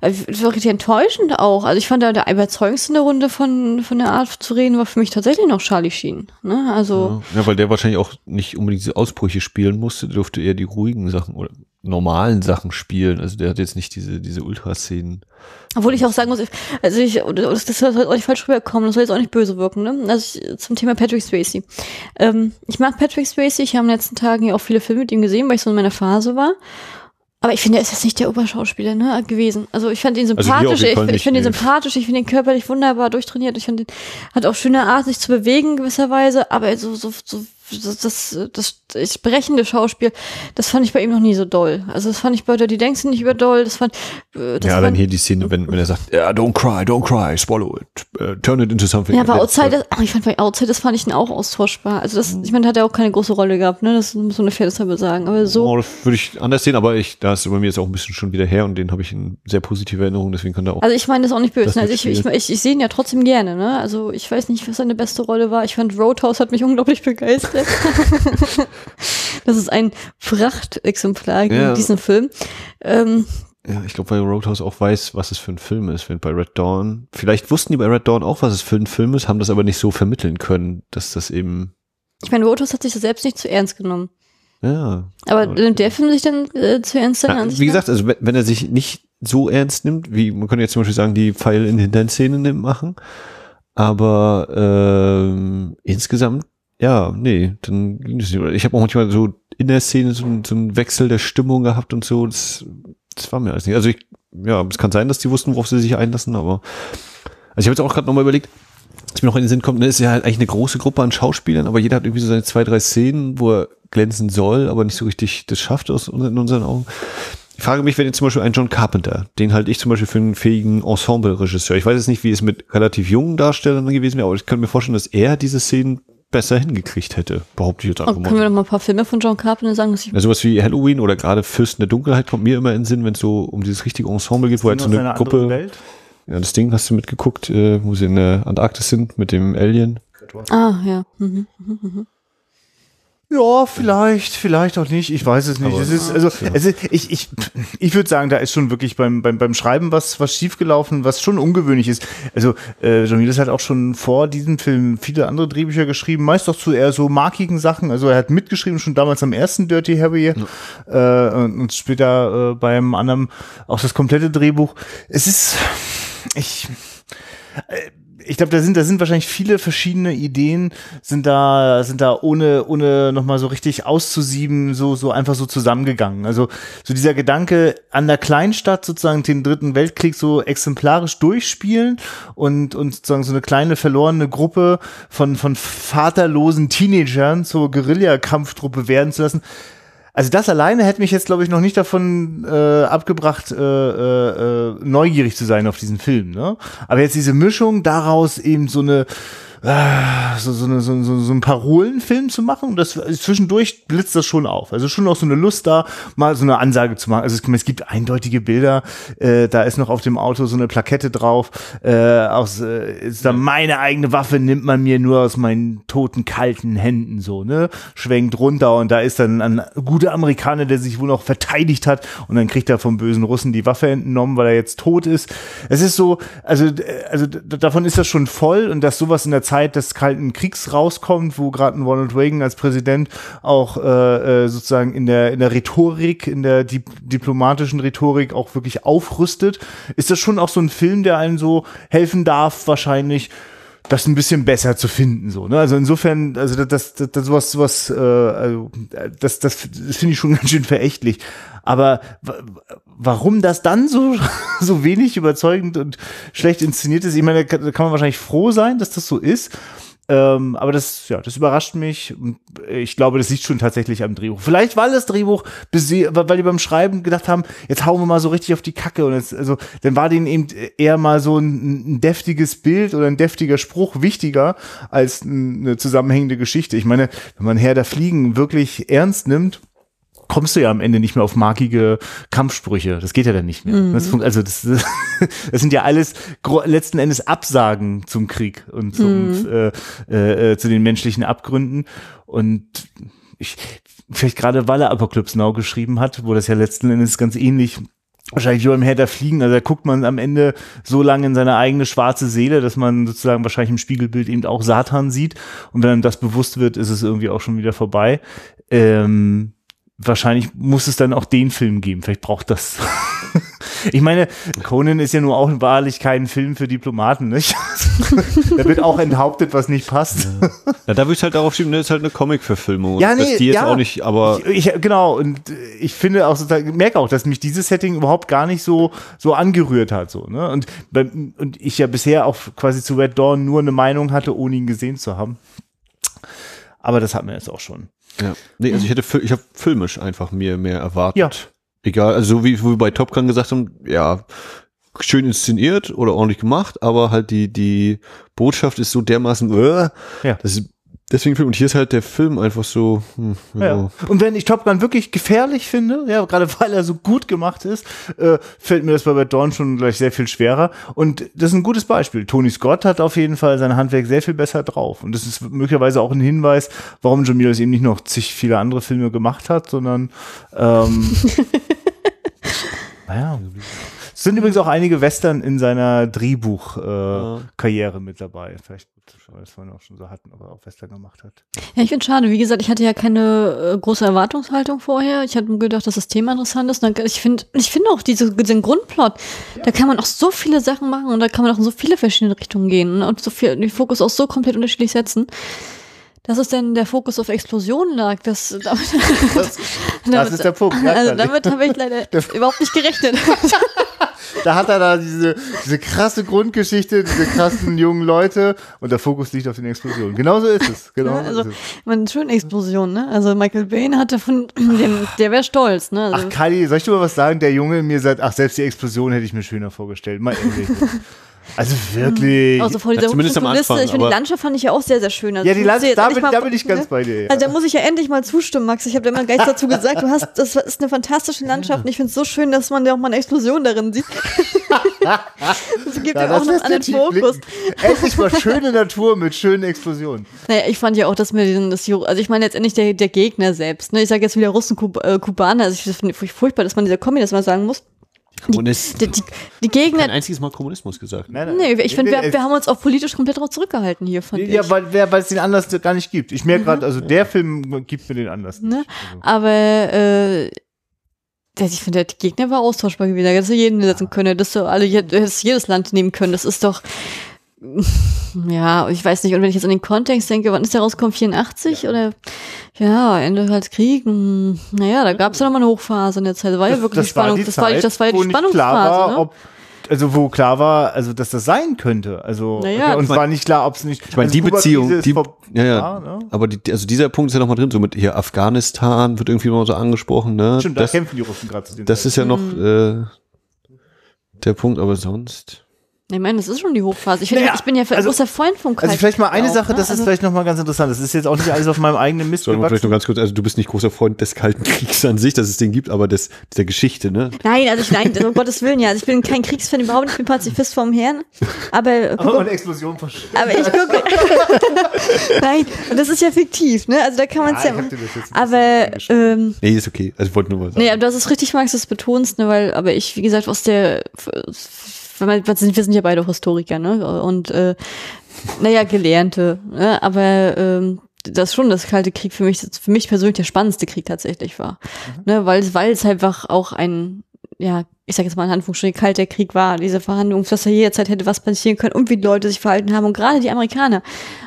das war richtig enttäuschend auch. Also ich fand da der überzeugendste in der Runde von, von der Art zu reden war für mich tatsächlich noch Charlie Sheen. Ne? Also, ja, ja, weil der wahrscheinlich auch nicht unbedingt diese Ausbrüche spielen musste, der durfte eher die ruhigen Sachen oder normalen Sachen spielen. Also der hat jetzt nicht diese, diese Ultraszenen. obwohl ich auch sagen muss, also ich, das, das soll auch nicht falsch rüberkommen, das soll jetzt auch nicht böse wirken, ne? Also ich, zum Thema Patrick Swayze. Ähm, ich mag Patrick Swayze, ich habe in den letzten Tagen ja auch viele Filme mit ihm gesehen, weil ich so in meiner Phase war. Aber ich finde, er ist jetzt nicht der Oberschauspieler ne, gewesen. Also ich fand ihn Also sympathisch, jeden ich, ich nicht, finde ihn sympathisch, ich finde ihn körperlich wunderbar durchtrainiert. Ich finde, ihn hat auch schöne Art, sich zu bewegen gewisserweise, aber so, so, so das, das, das, das sprechende Schauspiel, das fand ich bei ihm noch nie so doll. Also das fand ich bei Dirty Dancing nicht über doll. Das fand, äh, das ja, dann hier die Szene, wenn, wenn er sagt, ja, don't cry, don't cry, swallow it, uh, turn it into something. Ja, aber Der- Outside, das- ach, ich fand bei Outside, das fand ich ihn auch austauschbar. Also das, ich meine, da hat er auch keine große Rolle gehabt, ne? Das muss man ungefähr deshalb sagen. Aber so, Oh, würde ich anders sehen, aber ich, da ist bei mir jetzt auch ein bisschen schon wieder her und den habe ich in sehr positive Erinnerung, deswegen kann er auch. also ich meine das auch nicht böse. Ne? Also ich, ich, ich, ich sehe ihn ja trotzdem gerne, ne? Also ich weiß nicht, was seine beste Rolle war. Ich fand Roadhouse hat mich unglaublich begeistert. das ist ein Prachtexemplar gegen Ja. diesen Film. Ähm, Ja, ich glaube, weil Roadhouse auch weiß, was es für ein Film ist, wenn bei Red Dawn. Vielleicht wussten die bei Red Dawn auch, was es für ein Film ist, haben das aber nicht so vermitteln können, dass das eben, ich meine, Roadhouse hat sich das selbst nicht zu ernst genommen. ja. Aber nimmt der Film sich dann äh, zu ernst Ja, wie gesagt, also wenn, wenn er sich nicht so ernst nimmt, wie man könnte jetzt zum Beispiel sagen, die Pfeil in den Szene nimmt machen, aber ähm, insgesamt, ja, nee, dann ging das nicht. Ich habe auch manchmal so in der Szene so, so einen Wechsel der Stimmung gehabt und so, das, das war mir alles nicht. Also ich, ja, es kann sein, dass die wussten, worauf sie sich einlassen, aber also ich habe jetzt auch gerade nochmal überlegt, was mir noch in den Sinn kommt, ne, ist ja halt eigentlich eine große Gruppe an Schauspielern, aber jeder hat irgendwie so seine zwei, drei Szenen, wo er glänzen soll, aber nicht so richtig das schafft aus, in unseren Augen. Ich frage mich, wenn jetzt zum Beispiel ein John Carpenter, den halte ich zum Beispiel für einen fähigen Ensemble-Regisseur. Ich weiß jetzt nicht, wie es mit relativ jungen Darstellern gewesen wäre, aber ich könnte mir vorstellen, dass er diese Szenen besser hingekriegt hätte, behaupte ich jetzt einfach Oh, können wir mal. noch mal ein paar Filme von John Carpenter sagen? Dass ich, Ja, sowas wie Halloween oder gerade Fürsten der Dunkelheit kommt mir immer in den Sinn, wenn es so um dieses richtige Ensemble geht, wo halt so eine einer Gruppe, Welt. ja, das Ding hast du mitgeguckt, äh, wo sie in der Antarktis sind mit dem Alien. ah, ja. Mhm. Ja, vielleicht, vielleicht auch nicht. Ich weiß es nicht. Aber- es ist, also, es ist, ich, ich, ich würde sagen, da ist schon wirklich beim, beim, beim Schreiben was, was schiefgelaufen, was schon ungewöhnlich ist. Also, äh, Jamiles hat auch schon vor diesem Film viele andere Drehbücher geschrieben, meist auch zu eher so markigen Sachen. Also, er hat mitgeschrieben schon damals am ersten Dirty Harry, äh, und, und später äh, beim anderen auch das komplette Drehbuch. Es ist, ich, ich glaube, da sind, da sind wahrscheinlich viele verschiedene Ideen, sind da, sind da ohne, ohne nochmal so richtig auszusieben, so, so einfach so zusammengegangen. Also, so dieser Gedanke, an der Kleinstadt sozusagen den dritten Weltkrieg so exemplarisch durchspielen und, und sozusagen so eine kleine verlorene Gruppe von, von vaterlosen Teenagern zur Guerillakampftruppe werden zu lassen. Also das alleine hätte mich jetzt, glaube ich, noch nicht davon äh, abgebracht, äh, äh, äh, neugierig zu sein auf diesen Film. Ne? Aber jetzt diese Mischung daraus eben so eine so, so, so, so, so ein Parolenfilm zu machen, das zwischendurch blitzt das schon auf. Also schon auch so eine Lust da, mal so eine Ansage zu machen. Also es, es gibt eindeutige Bilder, äh, da ist noch auf dem Auto so eine Plakette drauf, äh, aus äh, ist da meine eigene Waffe nimmt man mir nur aus meinen toten kalten Händen so, ne? Schwenkt runter und da ist dann ein guter Amerikaner, der sich wohl noch verteidigt hat und dann kriegt er vom bösen Russen die Waffe entnommen, weil er jetzt tot ist. Es ist so, also äh, also davon ist das schon voll und dass sowas in der Zeit des Kalten Kriegs rauskommt, wo gerade ein Ronald Reagan als Präsident auch äh, äh, sozusagen in der in der Rhetorik, in der dip diplomatischen Rhetorik auch wirklich aufrüstet, ist das schon auch so ein Film, der einen so helfen darf, wahrscheinlich das ein bisschen besser zu finden so ne? Also insofern also das das, das sowas sowas äh, also das das, das finde ich schon ganz schön verächtlich. Aber warum das dann so so wenig überzeugend und schlecht inszeniert ist ich meine da kann man wahrscheinlich froh sein dass das so ist ähm, aber das, ja, das überrascht mich. Ich glaube, das liegt schon tatsächlich am Drehbuch. Vielleicht, weil das Drehbuch, weil die beim Schreiben gedacht haben, jetzt hauen wir mal so richtig auf die Kacke. Und jetzt, also, dann war denen eben eher mal so ein, ein deftiges Bild oder ein deftiger Spruch wichtiger als eine zusammenhängende Geschichte. Ich meine, wenn man Herr der Fliegen wirklich ernst nimmt, kommst du ja am Ende nicht mehr auf markige Kampfsprüche. Das geht ja dann nicht mehr. Mhm. Das, also das, das sind ja alles letzten Endes Absagen zum Krieg und zum, mhm. äh, äh, zu den menschlichen Abgründen. Und ich, vielleicht gerade weil er Apocalypse Now geschrieben hat, wo das ja letzten Endes ganz ähnlich wahrscheinlich über im Herr Fliegen, also da guckt man am Ende so lange in seine eigene schwarze Seele, dass man sozusagen wahrscheinlich im Spiegelbild eben auch Satan sieht und wenn einem das bewusst wird, ist es irgendwie auch schon wieder vorbei. Ähm, wahrscheinlich muss es dann auch den Film geben. Vielleicht braucht das. ich meine, Conan ist ja nur auch wahrlich kein Film für Diplomaten, nicht? da wird auch enthauptet, was nicht passt. Ja, ja da würde ich halt darauf schieben, das ne, ist halt eine Comic-Verfilmung. Ja, nee, die jetzt ja. auch nicht, aber. Ich, ich, genau, und ich finde auch sozusagen, merke auch, dass mich dieses Setting überhaupt gar nicht so, so angerührt hat, so, ne? Und, und ich ja bisher auch quasi zu Red Dawn nur eine Meinung hatte, ohne ihn gesehen zu haben. Aber das hat man jetzt auch schon. Ja. Nee, also ich hätte, ich habe filmisch einfach mir mehr erwartet. Ja. Egal, also so wie wir bei Top Gun gesagt haben, ja, schön inszeniert oder ordentlich gemacht, aber halt die, die Botschaft ist so dermaßen, äh, ja. das ist Deswegen Film. Und hier ist halt der Film einfach so. Hm, ja. ja. Und wenn ich Top Gun wirklich gefährlich finde, ja, gerade weil er so gut gemacht ist, äh, fällt mir das bei Bad Dawn schon gleich sehr viel schwerer. Und das ist ein gutes Beispiel. Tony Scott hat auf jeden Fall sein Handwerk sehr viel besser drauf. Und das ist möglicherweise auch ein Hinweis, warum John Milius eben nicht noch zig viele andere Filme gemacht hat, sondern ähm, naja. Es sind übrigens auch einige Western in seiner Drehbuch-Karriere äh, mit dabei. Vielleicht weil wir das vorhin auch schon so hatten, aber auch Western gemacht hat. Ja, ich finde schade. Wie gesagt, ich hatte ja keine äh, große Erwartungshaltung vorher. Ich hatte gedacht, dass das Thema interessant ist. Ich finde ich finde auch diese, diesen Grundplot, ja. da kann man auch so viele Sachen machen und da kann man auch in so viele verschiedene Richtungen gehen ne? und so viel, den Fokus auch so komplett unterschiedlich setzen. Dass es denn der Fokus auf Explosionen lag, das, damit, das, das damit, ist der Punkt. Ja, also damit habe ich leider überhaupt nicht gerechnet. da hat er da diese, diese krasse Grundgeschichte, diese krassen jungen Leute und der Fokus liegt auf den Explosionen. Genauso ist es. Genau ja, also, man schön Explosion, ne? Also Michael Bain hatte von dem, der wäre stolz, ne? Also, ach, Kali, soll ich dir mal was sagen? Der Junge in mir sagt, ach, selbst die Explosion hätte ich mir schöner vorgestellt. Mal ehrlich. Also wirklich. Also vor dieser ja, zumindest am Anfang, Ich finde, die Landschaft fand ich ja auch sehr, sehr schön. Also ja, die Landschaft, da, bin, da bin ich ganz bei dir. Ja. Also da muss ich ja endlich mal zustimmen, Max. Ich habe da immer gleich dazu gesagt, du hast, das ist eine fantastische Landschaft und ich finde es so schön, dass man ja auch mal eine Explosion darin sieht. das gibt ja, ja auch noch einen Fokus. Endlich mal schöne Natur mit schönen Explosionen. Naja, ich fand ja auch, dass mir diesen, das, also ich meine letztendlich der, der Gegner selbst, ne? Ich sage jetzt wieder Russen, Kub, äh, Kubaner, also ich finde furchtbar, dass man dieser Kombi das mal sagen muss. Kommunist. Die, die, die Gegner. Kein einziges Mal Kommunismus gesagt. Nein, nein, nee, ich finde, wir, wir haben uns auch politisch komplett darauf zurückgehalten hier, fand ja, ich. weil, weil es den Anlass gar nicht gibt. Ich merke mhm. gerade, also der Film gibt mir den Anlass nicht. Ne? Also. Aber äh, ich finde, der Gegner war austauschbar gewesen. Da hättest du jeden setzen können. Das du alle, hättest jedes Land nehmen können. Das ist doch ja, ich weiß nicht. Und wenn ich jetzt an den Kontext denke, wann ist der rausgekommen? 84 ja. oder? Ja, Ende halt Krieg. Hm, naja, da gab es ja nochmal eine Hochphase in der Zeit. Das war ja wirklich das Spannung. War das, war, das war die Spannungsphase. War, ne? ob, also wo klar war, also dass das sein könnte. Also naja, und war nicht klar, ob es nicht. Ich meine, also die Beziehung, die, ja, ja. War, ne? Aber die, also dieser Punkt ist ja nochmal drin. So mit hier Afghanistan wird irgendwie mal so angesprochen. Ne? Stimmt, das, da kämpfen die Russen gerade zu den Das Zeiten. ist ja noch mhm. äh, der Punkt, aber sonst. Ich meine, das ist schon die Hochphase. Ich, naja, ich bin ja also, großer Freund vom Kalten Also vielleicht mal eine auch, Sache, ne? das also, ist vielleicht nochmal ganz interessant. Das ist jetzt auch nicht alles auf meinem eigenen Mist Sollen wir vielleicht noch ganz kurz, also du bist nicht großer Freund des Kalten Kriegs an sich, dass es den gibt, aber des, der Geschichte, ne? Nein, also ich, nein, um Gottes Willen, ja. Also ich bin kein Kriegsfan überhaupt nicht, ich bin Pazifist vom Herrn. Aber, aber eine Explosion Aber ich gucke. nein, und das ist ja fiktiv, ne? Also da kann man es ja. ja aber, ähm, Nee, ist okay. Also ich wollte nur mal sagen. Nee, aber das ist richtig, Max, das betonst, ne? Weil, aber ich, wie gesagt, aus der, wir sind ja beide auch Historiker, ne? Und äh, naja, Gelernte. Ne? Aber ähm, das schon das Kalte Krieg für mich, für mich persönlich der spannendste Krieg tatsächlich war. Mhm. Ne? Weil, weil es einfach auch ein, ja, ich sage jetzt mal in Anführungsstrichen, kalter Krieg war, diese Verhandlungen, dass da jederzeit hätte was passieren können und wie die Leute sich verhalten haben. Und gerade die Amerikaner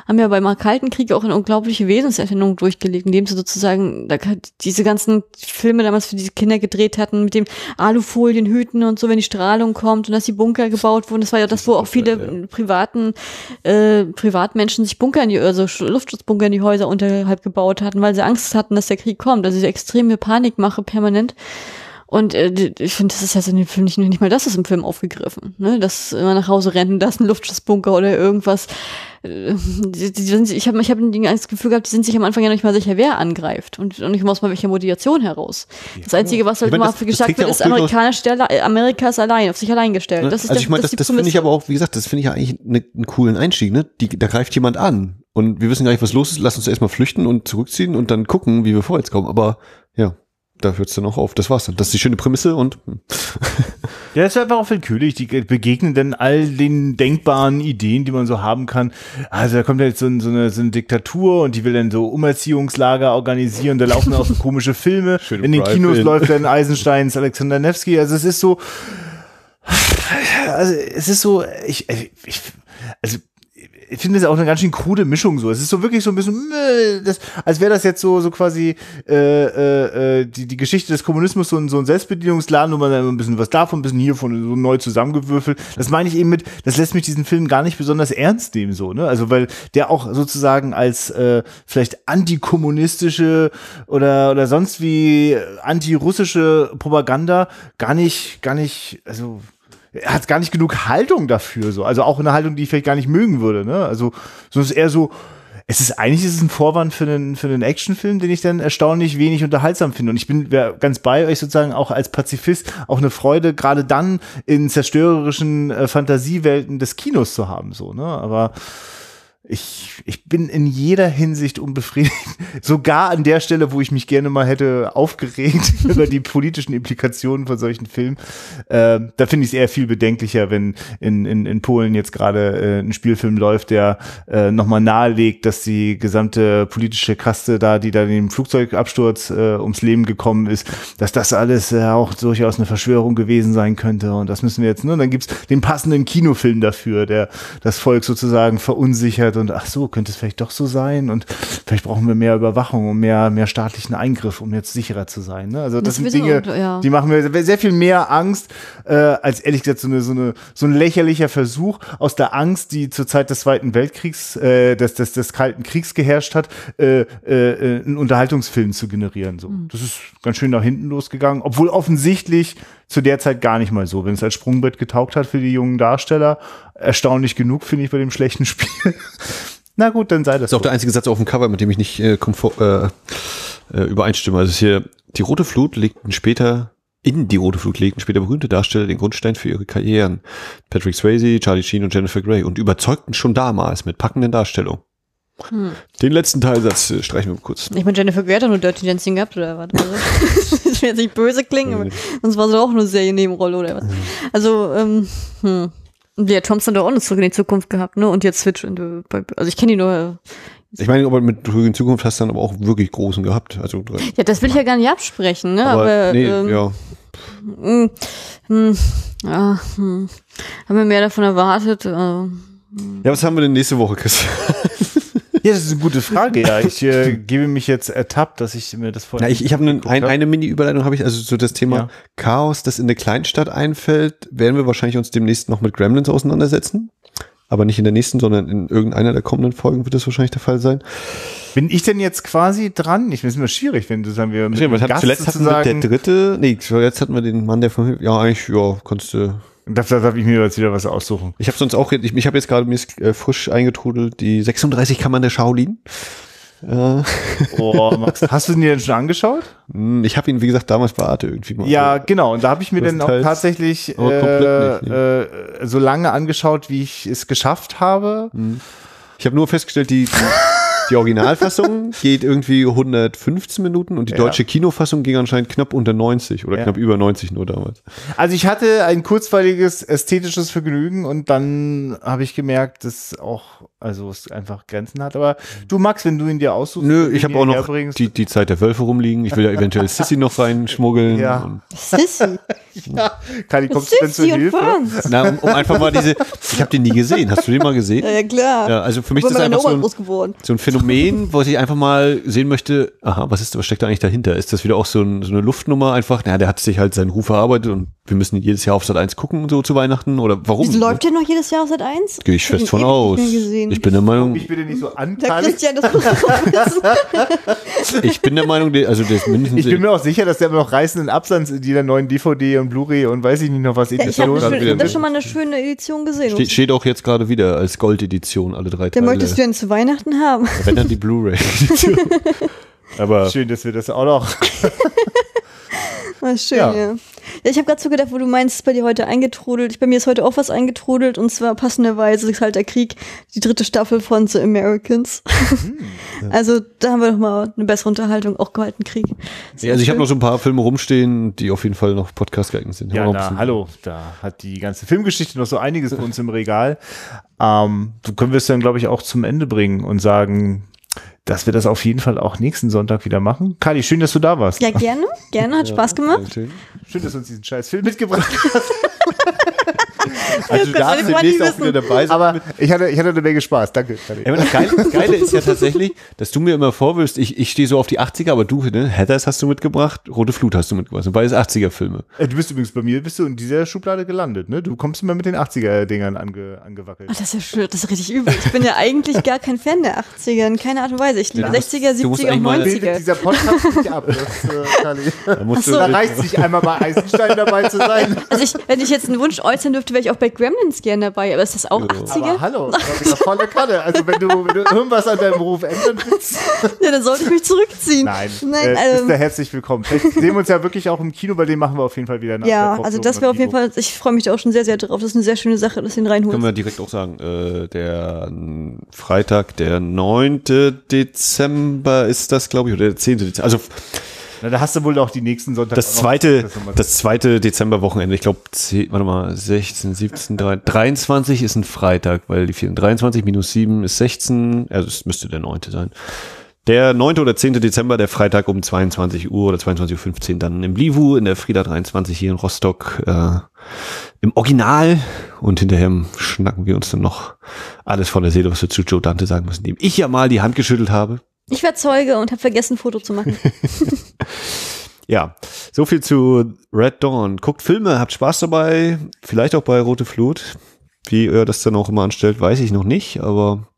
haben ja beim Kalten Krieg auch eine unglaubliche Wesenserfindung durchgelegt, indem sie sozusagen da, diese ganzen Filme damals für diese Kinder gedreht hatten, mit dem Alufolienhüten und so, wenn die Strahlung kommt und dass die Bunker gebaut wurden. Das war ja das, wo auch viele ja. privaten äh, Privatmenschen sich Bunker in die, also Luftschutzbunker in die Häuser unterhalb gebaut hatten, weil sie Angst hatten, dass der Krieg kommt. Also diese extreme Panikmache permanent. Und äh, ich finde, das ist ja in dem Film nicht, nicht mal das ist im Film aufgegriffen, ne? Dass man nach Hause rennt und da ist ein Luftschutzbunker oder irgendwas. Äh, die, die ich habe ich hab das Gefühl gehabt, die sind sich am Anfang ja nicht mal sicher, wer angreift und, und ich muss mal welche Motivation heraus. Das Einzige, was halt immer gesagt wird, ist, amerikanische Stelle, äh, Amerika ist allein, auf sich allein gestellt. Ne? Das ist also ich meine, das, das finde ich aber auch, wie gesagt, das finde ich ja eigentlich ne, einen coolen Einstieg, ne? Die, da greift jemand an und wir wissen gar nicht, was los ist, lass uns erstmal flüchten und zurückziehen und dann gucken, wie wir vorwärts kommen. Aber ja, da hört es dann auch auf. Das war's dann. Das ist die schöne Prämisse und. Hm. ja, das ist einfach auch willkürlich. Die begegnen dann all den denkbaren Ideen, die man so haben kann. Also da kommt ja jetzt so, so, eine, so eine Diktatur und die will dann so Umerziehungslager organisieren. Da laufen auch so komische Filme. Schöne In den Kinos in. läuft dann Eisensteins Alexander Nevsky. Also es ist so. Also es ist so, ich, ich also ich finde es auch eine ganz schön krude Mischung so. Es ist so wirklich so ein bisschen, äh, das, als wäre das jetzt so so quasi äh, äh, äh, die die Geschichte des Kommunismus so ein so ein Selbstbedienungsladen, wo man dann ein bisschen was davon, ein bisschen hiervon so neu zusammengewürfelt. Das meine ich eben mit, das lässt mich diesen Film gar nicht besonders ernst nehmen so, ne? Also weil der auch sozusagen als äh, vielleicht antikommunistische oder oder sonst wie antirussische Propaganda gar nicht gar nicht also er hat gar nicht genug Haltung dafür, so. Also auch eine Haltung, die ich vielleicht gar nicht mögen würde, ne? Also, so ist eher so, es ist eigentlich ist es ein Vorwand für einen, für einen Actionfilm, den ich dann erstaunlich wenig unterhaltsam finde. Und ich bin ganz bei euch sozusagen auch als Pazifist auch eine Freude, gerade dann in zerstörerischen äh, Fantasiewelten des Kinos zu haben, so, ne? Aber, ich, ich bin in jeder Hinsicht unbefriedigt. Sogar an der Stelle, wo ich mich gerne mal hätte aufgeregt über die politischen Implikationen von solchen Filmen. Äh, da finde ich es eher viel bedenklicher, wenn in, in, in Polen jetzt gerade äh, ein Spielfilm läuft, der äh, nochmal nahelegt, dass die gesamte politische Kaste da, die da in dem Flugzeugabsturz äh, ums Leben gekommen ist, dass das alles äh, auch durchaus eine Verschwörung gewesen sein könnte. Und das müssen wir jetzt, ne? Dann gibt's den passenden Kinofilm dafür, der das Volk sozusagen verunsichert und ach so, könnte es vielleicht doch so sein und vielleicht brauchen wir mehr Überwachung und mehr, mehr staatlichen Eingriff, um jetzt sicherer zu sein. Ne? Also das, das sind Dinge, und, ja. die machen mir sehr viel mehr Angst, äh, als ehrlich gesagt so, eine, so, eine, so ein lächerlicher Versuch aus der Angst, die zur Zeit des Zweiten Weltkriegs, äh, des, des, des Kalten Kriegs geherrscht hat, äh, äh, einen Unterhaltungsfilm zu generieren. So. Mhm. Das ist ganz schön nach hinten losgegangen, obwohl offensichtlich zu der Zeit gar nicht mal so. Wenn es als Sprungbrett getaugt hat für die jungen Darsteller, erstaunlich genug, finde ich, bei dem schlechten Spiel. Na gut, dann sei das. Das ist so. auch der einzige Satz auf dem Cover, mit dem ich nicht äh, komfort, äh, äh, übereinstimme. Also hier, die Rote Flut legten später, in die Rote Flut legten später berühmte Darsteller den Grundstein für ihre Karrieren. Patrick Swayze, Charlie Sheen und Jennifer Grey und überzeugten schon damals mit packenden Darstellungen. Hm. Den letzten Teilsatz äh, streichen wir kurz. Ich meine, Jennifer Grey hat nur Dirty Dancing gehabt, oder was? Also, ich will jetzt nicht böse klingen, aber sonst war sie auch nur Serie-Nebenrolle, oder was? Also, ähm, hm. Und ja, Thompson hat auch noch zurück in die Zukunft gehabt, ne? Und jetzt Switch. Also ich kenne die nur. Äh, ich meine, aber mit Zurück in die Zukunft hast du dann aber auch wirklich großen gehabt. Also, ja, das will ich ja gar nicht absprechen, ne? Aber, aber nee, ähm, ja. Mh, hm, mh, ja, hm. Haben wir mehr davon erwartet. Äh, ja, was haben wir denn nächste Woche, Chris? Ja, das ist eine gute Frage. Ja, ich äh, gebe mich jetzt ertappt, dass ich mir das vorher. Ja, ich, ich habe eine, ein, eine Mini-Überleitung habe ich also so das Thema ja. Chaos, das in eine Kleinstadt einfällt, werden wir wahrscheinlich uns demnächst noch mit Gremlins auseinandersetzen. Aber nicht in der nächsten, sondern in irgendeiner der kommenden Folgen wird das wahrscheinlich der Fall sein. Bin ich denn jetzt quasi dran? Ich finde es immer schwierig, wenn du sagen wir mit ja, Gast zuletzt hatten wir der dritte, nee, zuletzt hatten wir den Mann, der von ja eigentlich ja, konntest du da darf ich mir jetzt wieder was aussuchen. Ich habe sonst auch, ich, ich habe jetzt gerade mir äh, frisch eingetrudelt, die 36 Kammern der Shaolin. Äh. Oh, Max, hast du den denn schon angeschaut? Hm, ich habe ihn, wie gesagt, damals bei Arte irgendwie mal. Ja, genau. Und da habe ich mir dann auch tatsächlich äh, nicht, ne? äh, so lange angeschaut, wie ich es geschafft habe. Hm. Ich habe nur festgestellt, die, die die Originalfassung geht irgendwie 115 Minuten und die Ja. deutsche Kinofassung ging anscheinend knapp unter 90 oder Ja. knapp über 90 nur damals. Also ich hatte ein kurzweiliges ästhetisches Vergnügen und dann habe ich gemerkt, dass auch, also es einfach Grenzen hat. Aber du Max, wenn du ihn dir aussuchst, Nö, ich habe auch noch die, die Zeit der Wölfe rumliegen. Ich will ja eventuell Sissy noch reinschmuggeln. Ja. Sissy. ja, Kali, kommst du denn und Hilfe? Franz. na, um, um einfach mal diese, ich habe den nie gesehen. Hast du den mal gesehen? Ja, ja, klar. Ja, also für mich Ich ist bin das einfach so ein, groß geworden. so ein Phänomen, wo ich einfach mal sehen möchte, aha, was ist, was steckt da eigentlich dahinter? Ist das wieder auch so, ein, so eine Luftnummer einfach? Na, der hat sich halt seinen Ruf erarbeitet und wir müssen jedes Jahr auf Sat 1 gucken, so zu Weihnachten oder warum? Wieso läuft der noch jedes Jahr seit eins? Gehe ich fest von aus. nicht gesehen. Ich bin der Meinung, Ich bitte nicht so an, Der. Christian, das ich bin der Meinung, also ist mindestens Ich bin mir auch sicher, dass der immer noch reißenden Absatz in jeder neuen DVD und Blu-ray und weiß ich nicht noch was Ja, ich habe hab da schon mal eine schöne Edition gesehen. steht, steht auch jetzt gerade wieder als Goldedition alle drei Teile. möchtest du denn zu Weihnachten haben? Wenn dann die Blu-ray. Aber Schön, dass wir das auch noch. Ah, schön, Ja. ja. Ja. ich habe gerade so gedacht, wo du meinst, ist bei dir heute eingetrudelt. Ich, bei mir ist heute auch was eingetrudelt und zwar passenderweise ist halt der Krieg, die dritte Staffel von The Americans. Hm, also da haben wir doch mal eine bessere Unterhaltung, auch gehalten Krieg. ja, also ich habe noch so ein paar Filme rumstehen, die auf jeden Fall noch Podcast geeignet sind. Ja, noch na, hallo, da hat die ganze Filmgeschichte noch so einiges bei uns im Regal. Ähm, so können wir es dann, glaube ich, auch zum Ende bringen und sagen, dass wir das auf jeden Fall auch nächsten Sonntag wieder machen. Kali, schön, dass du da warst. Ja, gerne, gerne, hat Spaß gemacht. Schön. Schön, dass du uns diesen scheiß Film mitgebracht hast. Also du darfst demnächst auch wieder dabei sein. Aber ich hatte, ich hatte eine Menge Spaß. Danke. Ja, das, Geile, das Geile ist ja tatsächlich, dass du mir immer vorwirfst, ich, ich stehe so auf die 80er, aber du, ne, Heathers hast du mitgebracht, Rote Flut hast du mitgebracht. Und beides 80er-Filme. Äh, Du bist übrigens bei mir, bist du in dieser Schublade gelandet, ne? Du kommst immer mit den 80er-Dingern ange, angewackelt. Ach, das ist ja schön, das ist richtig übel. Ich bin ja eigentlich gar kein Fan der 80er, in keiner Art und Weise. Ich liebe Ja, 60er, du musst 70er und eigentlich mal- Bildet 90er. dieser Podcast nicht ab, das, äh. Da so. Da du, reicht sich einmal bei Eisenstein dabei zu sein. Also ich, wenn ich jetzt einen Wunsch äußern dürfte, wäre ich auch bei Gremlins gerne dabei. Aber ist das auch Ja. 80er? Aber hallo, das ist volle Kanne. Also wenn du, wenn du irgendwas an deinem Beruf ändern willst, Ja, dann sollte ich mich zurückziehen. nein, Nein, äh, ähm, bist du herzlich willkommen. Vielleicht sehen wir uns ja wirklich auch im Kino, bei dem machen wir auf jeden Fall wieder nach. Ja, der also das wäre auf jeden. Fall, ich freue mich da auch schon sehr, sehr drauf. Das ist eine sehr schöne Sache, dass du ihn reinholst. können wir direkt auch sagen, äh, der Freitag, der 9. Dezember ist das, glaube ich, oder der 10. Dezember. Also Na, da hast du wohl auch die nächsten Sonntage. das zweite, das zweite Dezemberwochenende, ich glaube, warte mal, 16, 17, 3, 23 ist ein Freitag, weil die vielen 23 minus 7 ist 16, also es müsste der 9. sein. Der 9. oder 10. Dezember, der Freitag um 22 Uhr oder 22.15 Uhr dann im Livu in der Frieda 23 hier in Rostock äh, im Original und hinterher schnacken wir uns dann noch alles von der Seele, was wir zu Joe Dante sagen müssen, dem ich ja mal die Hand geschüttelt habe. Ich war Zeuge und habe vergessen, ein Foto zu machen. Ja, so viel zu Red Dawn. Guckt Filme, habt Spaß dabei, vielleicht auch bei Rote Flut. Wie ihr das dann auch immer anstellt, weiß ich noch nicht, aber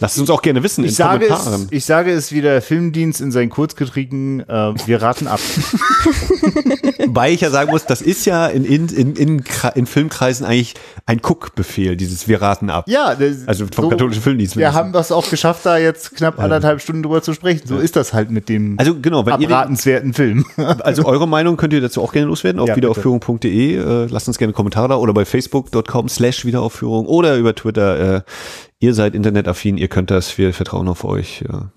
lasst es uns auch gerne wissen Ich in sage, Kommentaren. es, ich sage es wie der Filmdienst in seinen Kurzgetrieben, äh, wir raten ab. Wobei ich ja sagen muss, das ist ja in, in, in, in, in Filmkreisen eigentlich ein Guckbefehl, dieses Wir raten ab. Ja, das, Also vom katholischen Filmdienst. Wir haben das auch geschafft, da jetzt knapp anderthalb Stunden drüber zu sprechen. So ist das halt mit dem Also genau, wenn ihr den, abratenswerten Film. also eure Meinung könnt ihr dazu auch gerne loswerden, auf Ja, wiederaufführung.de. Äh, lasst uns gerne Kommentare da oder bei facebook.com slash wiederaufführung oder über Twitter. Äh, ihr seid internetaffin, ihr könnt das, wir vertrauen auf euch. Ja,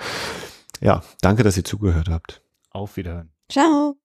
ja danke, dass ihr zugehört habt. Auf Wiederhören. Ciao.